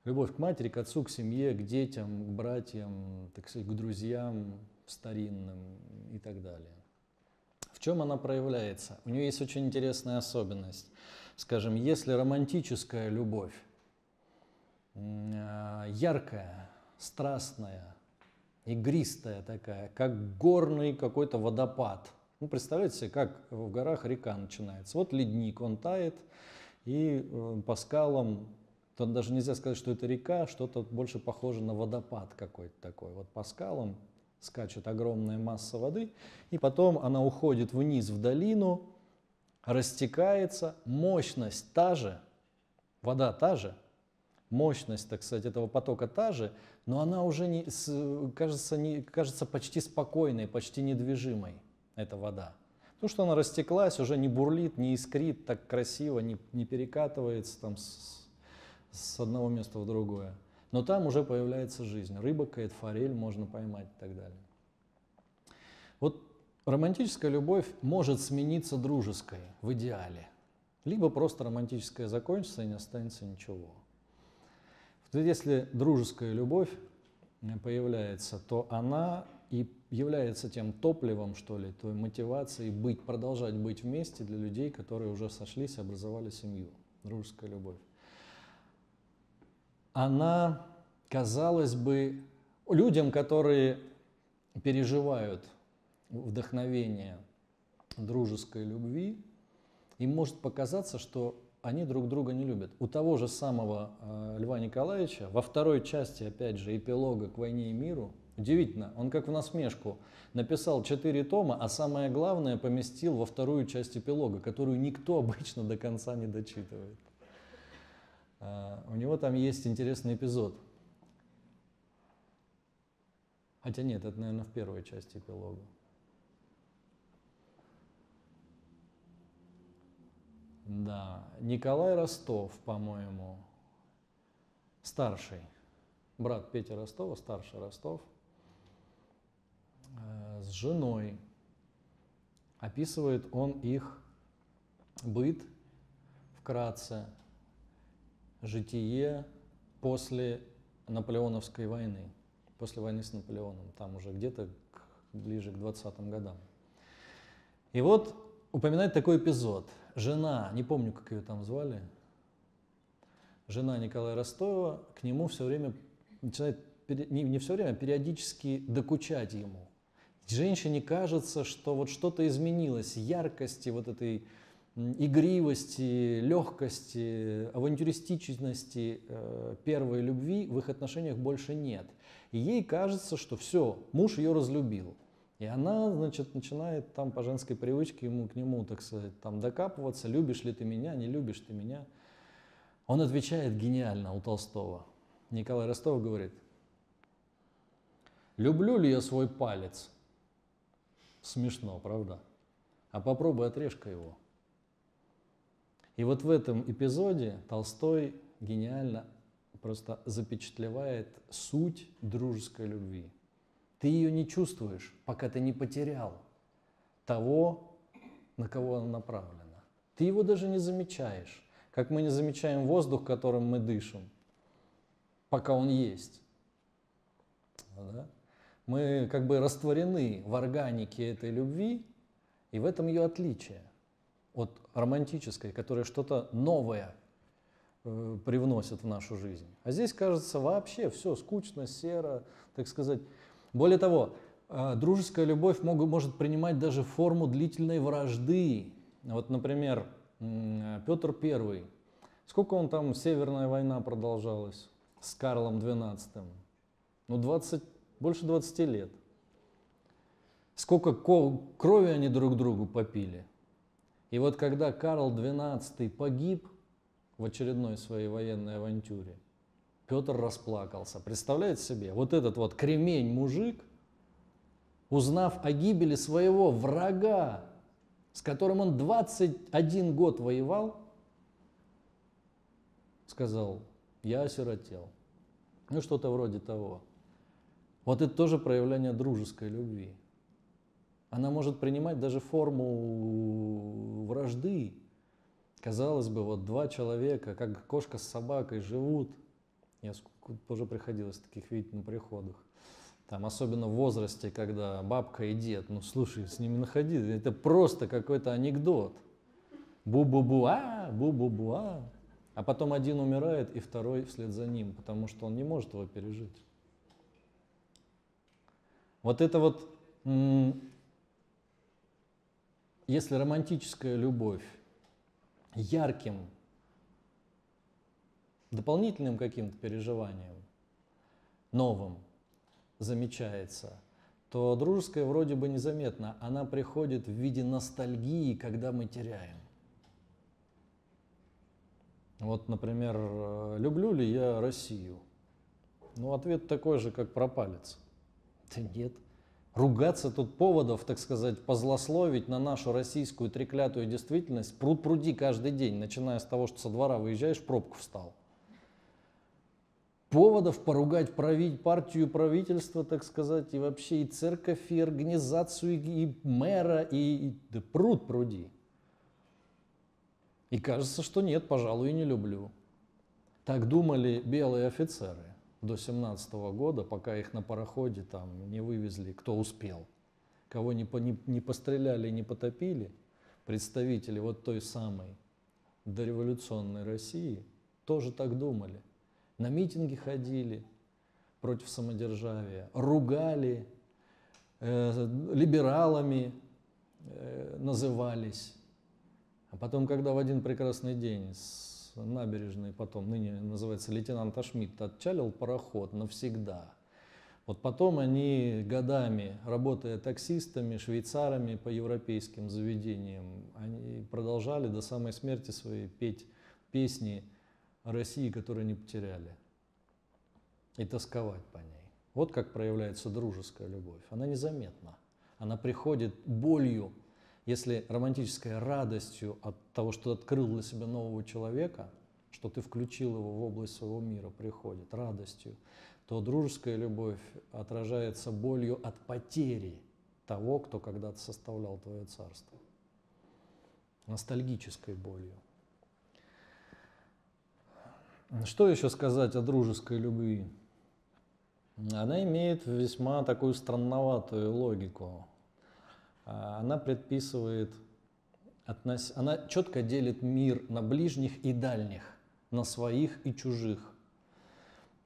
Любовь к матери, к отцу, к семье, к детям, к братьям, так сказать, к друзьям старинным и так далее. В чем она проявляется? У нее есть очень интересная особенность. Скажем, если романтическая любовь э, яркая, страстная, игристая такая, как горный какой-то водопад – ну, представляете себе, как в горах река начинается. Вот ледник, он тает, и э, по скалам, тут даже нельзя сказать, что это река, что-то больше похоже на водопад какой-то такой. Вот по скалам скачет огромная масса воды, и потом она уходит вниз в долину, растекается, мощность та же, вода та же, мощность, так сказать, этого потока та же, но она уже не, кажется, не, кажется почти спокойной, почти недвижимой, эта вода. Потому что она растеклась, уже не бурлит, не искрит так красиво, не, не перекатывается там с, с одного места в другое. Но там уже появляется жизнь. Рыба кает, форель можно поймать и так далее. Вот романтическая любовь может смениться дружеской в идеале. Либо просто романтическая закончится и не останется ничего. Если дружеская любовь появляется, то она и является тем топливом, что ли, той мотивацией быть, продолжать быть вместе для людей, которые уже сошлись и образовали семью. Дружеская любовь. Она, казалось бы, людям, которые переживают вдохновение дружеской любви, им может показаться, что они друг друга не любят. У того же самого э, Льва Николаевича во второй части, опять же, эпилога «К войне и миру» Удивительно, он как в насмешку написал четыре тома, а самое главное поместил во вторую часть эпилога, которую никто обычно до конца не дочитывает. А, у него там есть интересный эпизод. Хотя нет, это, наверное, в первой части эпилога. Да, Николай Ростов, по-моему, старший, брат Петя Ростова, старший Ростов – с женой. Описывает он их быт вкратце, житие после Наполеоновской войны, после войны с Наполеоном, там уже где-то ближе к 20-м годам. И вот упоминает такой эпизод. Жена, не помню, как ее там звали, жена Николая Ростова к нему все время начинает, не, не все время, а периодически докучать ему. Женщине кажется, что вот что-то изменилось, яркости, вот этой игривости, легкости, авантюристичности э, первой любви в их отношениях больше нет. И ей кажется, что все, муж ее разлюбил. И она, значит, начинает там по женской привычке ему к нему, так сказать, там докапываться, любишь ли ты меня, не любишь ты меня. Он отвечает гениально у Толстого. Николай Ростов говорит, люблю ли я свой палец? Смешно, правда? А попробуй отрежь-ка его. И вот в этом эпизоде Толстой гениально просто запечатлевает суть дружеской любви. Ты ее не чувствуешь, пока ты не потерял того, на кого она направлена. Ты его даже не замечаешь, как мы не замечаем воздух, которым мы дышим, пока он есть. Да? Мы как бы растворены в органике этой любви, и в этом ее отличие от романтической, которая что-то новое э, привносит в нашу жизнь. А здесь кажется вообще все скучно, серо, так сказать. Более того, э, дружеская любовь мог, может принимать даже форму длительной вражды. Вот, например, Петр I. Сколько он там, Северная война продолжалась с Карлом XII? Ну, 20 больше 20 лет. Сколько крови они друг другу попили. И вот когда Карл XII погиб в очередной своей военной авантюре, Петр расплакался. Представляете себе, вот этот вот кремень мужик, узнав о гибели своего врага, с которым он 21 год воевал, сказал, я осиротел. Ну, что-то вроде того. Вот это тоже проявление дружеской любви. Она может принимать даже форму вражды. Казалось бы, вот два человека, как кошка с собакой, живут. Я тоже приходилось таких видеть на приходах. Там, особенно в возрасте, когда бабка и дед, ну слушай, с ними находиться, это просто какой-то анекдот. Бу-бу-бу, а, бу-бу-бу, а. А потом один умирает, и второй вслед за ним, потому что он не может его пережить. Вот это вот, если романтическая любовь ярким, дополнительным каким-то переживанием, новым замечается, то дружеская вроде бы незаметно, она приходит в виде ностальгии, когда мы теряем. Вот, например, люблю ли я Россию? Ну, ответ такой же, как про палец. Да нет. Ругаться тут поводов, так сказать, позлословить на нашу российскую треклятую действительность пруд пруди каждый день, начиная с того, что со двора выезжаешь, пробку встал. Поводов поругать править партию, правительство, так сказать, и вообще и церковь, и организацию, и мэра, и, и да пруд пруди. И кажется, что нет, пожалуй, и не люблю. Так думали белые офицеры до 17 года, пока их на пароходе там не вывезли, кто успел. Кого не, не, не постреляли, не потопили, представители вот той самой дореволюционной России тоже так думали. На митинги ходили против самодержавия, ругали, э, либералами э, назывались. А потом, когда в один прекрасный день набережной, потом ныне называется лейтенант Ашмидт, отчалил пароход навсегда, вот потом они годами, работая таксистами, швейцарами по европейским заведениям, они продолжали до самой смерти своей петь песни России, которую не потеряли, и тосковать по ней. Вот как проявляется дружеская любовь. Она незаметна. Она приходит болью если романтическая радостью от того, что открыл для себя нового человека, что ты включил его в область своего мира, приходит радостью, то дружеская любовь отражается болью от потери того, кто когда-то составлял твое царство. Ностальгической болью. Что еще сказать о дружеской любви? Она имеет весьма такую странноватую логику. А, она предписывает, относ... она четко делит мир на ближних и дальних, на своих и чужих.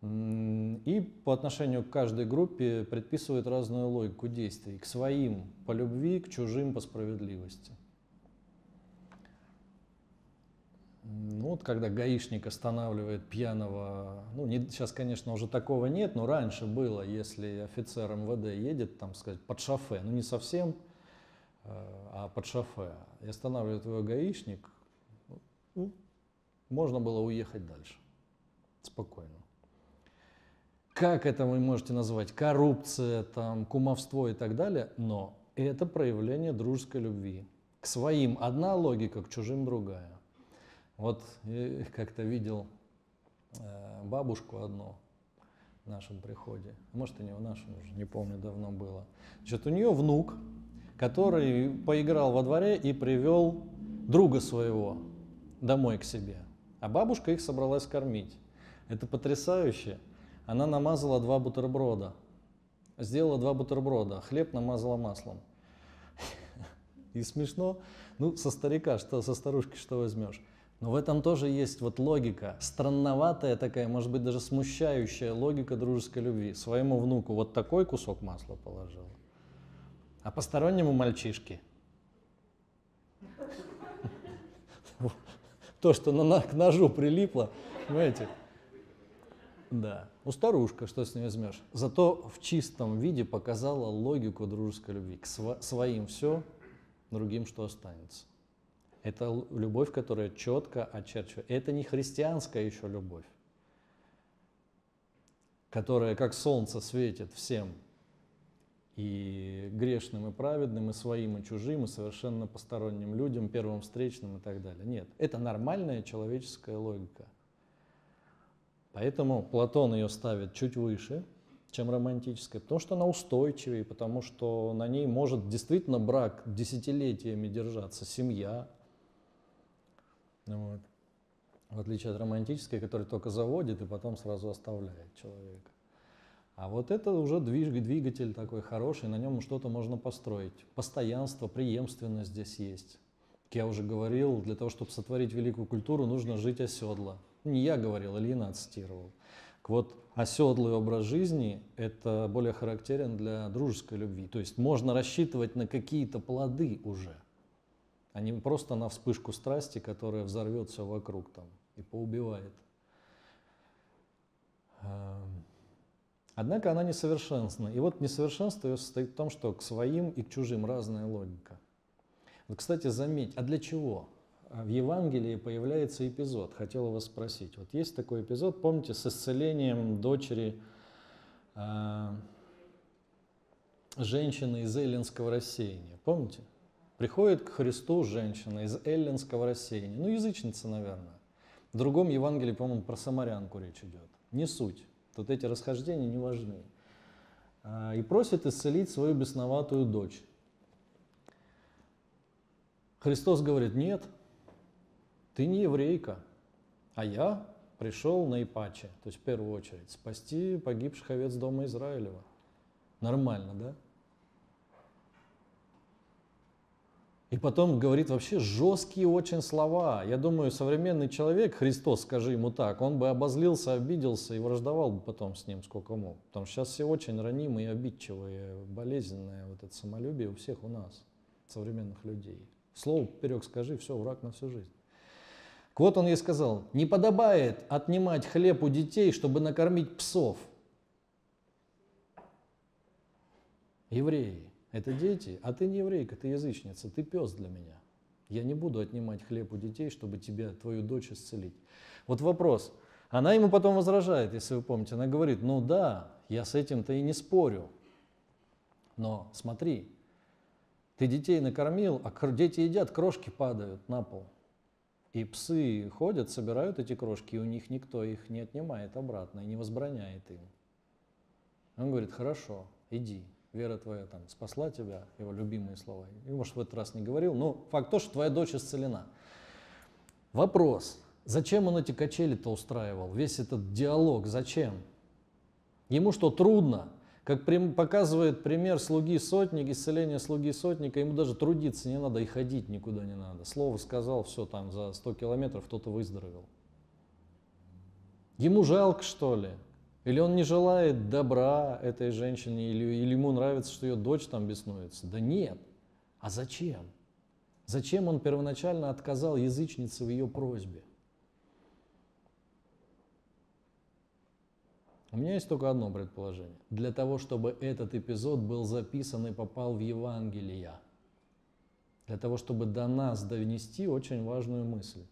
И по отношению к каждой группе предписывает разную логику действий. К своим по любви, к чужим по справедливости. Ну, вот когда гаишник останавливает пьяного, ну не, сейчас, конечно, уже такого нет, но раньше было, если офицер МВД едет, там сказать, под шофе, ну не совсем а под шофе, и останавливает его гаишник, ну, можно было уехать дальше. Спокойно. Как это вы можете назвать? Коррупция, там, кумовство и так далее, но это проявление дружеской любви. К своим одна логика, к чужим другая. Вот как-то видел э, бабушку одну в нашем приходе, может и не в нашем уже, не помню, давно было. Значит, у нее внук который поиграл во дворе и привел друга своего домой к себе. А бабушка их собралась кормить. Это потрясающе. Она намазала два бутерброда. Сделала два бутерброда, хлеб намазала маслом. И смешно, ну, со старика, что, со старушки что возьмешь. Но в этом тоже есть вот логика, странноватая такая, может быть, даже смущающая логика дружеской любви. Своему внуку вот такой кусок масла положила, а постороннему мальчишке то, что к ножу прилипло, понимаете? Да. У старушка, что с ней возьмешь? Зато в чистом виде показала логику дружеской любви. К сво- своим все, другим что останется. Это любовь, которая четко очерчивает. Это не христианская еще любовь, которая как солнце светит всем и грешным, и праведным, и своим, и чужим, и совершенно посторонним людям, первым встречным и так далее. Нет, это нормальная человеческая логика. Поэтому Платон ее ставит чуть выше, чем романтическая, потому что она устойчивее, потому что на ней может действительно брак десятилетиями держаться, семья. Вот. В отличие от романтической, которая только заводит и потом сразу оставляет человека. А вот это уже двигатель такой хороший, на нем что-то можно построить. Постоянство, преемственность здесь есть. Как я уже говорил, для того, чтобы сотворить великую культуру, нужно жить оседло. Не я говорил, Ильина цитировал. Вот оседлый образ жизни – это более характерен для дружеской любви. То есть можно рассчитывать на какие-то плоды уже, а не просто на вспышку страсти, которая взорвет все вокруг там и поубивает. Однако она несовершенна. И вот несовершенство ее состоит в том, что к своим и к чужим разная логика. Вот, кстати, заметь, а для чего в Евангелии появляется эпизод. Хотел вас спросить. Вот есть такой эпизод, помните, с исцелением дочери э, женщины из эллинского рассеяния. Помните? Приходит к Христу женщина из эллинского рассеяния. Ну, язычница, наверное. В другом Евангелии, по-моему, про самарянку речь идет. Не суть. Тут эти расхождения не важны. А, и просит исцелить свою бесноватую дочь. Христос говорит, нет, ты не еврейка, а я пришел на Ипаче, то есть в первую очередь, спасти погибших овец дома Израилева. Нормально, да? И потом говорит вообще жесткие очень слова. Я думаю, современный человек, Христос, скажи ему так, он бы обозлился, обиделся и враждовал бы потом с ним сколько мог. Потому что сейчас все очень ранимые, обидчивые, болезненные. Вот это самолюбие у всех у нас, современных людей. Слово поперек скажи, все, враг на всю жизнь. Вот он ей сказал, не подобает отнимать хлеб у детей, чтобы накормить псов. Евреи, это дети, а ты не еврейка, ты язычница, ты пес для меня. Я не буду отнимать хлеб у детей, чтобы тебя, твою дочь исцелить. Вот вопрос. Она ему потом возражает, если вы помните. Она говорит, ну да, я с этим-то и не спорю. Но смотри, ты детей накормил, а дети едят, крошки падают на пол. И псы ходят, собирают эти крошки, и у них никто их не отнимает обратно и не возбраняет им. Он говорит, хорошо, иди, вера твоя там спасла тебя, его любимые слова. И, может, в этот раз не говорил, но факт то, что твоя дочь исцелена. Вопрос, зачем он эти качели-то устраивал, весь этот диалог, зачем? Ему что, трудно? Как показывает пример слуги сотника, исцеление слуги сотника, ему даже трудиться не надо и ходить никуда не надо. Слово сказал, все, там за 100 километров кто-то выздоровел. Ему жалко, что ли? Или он не желает добра этой женщине, или, или ему нравится, что ее дочь там беснуется? Да нет. А зачем? Зачем он первоначально отказал язычнице в ее просьбе? У меня есть только одно предположение. Для того, чтобы этот эпизод был записан и попал в Евангелие. Для того, чтобы до нас донести очень важную мысль.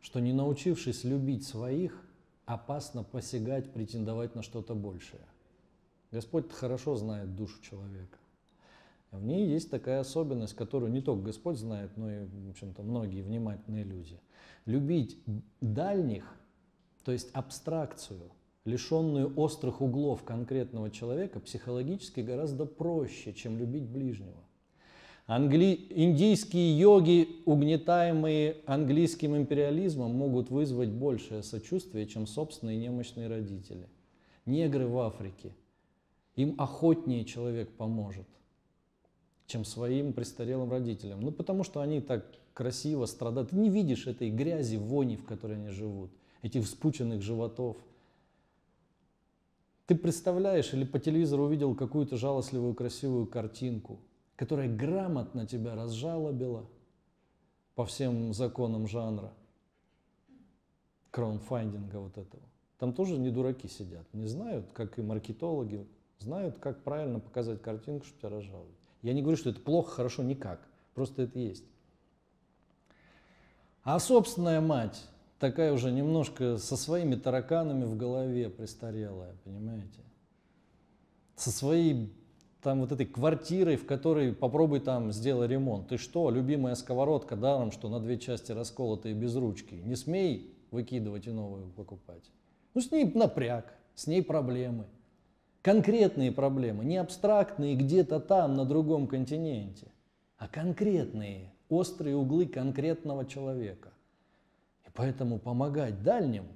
Что не научившись любить своих, опасно посягать, претендовать на что-то большее. Господь хорошо знает душу человека. В ней есть такая особенность, которую не только Господь знает, но и, в общем-то, многие внимательные люди. Любить дальних, то есть абстракцию, лишенную острых углов конкретного человека, психологически гораздо проще, чем любить ближнего. Англи... Индийские йоги, угнетаемые английским империализмом, могут вызвать большее сочувствие, чем собственные немощные родители. Негры в Африке. Им охотнее человек поможет, чем своим престарелым родителям. Ну, потому что они так красиво страдают. Ты не видишь этой грязи, вони, в которой они живут, этих вспученных животов. Ты представляешь или по телевизору увидел какую-то жалостливую красивую картинку – которая грамотно тебя разжалобила по всем законам жанра, краунфайдинга вот этого. Там тоже не дураки сидят, не знают, как и маркетологи, знают, как правильно показать картинку, чтобы тебя разжаловать. Я не говорю, что это плохо, хорошо, никак. Просто это есть. А собственная мать, такая уже немножко со своими тараканами в голове престарелая, понимаете? Со своей там вот этой квартирой, в которой попробуй там сделай ремонт. Ты что, любимая сковородка даром, что на две части расколотые без ручки. Не смей выкидывать и новую покупать. Ну с ней напряг, с ней проблемы. Конкретные проблемы, не абстрактные где-то там, на другом континенте, а конкретные, острые углы конкретного человека. И поэтому помогать дальним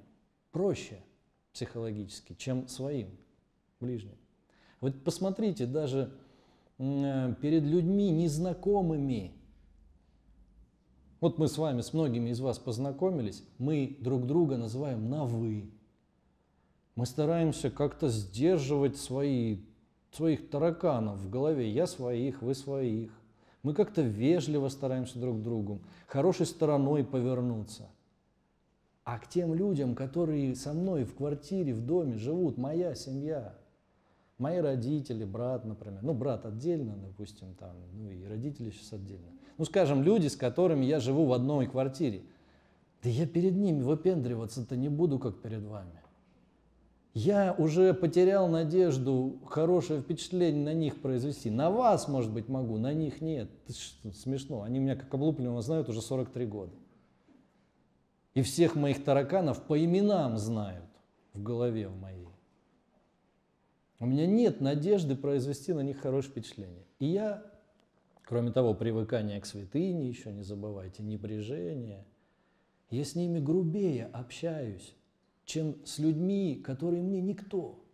проще психологически, чем своим ближним. Вот посмотрите, даже э, перед людьми незнакомыми, вот мы с вами, с многими из вас познакомились, мы друг друга называем на «вы». Мы стараемся как-то сдерживать свои, своих тараканов в голове. Я своих, вы своих. Мы как-то вежливо стараемся друг другу, хорошей стороной повернуться. А к тем людям, которые со мной в квартире, в доме живут, моя семья – Мои родители, брат, например. Ну, брат отдельно, допустим, там, ну и родители сейчас отдельно. Ну, скажем, люди, с которыми я живу в одной квартире. Да я перед ними выпендриваться-то не буду, как перед вами. Я уже потерял надежду хорошее впечатление на них произвести. На вас, может быть, могу, на них нет. Что, смешно. Они меня как облупленного знают уже 43 года. И всех моих тараканов по именам знают в голове в моей. У меня нет надежды произвести на них хорошее впечатление. И я, кроме того, привыкание к святыне, еще не забывайте, небрежение, я с ними грубее общаюсь, чем с людьми, которые мне никто,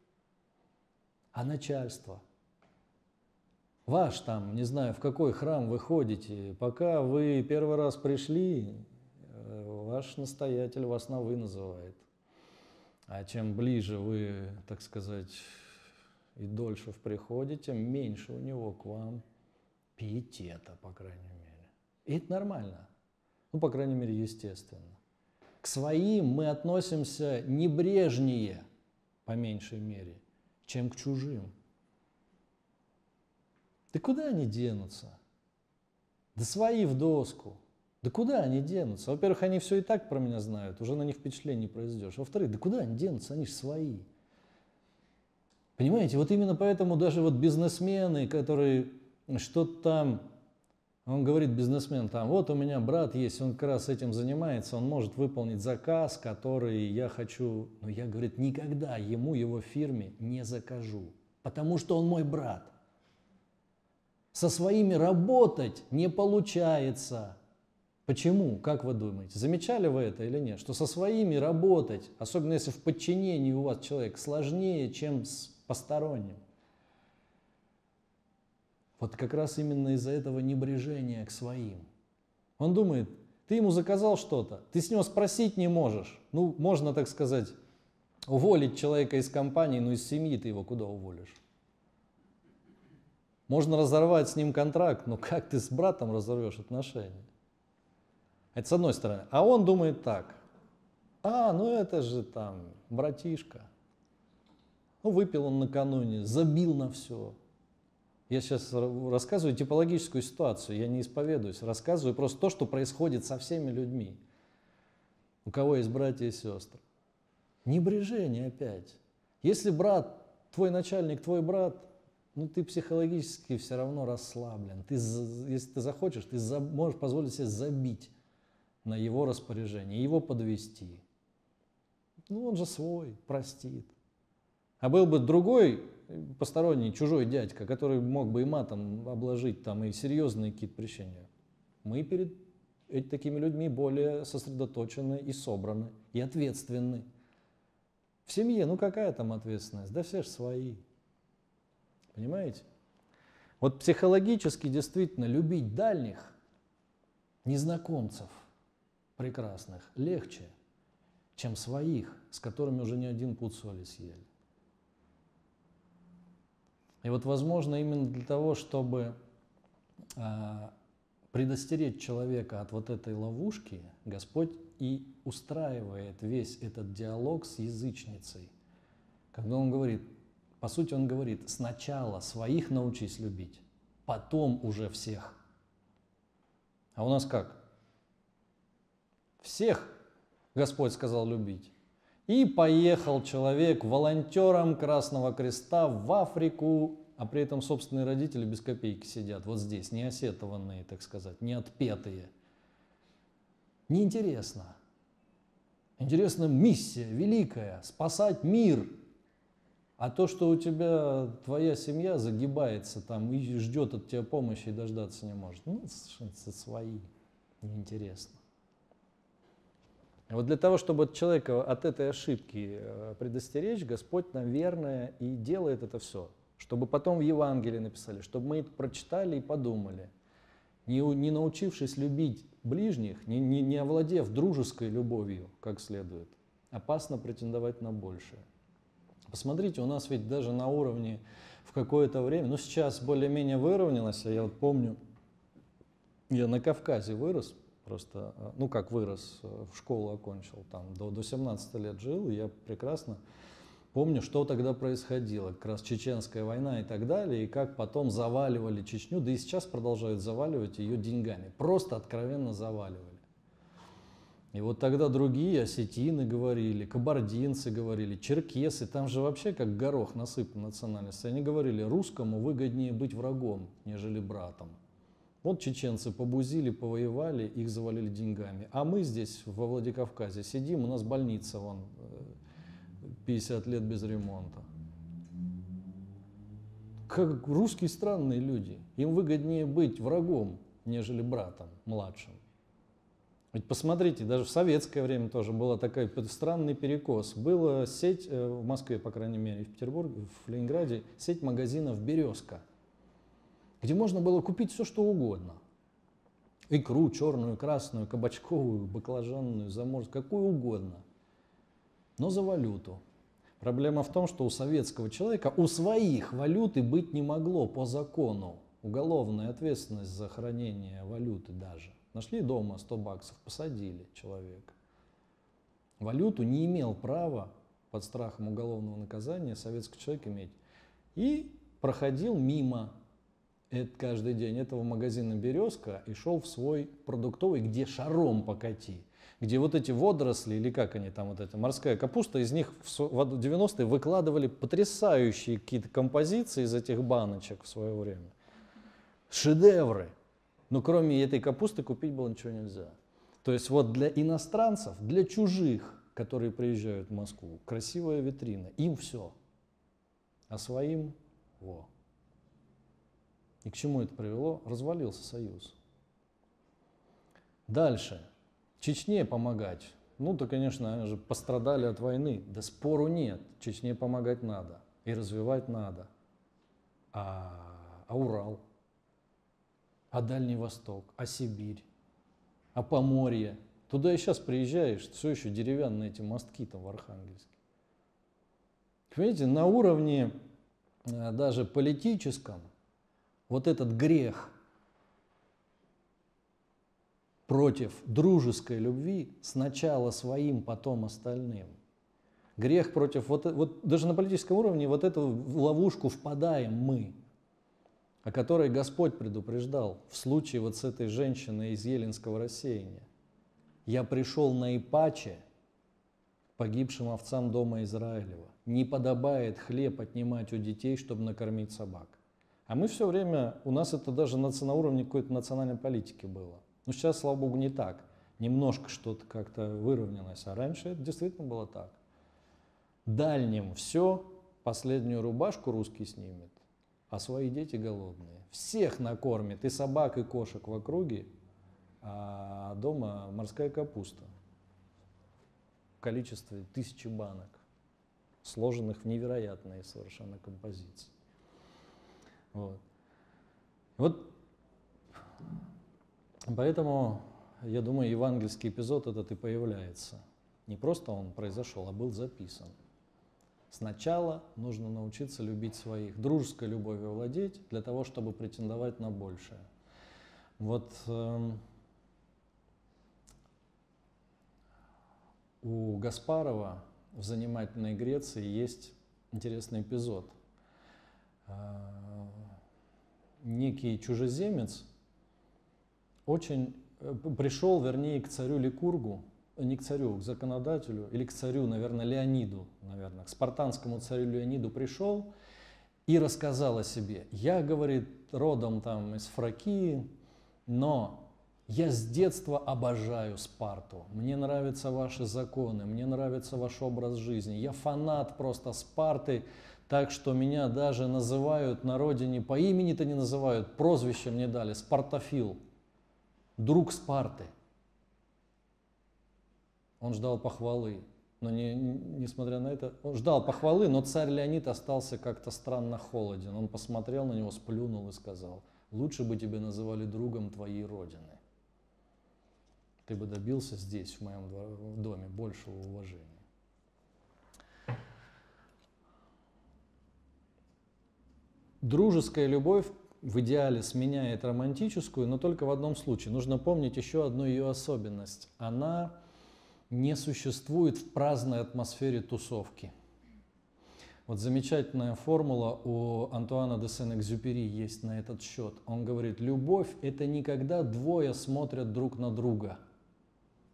а начальство. Ваш там, не знаю, в какой храм вы ходите, пока вы первый раз пришли, э, ваш настоятель вас на «вы» называет. А чем ближе вы, так сказать, и дольше в приходе, тем меньше у него к вам пиетета, по крайней мере. И это нормально. Ну, по крайней мере, естественно. К своим мы относимся небрежнее, по меньшей мере, чем к чужим. Да куда они денутся? Да свои в доску. Да куда они денутся? Во-первых, они все и так про меня знают, уже на них впечатление не произведешь. Во-вторых, да куда они денутся? Они же свои. Понимаете, вот именно поэтому даже вот бизнесмены, которые что-то там, он говорит, бизнесмен, там, вот у меня брат есть, он как раз этим занимается, он может выполнить заказ, который я хочу, но я, говорит, никогда ему, его фирме не закажу, потому что он мой брат. Со своими работать не получается. Почему? Как вы думаете? Замечали вы это или нет? Что со своими работать, особенно если в подчинении у вас человек, сложнее, чем с посторонним. Вот как раз именно из-за этого небрежения к своим. Он думает, ты ему заказал что-то, ты с него спросить не можешь. Ну, можно, так сказать, уволить человека из компании, но из семьи ты его куда уволишь? Можно разорвать с ним контракт, но как ты с братом разорвешь отношения? Это с одной стороны. А он думает так. А, ну это же там братишка. Ну, выпил он накануне, забил на все. Я сейчас рассказываю типологическую ситуацию, я не исповедуюсь, рассказываю просто то, что происходит со всеми людьми, у кого есть братья и сестры. Небрежение опять. Если брат, твой начальник, твой брат, ну ты психологически все равно расслаблен. Ты, если ты захочешь, ты за, можешь позволить себе забить на его распоряжение, его подвести. Ну он же свой, простит. А был бы другой посторонний, чужой дядька, который мог бы и матом обложить там и серьезные какие-то прещения. Мы перед такими людьми более сосредоточены и собраны, и ответственны. В семье, ну какая там ответственность? Да все же свои. Понимаете? Вот психологически действительно любить дальних, незнакомцев прекрасных, легче, чем своих, с которыми уже не один пуд соли съели. И вот, возможно, именно для того, чтобы э, предостеречь человека от вот этой ловушки, Господь и устраивает весь этот диалог с язычницей. Когда Он говорит, по сути, Он говорит, сначала своих научись любить, потом уже всех. А у нас как? Всех Господь сказал любить. И поехал человек волонтером Красного Креста в Африку, а при этом собственные родители без копейки сидят вот здесь, не осетованные, так сказать, не отпетые. Неинтересно. Интересна миссия великая – спасать мир. А то, что у тебя твоя семья загибается там и ждет от тебя помощи и дождаться не может, ну, это свои, неинтересно. Вот для того, чтобы человека от этой ошибки э, предостеречь, Господь, наверное, и делает это все, чтобы потом в Евангелии написали, чтобы мы это прочитали и подумали. Не, не научившись любить ближних, не, не, не овладев дружеской любовью как следует, опасно претендовать на большее. Посмотрите, у нас ведь даже на уровне в какое-то время, ну сейчас более-менее выровнялось, а я вот помню, я на Кавказе вырос, Просто, э, ну как вырос, э, в школу окончил, там до, до 17 лет жил, и я прекрасно Помню, что тогда происходило, как раз Чеченская война и так далее, и как потом заваливали Чечню, да и сейчас продолжают заваливать ее деньгами. Просто откровенно заваливали. И вот тогда другие осетины говорили, кабардинцы говорили, черкесы, там же вообще как горох насыпан национальности. Они говорили, русскому выгоднее быть врагом, нежели братом. Вот чеченцы побузили, повоевали, их завалили деньгами. А мы здесь, во Владикавказе, сидим, у нас больница вон э, 50 лет без ремонта. Как русские странные люди. Им выгоднее быть врагом, нежели братом младшим. Ведь посмотрите, даже в советское время тоже был такой странный перекос. Была сеть э, в Москве, по крайней мере, в Петербурге, в Ленинграде, сеть магазинов «Березка», где можно было купить все, что угодно. Икру черную, красную, кабачковую, баклажанную, заморскую, какую угодно. Но за валюту. Проблема в том, что у советского человека у своих валюты быть не могло по закону. Уголовная ответственность за хранение валюты даже. Нашли дома 100 баксов, посадили человека. Валюту не имел права под страхом уголовного наказания советский человек иметь. И проходил мимо это каждый день этого магазина «Березка» и шел в свой продуктовый, где шаром покати где вот эти водоросли, или как они там, вот эта морская капуста, из них в 90-е выкладывали потрясающие какие-то композиции из этих баночек в свое время. Шедевры. Но кроме этой капусты купить было ничего нельзя. То есть вот для иностранцев, для чужих, которые приезжают в Москву, красивая витрина, им все. А своим – во. И к чему это привело? Развалился Союз. Дальше. Чечне помогать. Ну, то, конечно, они же пострадали от войны. Да спору нет. Чечне помогать надо. И развивать надо. А, а Урал? А Дальний Восток? А Сибирь? А Поморье? Туда и сейчас приезжаешь, все еще деревянные эти мостки там в Архангельске. Понимаете, на уровне э, даже политическом вот этот грех – против дружеской любви сначала своим, потом остальным. Грех против, вот, вот даже на политическом уровне вот эту ловушку впадаем мы, о которой Господь предупреждал в случае вот с этой женщиной из Еленского рассеяния. «Я пришел на Ипаче, погибшим овцам дома Израилева. Не подобает хлеб отнимать у детей, чтобы накормить собак». А мы все время, у нас это даже на, на уровне какой-то национальной политики было. Но сейчас, слава богу, не так. Немножко что-то как-то выровнялось, а раньше это действительно было так. Дальним все, последнюю рубашку русский снимет, а свои дети голодные. Всех накормит, и собак, и кошек в округе, а дома морская капуста в количестве тысячи банок, сложенных в невероятные совершенно композиции. Вот. Вот Поэтому, я думаю, евангельский эпизод этот и появляется. Не просто он произошел, а был записан. Сначала нужно научиться любить своих, дружеской любовью владеть, для того, чтобы претендовать на большее. Вот э, у Гаспарова в «Занимательной Греции» есть интересный эпизод. Некий чужеземец – очень э, пришел, вернее, к царю Ликургу, э, не к царю, к законодателю, или к царю, наверное, Леониду, наверное, к спартанскому царю Леониду пришел и рассказал о себе. Я, говорит, родом там из Фракии, но я с детства обожаю Спарту. Мне нравятся ваши законы, мне нравится ваш образ жизни. Я фанат просто Спарты, так что меня даже называют на родине, по имени-то не называют, прозвище мне дали, Спартофил друг Спарты. Он ждал похвалы, но не, несмотря на это, он ждал похвалы, но царь Леонид остался как-то странно холоден. Он посмотрел на него, сплюнул и сказал, лучше бы тебя называли другом твоей родины. Ты бы добился здесь, в моем доме, большего уважения. Дружеская любовь в идеале сменяет романтическую, но только в одном случае. Нужно помнить еще одну ее особенность. Она не существует в праздной атмосфере тусовки. Вот замечательная формула у Антуана де Сен-Экзюпери есть на этот счет. Он говорит, любовь – это не когда двое смотрят друг на друга.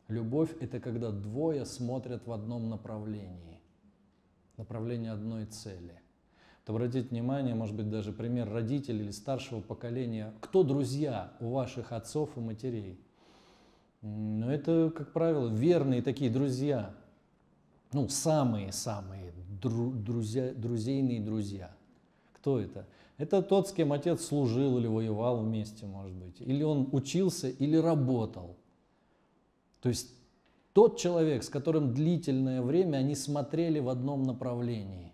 Любовь – это когда двое смотрят в одном направлении, направлении одной цели. Вот обратите внимание, может быть, даже пример родителей или старшего поколения. Кто друзья у ваших отцов и матерей? Ну, это, как правило, верные такие друзья. Ну, самые-самые дру, друзейные друзья. Кто это? Это тот, с кем отец служил или воевал вместе, может быть. Или он учился, или работал. То есть тот человек, с которым длительное время они смотрели в одном направлении.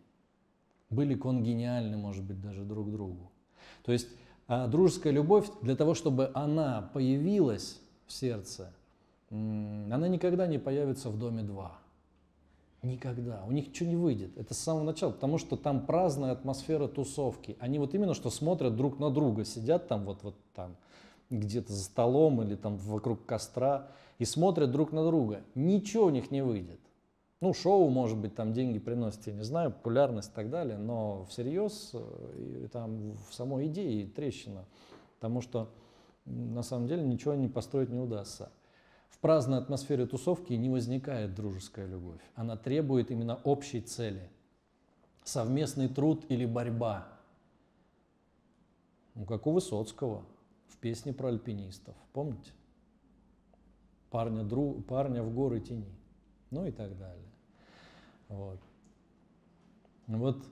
Были конгениальны, может быть, даже друг другу. То есть а дружеская любовь, для того, чтобы она появилась в сердце, она никогда не появится в доме 2. Никогда. У них ничего не выйдет. Это с самого начала, потому что там праздная атмосфера тусовки. Они вот именно что смотрят друг на друга, сидят там вот, вот там где-то за столом или там вокруг костра и смотрят друг на друга. Ничего у них не выйдет. Ну, шоу, может быть, там деньги приносит, я не знаю, популярность и так далее, но всерьез э, там в самой идее трещина, потому что на самом деле ничего не построить не удастся. В праздной атмосфере тусовки не возникает дружеская любовь. Она требует именно общей цели. Совместный труд или борьба. Ну, как у Высоцкого в песне про альпинистов. Помните? Парня, дру, парня в горы тени. Ну и так далее. Вот. Вот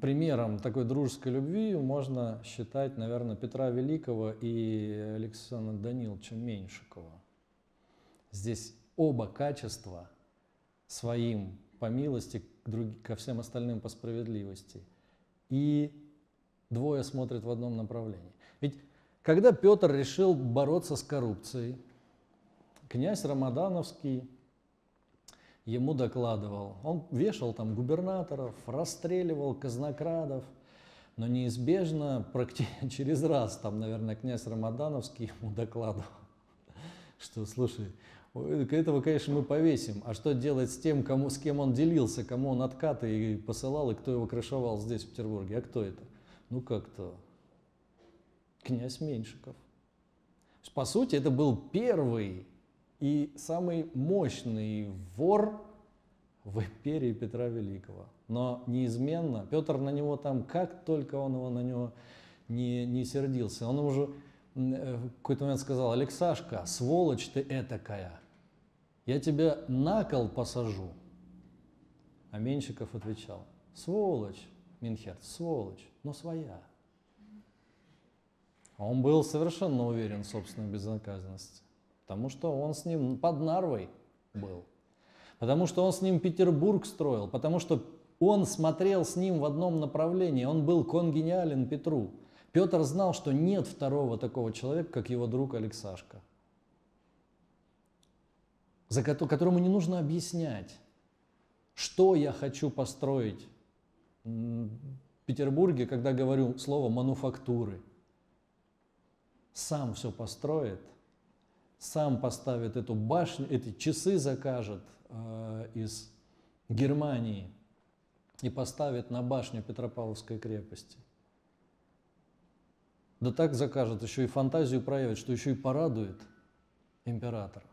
Примером такой дружеской любви можно считать, наверное, Петра Великого и Александра Даниловича Меньшикова. Здесь оба качества своим по милости ко всем остальным по справедливости. И двое смотрят в одном направлении. Ведь когда Петр решил бороться с коррупцией, князь Рамадановский ему докладывал. Он вешал там губернаторов, расстреливал казнокрадов, но неизбежно, практически через раз, там, наверное, князь Рамадановский ему докладывал, что, слушай, этого, конечно, мы повесим, а что делать с тем, кому, с кем он делился, кому он откаты и посылал, и кто его крышевал здесь, в Петербурге? А кто это? Ну, как-то князь Меньшиков. По сути, это был первый и самый мощный вор в империи Петра Великого. Но неизменно, Петр на него там, как только он его на него не, не сердился, он уже э, в какой-то момент сказал, Алексашка, сволочь ты этакая, я тебя на кол посажу. А Меньшиков отвечал, сволочь, Минхерт, сволочь, но своя. Он был совершенно уверен в собственной безнаказанности. Потому что он с ним под Нарвой был. Потому что он с ним Петербург строил. Потому что он смотрел с ним в одном направлении. Он был конгениален Петру. Петр знал, что нет второго такого человека, как его друг Алексашка, за которому не нужно объяснять, что я хочу построить Петербурге, когда говорю слово мануфактуры. Сам все построит – сам поставит эту башню, эти часы закажет э, из Германии и поставит на башню Петропавловской крепости. Да так закажет, еще и фантазию проявит, что еще и порадует императора.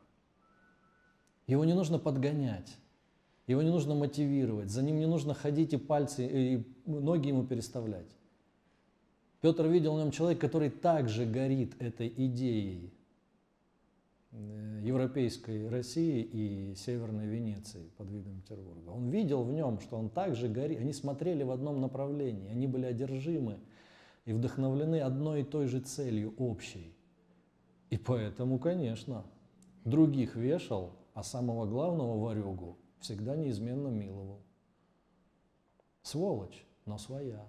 Его не нужно подгонять, его не нужно мотивировать, за ним не нужно ходить и пальцы, и ноги ему переставлять. Петр видел в нем человека, который также горит этой идеей, европейской России и Северной Венеции под видом Петербурга. Он видел в нем, что он также горит. Они смотрели в одном направлении, они были одержимы и вдохновлены одной и той же целью общей. И поэтому, конечно, других вешал, а самого главного варюгу всегда неизменно миловал. Сволочь, но своя.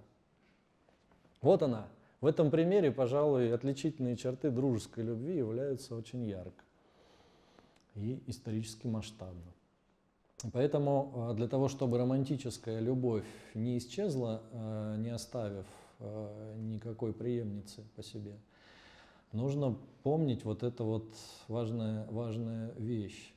Вот она. В этом примере, пожалуй, отличительные черты дружеской любви являются очень ярко и исторически масштабно. Поэтому э, для того, чтобы романтическая любовь не исчезла, э, не оставив э, никакой преемницы по себе, нужно помнить вот эту вот важная, важная вещь.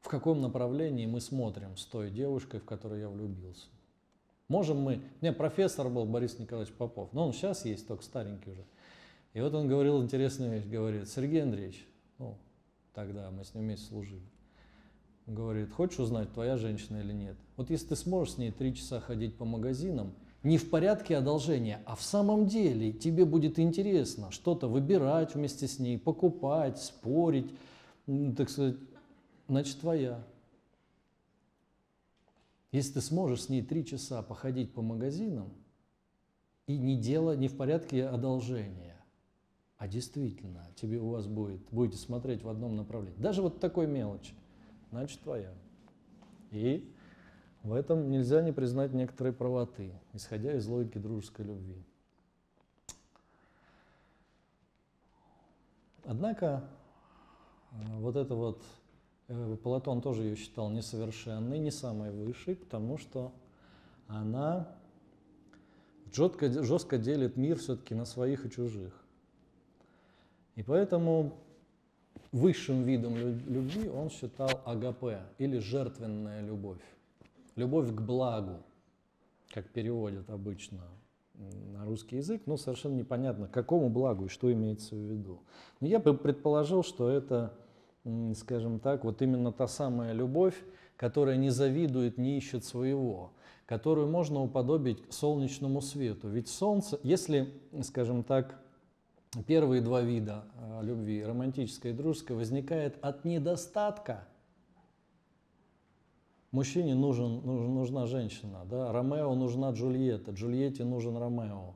в каком направлении мы смотрим с той девушкой, в которую я влюбился. Можем мы... У меня профессор был Борис Николаевич Попов, но он сейчас есть, только старенький уже. И вот он говорил интересную вещь, говорит, Сергей Андреевич, ну, тогда мы с ним вместе служили, он говорит, хочешь узнать, твоя женщина или нет? Вот если ты сможешь с ней три часа ходить по магазинам, не в порядке одолжения, а в самом деле тебе будет интересно что-то выбирать вместе с ней, покупать, спорить, так сказать, значит твоя. Если ты сможешь с ней три часа походить по магазинам и не дело, не в порядке одолжения, а действительно тебе у вас будет, будете смотреть в одном направлении, даже вот такой мелочи, значит твоя. И в этом нельзя не признать некоторые правоты, исходя из логики дружеской любви. Однако э, вот это вот Э, Платон тоже ее считал несовершенной, не самой высшей, потому что она жестко, жестко делит мир все-таки на своих и чужих. И поэтому высшим видом любви он считал агапе, или жертвенная любовь. Любовь к благу, как переводят обычно на русский язык, но совершенно непонятно, какому благу и что имеется в виду. Но я бы предположил, что это скажем так, вот именно та самая любовь, которая не завидует, не ищет своего, которую можно уподобить солнечному свету. Ведь солнце, если, скажем так, первые два вида а, любви, романтическая и дружеская, возникает от недостатка. Мужчине нужен, нужен, нужна женщина, да? Ромео нужна Джульетта, Джульетте нужен Ромео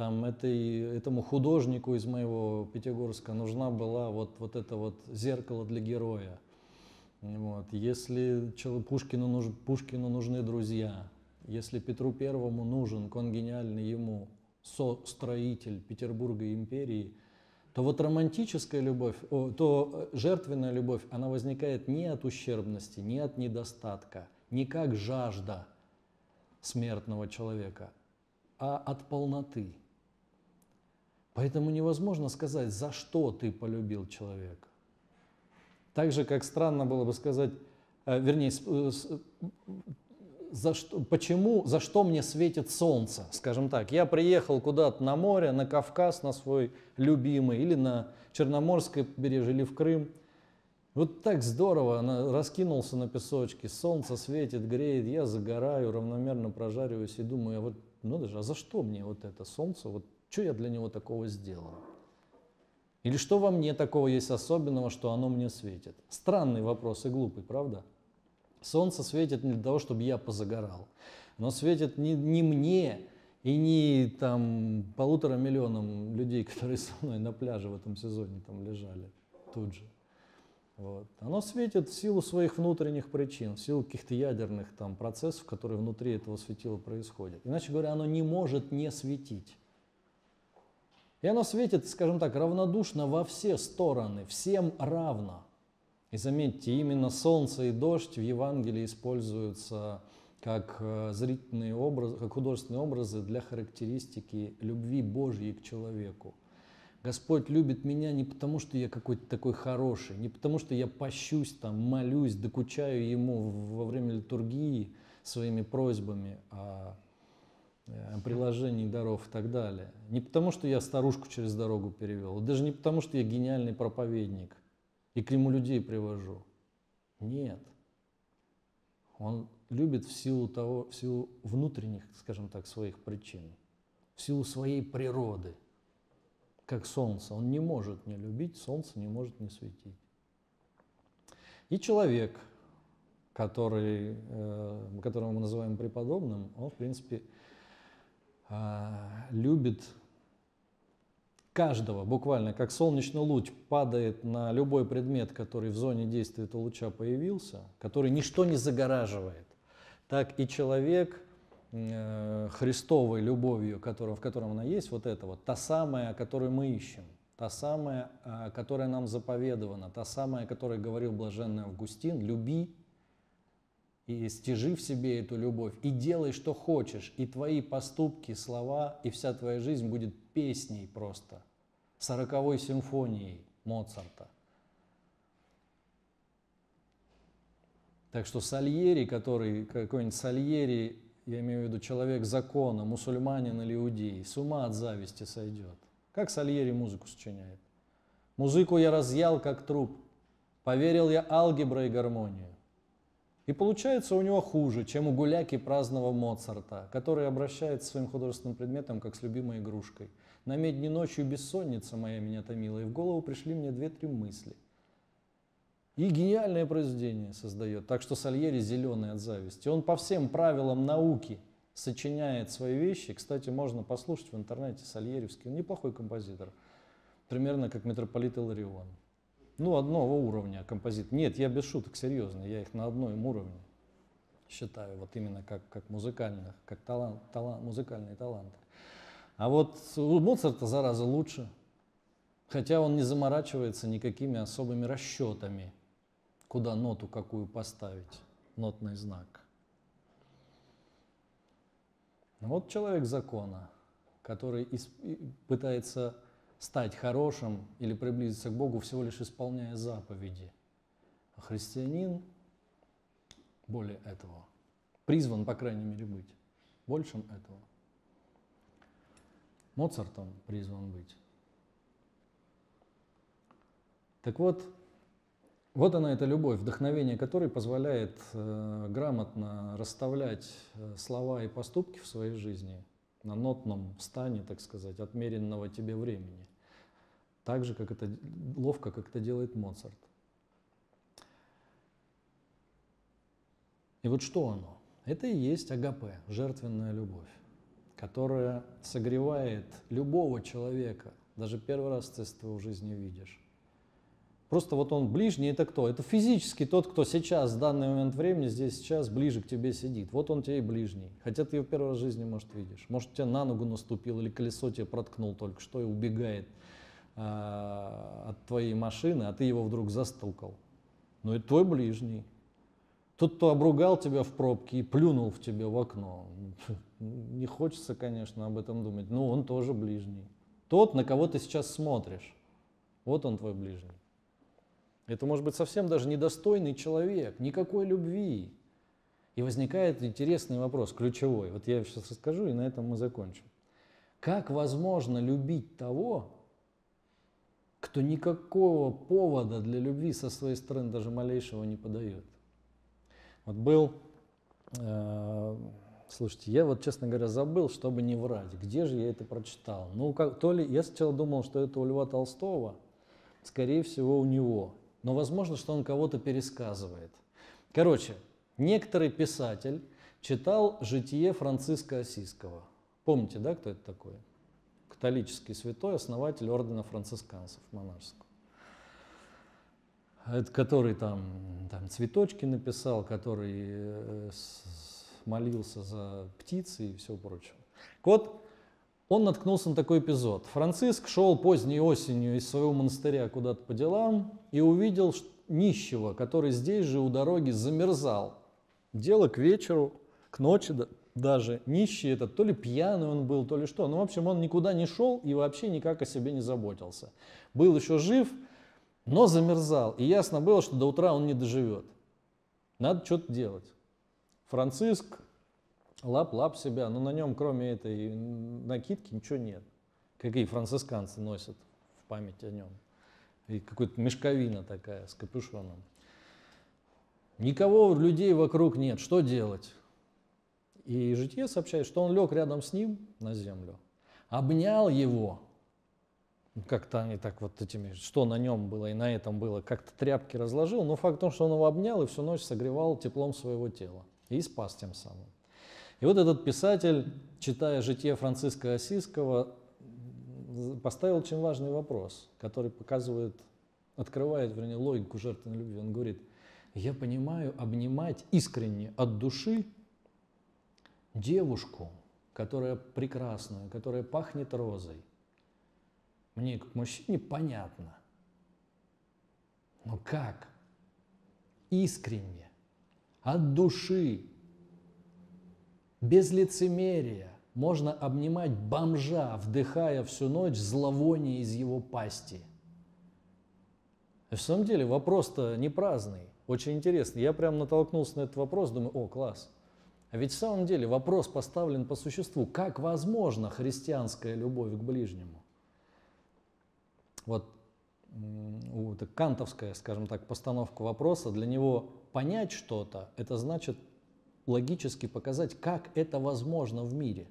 там этой, этому художнику из моего Пятигорска нужна была вот, вот это вот зеркало для героя. Вот. Если Пушкину, нуж, Пушкину нужны друзья, если Петру Первому нужен конгениальный ему со-строитель Петербурга империи, то вот романтическая любовь, то жертвенная любовь, она возникает не от ущербности, не от недостатка, не как жажда смертного человека, а от полноты. Поэтому невозможно сказать, за что ты полюбил человека. Так же, как странно было бы сказать, э, вернее, э, за что, почему, за что мне светит солнце, скажем так. Я приехал куда-то на море, на Кавказ, на свой любимый, или на Черноморское побережье, или в Крым. Вот так здорово, она раскинулся на песочке, солнце светит, греет, я загораю, равномерно прожариваюсь и думаю, а вот, ну даже, а за что мне вот это солнце, вот что я для него такого сделал? Или что во мне такого есть особенного, что оно мне светит? Странный вопрос и глупый, правда? Солнце светит не для того, чтобы я позагорал. Оно светит не, не мне и не там, полутора миллионам людей, которые со мной на пляже в этом сезоне там лежали тут же. Вот. Оно светит в силу своих внутренних причин, в силу каких-то ядерных там, процессов, которые внутри этого светила происходят. Иначе говоря, оно не может не светить. И оно светит, скажем так, равнодушно во все стороны, всем равно. И заметьте, именно солнце и дождь в Евангелии используются как э, зрительные образы, как художественные образы для характеристики любви Божьей к человеку. Господь любит меня не потому, что я какой-то такой хороший, не потому, что я пощусь там, молюсь, докучаю Ему во время литургии своими просьбами, а Э, приложений, даров и так далее. Не потому, что я старушку через дорогу перевел, даже не потому, что я гениальный проповедник и к нему людей привожу. Нет. Он любит в силу, того, в силу внутренних, скажем так, своих причин, в силу своей природы, как солнце. Он не может не любить, солнце не может не светить. И человек, который, э, которого мы называем преподобным, он, в принципе, а, любит каждого, буквально как солнечный луч падает на любой предмет, который в зоне действия этого луча появился, который ничто не загораживает, так и человек э, Христовой любовью, которого, в котором она есть, вот это вот, та самая, которую мы ищем, та самая, э, которая нам заповедована, та самая, о которой говорил блаженный Августин, люби и стяжи в себе эту любовь, и делай, что хочешь, и твои поступки, слова, и вся твоя жизнь будет песней просто, сороковой симфонией Моцарта. Так что Сальери, который, какой-нибудь Сальери, я имею в виду человек закона, мусульманин или иудей, с ума от зависти сойдет. Как Сальери музыку сочиняет? Музыку я разъял, как труп. Поверил я алгебра и гармонию. И получается у него хуже, чем у гуляки праздного Моцарта, который обращается своим художественным предметом, как с любимой игрушкой. На медне ночью бессонница моя меня томила, и в голову пришли мне две-три мысли. И гениальное произведение создает. Так что Сальери зеленый от зависти. Он по всем правилам науки сочиняет свои вещи. Кстати, можно послушать в интернете Сальеревский. Неплохой композитор. Примерно как митрополит Иларион ну, одного уровня композит. Нет, я без шуток, серьезно, я их на одном уровне считаю, вот именно как, как музыкальных, как талант, талант, музыкальные таланты. А вот у Моцарта, зараза, лучше, хотя он не заморачивается никакими особыми расчетами, куда ноту какую поставить, нотный знак. Вот человек закона, который пытается стать хорошим или приблизиться к Богу, всего лишь исполняя заповеди. А христианин более этого. Призван, по крайней мере, быть. Большим этого. Моцартом призван быть. Так вот, вот она эта любовь, вдохновение которой позволяет э, грамотно расставлять э, слова и поступки в своей жизни на нотном стане, так сказать, отмеренного тебе времени так же, как это ловко, как это делает Моцарт. И вот что оно? Это и есть агапе, жертвенная любовь, которая согревает любого человека. Даже первый раз ты этого в жизни видишь. Просто вот он ближний, это кто? Это физически тот, кто сейчас, в данный момент времени, здесь сейчас ближе к тебе сидит. Вот он тебе и ближний. Хотя ты его первый раз в жизни, может, видишь. Может, тебя на ногу наступил или колесо тебе проткнул только что и убегает э, от твоей машины, а ты его вдруг застукал. Ну, это твой ближний. Тот, кто обругал тебя в пробке и плюнул в тебя в окно. Не хочется, конечно, об этом думать, но он тоже ближний. Тот, на кого ты сейчас смотришь, вот он твой ближний. Это может быть совсем даже недостойный человек, никакой любви. И возникает интересный вопрос, ключевой. Вот я сейчас расскажу, и на этом мы закончим. Как возможно любить того, кто никакого повода для любви со своей стороны даже малейшего не подает. Вот был, э, слушайте, я вот, честно говоря, забыл, чтобы не врать, где же я это прочитал. Ну, как, то ли, я сначала думал, что это у Льва Толстого, скорее всего, у него. Но возможно, что он кого-то пересказывает. Короче, некоторый писатель читал «Житие Франциска Осиского». Помните, да, кто это такой? католический святой, основатель ордена францисканцев монашеского. Это который там, там цветочки написал, который э, молился за птицы и все прочее. Вот он наткнулся на такой эпизод. Франциск шел поздней осенью из своего монастыря куда-то по делам и увидел нищего, который здесь же у дороги замерзал. Дело к вечеру, к ночи даже нищий этот, то ли пьяный он был, то ли что. Ну, в общем, он никуда не шел и вообще никак о себе не заботился. Был еще жив, но замерзал. И ясно было, что до утра он не доживет. Надо что-то делать. Франциск лап-лап себя, но на нем, кроме этой накидки, ничего нет. Какие францисканцы носят в память о нем. И какая-то мешковина такая с капюшоном. Никого людей вокруг нет. Что делать? И житие сообщает, что он лег рядом с ним на землю, обнял его, как-то они так вот этими, что на нем было и на этом было, как-то тряпки разложил, но факт в том, что он его обнял и всю ночь согревал теплом своего тела и спас тем самым. И вот этот писатель, читая житие Франциска Осиского, поставил очень важный вопрос, который показывает, открывает, вернее, логику жертвенной любви. Он говорит, я понимаю обнимать искренне от души девушку, которая прекрасная, которая пахнет розой, мне как мужчине понятно. Но как? Искренне, от души, без лицемерия можно обнимать бомжа, вдыхая всю ночь зловоние из его пасти. В самом деле вопрос-то не праздный. Очень интересно. Я прям натолкнулся на этот вопрос, думаю, о, класс. А ведь в самом деле вопрос поставлен по существу. Как возможно христианская любовь к ближнему? Вот это кантовская, скажем так, постановка вопроса, для него понять что-то, это значит логически показать, как это возможно в мире,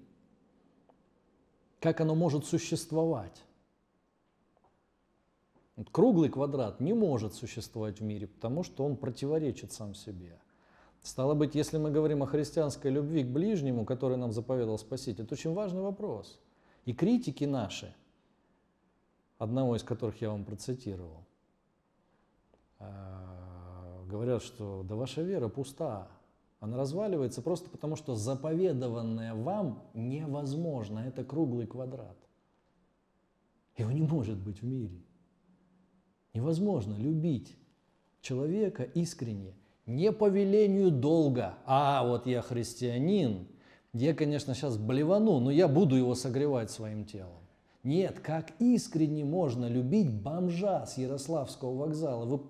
как оно может существовать. Круглый квадрат не может существовать в мире, потому что он противоречит сам себе. Стало быть, если мы говорим о христианской любви к ближнему, который нам заповедал Спаситель, это очень важный вопрос. И критики наши, одного из которых я вам процитировал, а, говорят, что да ваша вера пуста, она разваливается просто потому, что заповедованное вам невозможно, это круглый квадрат. Его не может быть в мире. Невозможно любить человека искренне, не по велению долга. А вот я христианин, я, конечно, сейчас блевану, но я буду его согревать своим телом. Нет, как искренне можно любить бомжа с Ярославского вокзала? Вы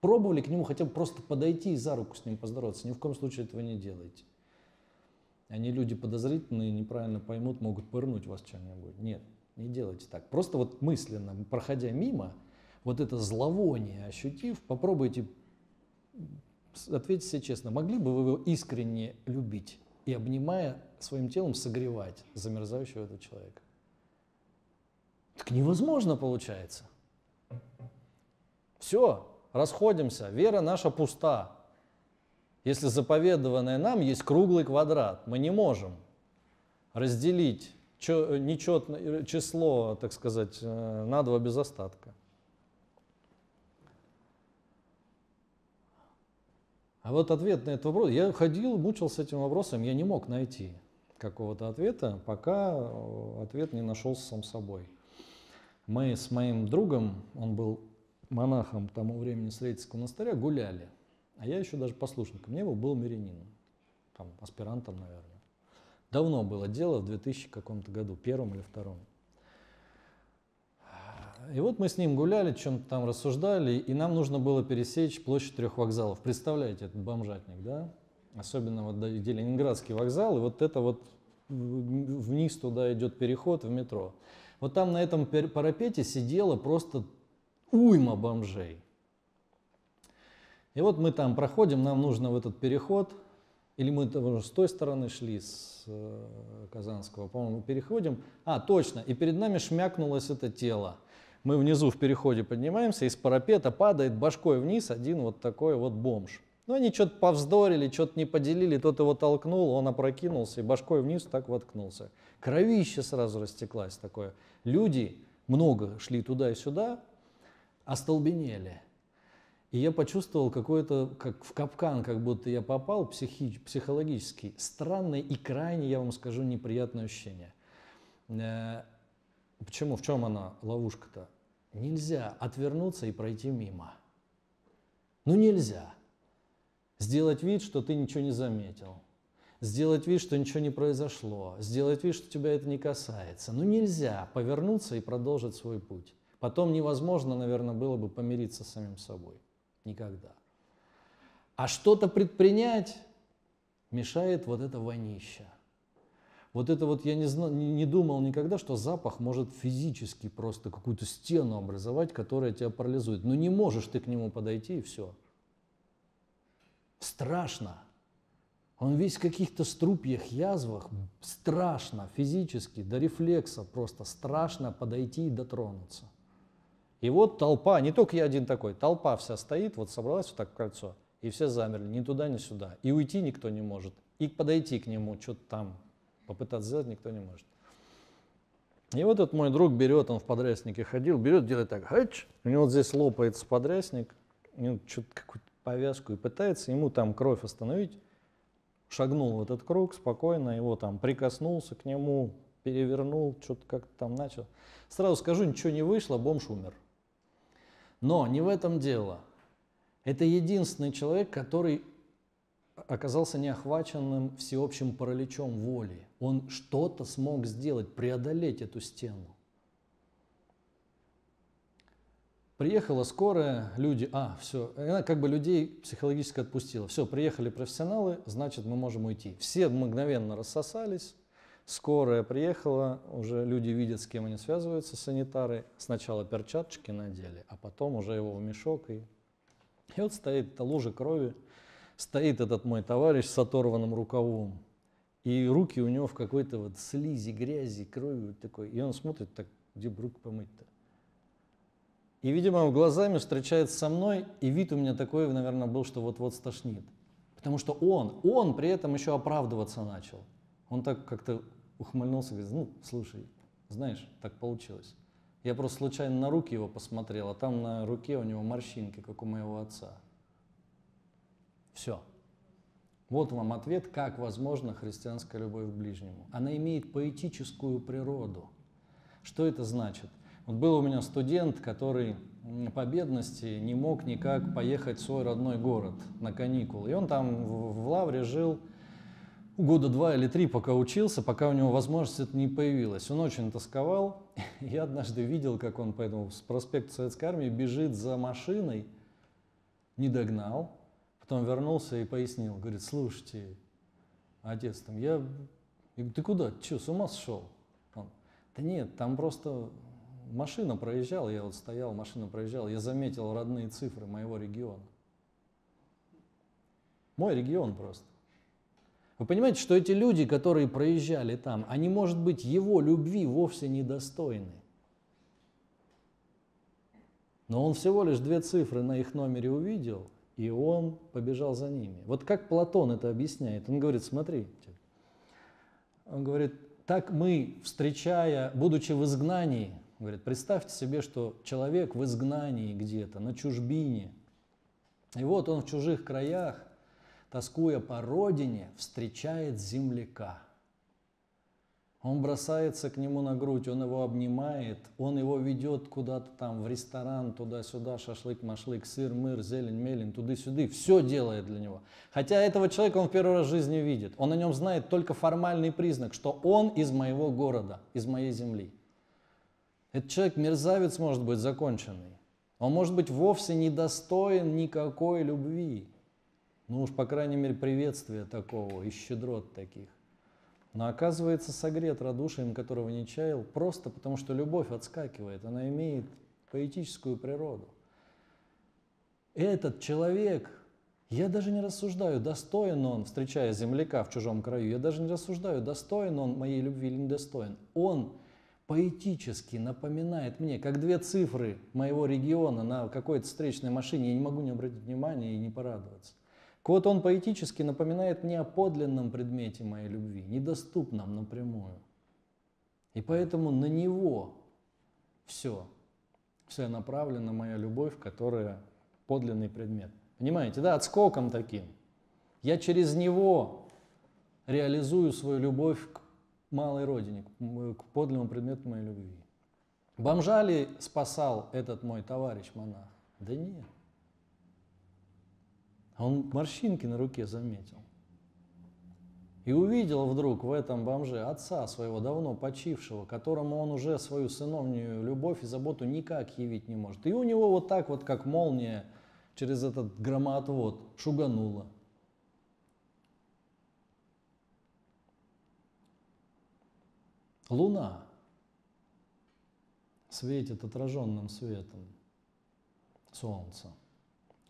пробовали к нему хотя бы просто подойти и за руку с ним поздороваться? Ни в коем случае этого не делайте. Они люди подозрительные, неправильно поймут, могут пырнуть вас чем-нибудь. Нет, не делайте так. Просто вот мысленно, проходя мимо, вот это зловоние ощутив, попробуйте ответьте себе честно, могли бы вы его искренне любить и, обнимая своим телом, согревать замерзающего этого человека? Так невозможно получается. Все, расходимся, вера наша пуста. Если заповедованное нам есть круглый квадрат, мы не можем разделить нечетное число, так сказать, э, на два без остатка. А вот ответ на этот вопрос, я ходил, мучился этим вопросом, я не мог найти какого-то ответа, пока э, ответ не нашелся сам собой. Мы с моим другом, он был монахом тому времени Сретенского монастыря, гуляли. А я еще даже послушником не был, был мирянином, там, аспирантом, наверное. Давно было дело, в 2000 каком-то году, первом или втором. И вот мы с ним гуляли, чем-то там рассуждали, и нам нужно было пересечь площадь трех вокзалов. Представляете, этот бомжатник, да? Особенно вот где Ленинградский вокзал, и вот это вот вниз туда идет переход в метро. Вот там на этом парапете сидела просто уйма бомжей. И вот мы там проходим, нам нужно в этот переход, или мы с той стороны шли, с э, Казанского, по-моему, переходим. А, точно, и перед нами шмякнулось это тело мы внизу в переходе поднимаемся, из парапета падает башкой вниз один вот такой вот бомж. Ну, они что-то повздорили, что-то не поделили, тот его толкнул, он опрокинулся и башкой вниз так воткнулся. Кровище сразу растеклась такое. Люди много шли туда и сюда, остолбенели. И я почувствовал какой-то, как в капкан, как будто я попал психи, психологически. Странное и крайне, я вам скажу, неприятное ощущение. Э, Почему? В чем она ловушка-то? Нельзя отвернуться и пройти мимо. Ну нельзя. Сделать вид, что ты ничего не заметил. Сделать вид, что ничего не произошло. Сделать вид, что тебя это не касается. Ну нельзя повернуться и продолжить свой путь. Потом невозможно, наверное, было бы помириться с самим собой. Никогда. А что-то предпринять мешает вот это вонища. Вот это вот я не, знал, не, думал никогда, что запах может физически просто какую-то стену образовать, которая тебя парализует. Но не можешь ты к нему подойти и все. Страшно. Он весь в каких-то струпьях, язвах. Страшно физически, до рефлекса просто страшно подойти и дотронуться. И вот толпа, не только я один такой, толпа вся стоит, вот собралась вот так в кольцо, и все замерли, ни туда, ни сюда. И уйти никто не может, и подойти к нему, что-то там Попытаться сделать никто не может. И вот этот мой друг берет, он в подряснике ходил, берет, делает так, хач, у него вот здесь лопается подрясник, что-то какую-то повязку и пытается ему там кровь остановить. Шагнул в этот круг спокойно, его там прикоснулся к нему, перевернул, что-то как-то там начал. Сразу скажу, ничего не вышло, бомж умер. Но не в этом дело. Это единственный человек, который оказался неохваченным всеобщим параличом воли. Он что-то смог сделать, преодолеть эту стену. Приехала скорая, люди, а, все, она как бы людей психологически отпустила. Все, приехали профессионалы, значит, мы можем уйти. Все мгновенно рассосались, скорая приехала, уже люди видят, с кем они связываются, санитары. Сначала перчаточки надели, а потом уже его в мешок. И, и вот стоит эта лужа крови, стоит этот мой товарищ с оторванным рукавом, и руки у него в какой-то вот слизи, грязи, крови вот такой. И он смотрит так, где бы руки помыть-то? И, видимо, глазами встречается со мной, и вид у меня такой, наверное, был, что вот-вот стошнит. Потому что он, он при этом еще оправдываться начал. Он так как-то ухмыльнулся, говорит, ну, слушай, знаешь, так получилось. Я просто случайно на руки его посмотрел, а там на руке у него морщинки, как у моего отца. Все. Вот вам ответ, как возможна христианская любовь к ближнему. Она имеет поэтическую природу. Что это значит? Вот был у меня студент, который по бедности не мог никак поехать в свой родной город на каникулы. И он там в, Лавре жил года два или три, пока учился, пока у него возможность это не появилась. Он очень тосковал. Я однажды видел, как он по этому с проспекта Советской Армии бежит за машиной, не догнал, потом вернулся и пояснил. Говорит, слушайте, отец, там, я... я говорю, ты куда? Че, с ума сошел? Он, да нет, там просто машина проезжала, я вот стоял, машина проезжала, я заметил родные цифры моего региона. Мой регион просто. Вы понимаете, что эти люди, которые проезжали там, они, может быть, его любви вовсе недостойны. Но он всего лишь две цифры на их номере увидел, и он побежал за ними. Вот как Платон это объясняет? Он говорит, смотрите, он говорит, так мы, встречая, будучи в изгнании, Говорит, представьте себе, что человек в изгнании где-то, на чужбине. И вот он в чужих краях, тоскуя по родине, встречает земляка. Он бросается к нему на грудь, он его обнимает, он его ведет куда-то там в ресторан, туда-сюда, шашлык-машлык, сыр, мыр, зелень, мелень, туды-сюды, все делает для него. Хотя этого человека он в первый раз в жизни видит. Он о нем знает только формальный признак, что он из моего города, из моей земли. Этот человек мерзавец может быть законченный. Он может быть вовсе не достоин никакой любви. Ну уж, по крайней мере, приветствия такого и щедрот таких. Но оказывается согрет радушием, которого не чаял, просто потому что любовь отскакивает, она имеет поэтическую природу. Этот человек, я даже не рассуждаю, достоин он, встречая земляка в чужом краю, я даже не рассуждаю, достоин он моей любви или недостоин. Он поэтически напоминает мне, как две цифры моего региона на какой-то встречной машине, я не могу не обратить внимания и не порадоваться. Вот он поэтически напоминает мне о подлинном предмете моей любви, недоступном напрямую. И поэтому на него все, все направлена моя любовь, которая подлинный предмет. Понимаете, да, отскоком таким. Я через него реализую свою любовь к малой родине, к подлинному предмету моей любви. Бомжа ли спасал этот мой товарищ монах? Да нет. Он морщинки на руке заметил. И увидел вдруг в этом бомже отца своего давно почившего, которому он уже свою сыновнюю любовь и заботу никак явить не может. И у него вот так вот, как молния, через этот громоотвод шугануло – Луна светит отраженным светом Солнца.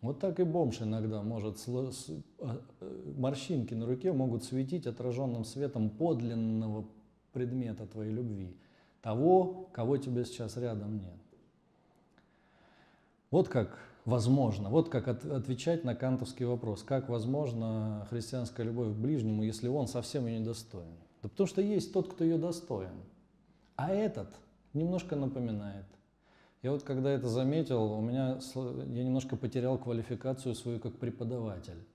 Вот так и бомж иногда может, а, э, морщинки на руке могут светить отраженным светом подлинного предмета твоей любви, того, кого тебе сейчас рядом нет. Вот как возможно, вот как от, отвечать на кантовский вопрос, как возможно христианская любовь к ближнему, если он совсем ее недостоин. Да потому что есть тот, кто ее достоин. А этот немножко напоминает. Я вот когда это заметил, у меня, я немножко потерял квалификацию свою как преподаватель.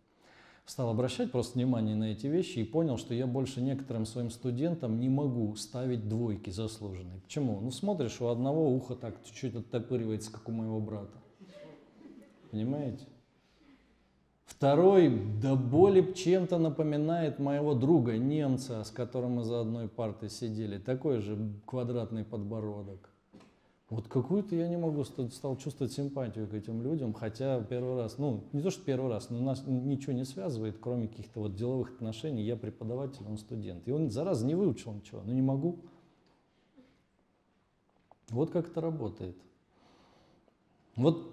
Стал обращать просто внимание на эти вещи и понял, что я больше некоторым своим студентам не могу ставить двойки заслуженные. Почему? Ну смотришь, у одного ухо так чуть-чуть оттопыривается, как у моего брата. Понимаете? Второй до боли чем-то напоминает моего друга, немца, с которым мы за одной партой сидели. Такой же квадратный подбородок. Вот какую-то я не могу, ст- стал чувствовать симпатию к этим людям, хотя первый раз, ну, не то, что первый раз, но нас ничего не связывает, кроме каких-то вот деловых отношений. Я преподаватель, он студент. И он, зараза, не выучил ничего, ну не могу. Вот как это работает. Вот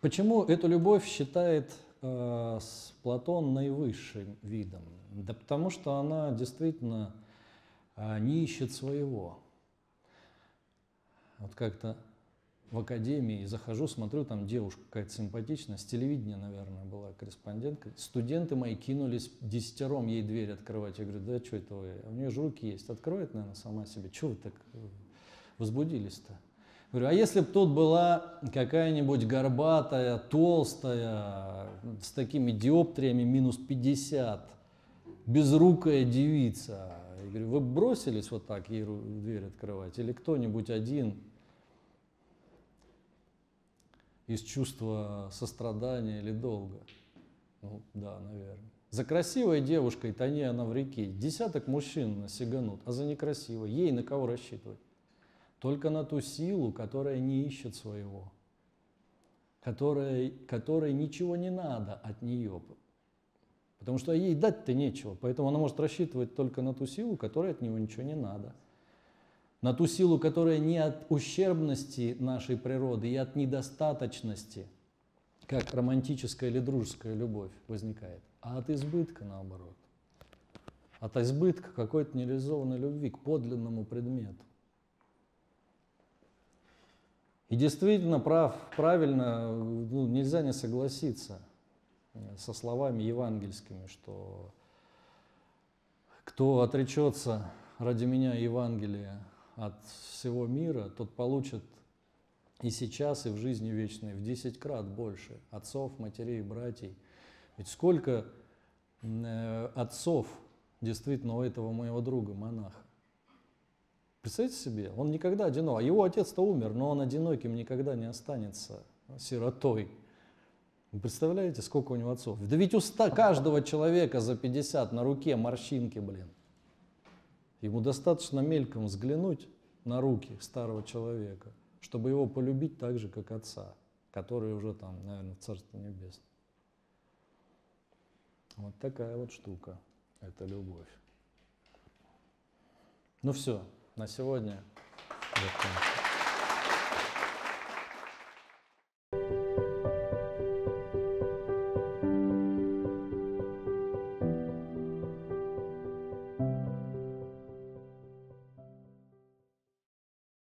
почему эту любовь считает э, с Платон наивысшим видом? Да потому что она действительно э, не ищет своего. Вот как-то в академии захожу, смотрю, там девушка какая-то симпатичная, с телевидения, наверное, была корреспондентка. Студенты мои кинулись десятером ей дверь открывать. Я говорю, да что это вы? У нее же руки есть. Откроет, наверное, сама себе. Чего вы так э, возбудились-то? Говорю, а если бы тут была какая-нибудь горбатая, толстая, с такими диоптриями минус 50, безрукая девица, я говорю, вы бросились вот так ей дверь открывать? Или кто-нибудь один из чувства сострадания или долга? Ну, да, наверное. За красивой девушкой тони она в реке. Десяток мужчин насиганут, а за некрасивой ей на кого рассчитывать? Только на ту силу, которая не ищет своего, которая, которой ничего не надо от нее. Потому что ей дать-то нечего, поэтому она может рассчитывать только на ту силу, которой от него ничего не надо. На ту силу, которая не от ущербности нашей природы и от недостаточности, как романтическая или дружеская любовь возникает, а от избытка наоборот. От избытка какой-то нереализованной любви к подлинному предмету. И действительно, прав, правильно, ну, нельзя не согласиться э, со словами евангельскими, что кто отречется ради меня Евангелия от всего мира, тот получит и сейчас, и в жизни вечной в 10 крат больше отцов, матерей, братьев. Ведь сколько э, отцов действительно у этого моего друга, монаха. Представьте себе, он никогда одинок. А его отец-то умер, но он одиноким никогда не останется, сиротой. Вы представляете, сколько у него отцов? Да ведь у ста, каждого человека за 50 на руке морщинки, блин. Ему достаточно мельком взглянуть на руки старого человека, чтобы его полюбить так же, как отца, который уже там, наверное, в Царстве Небесном. Вот такая вот штука. Это любовь. Ну все, на сегодня. закончим.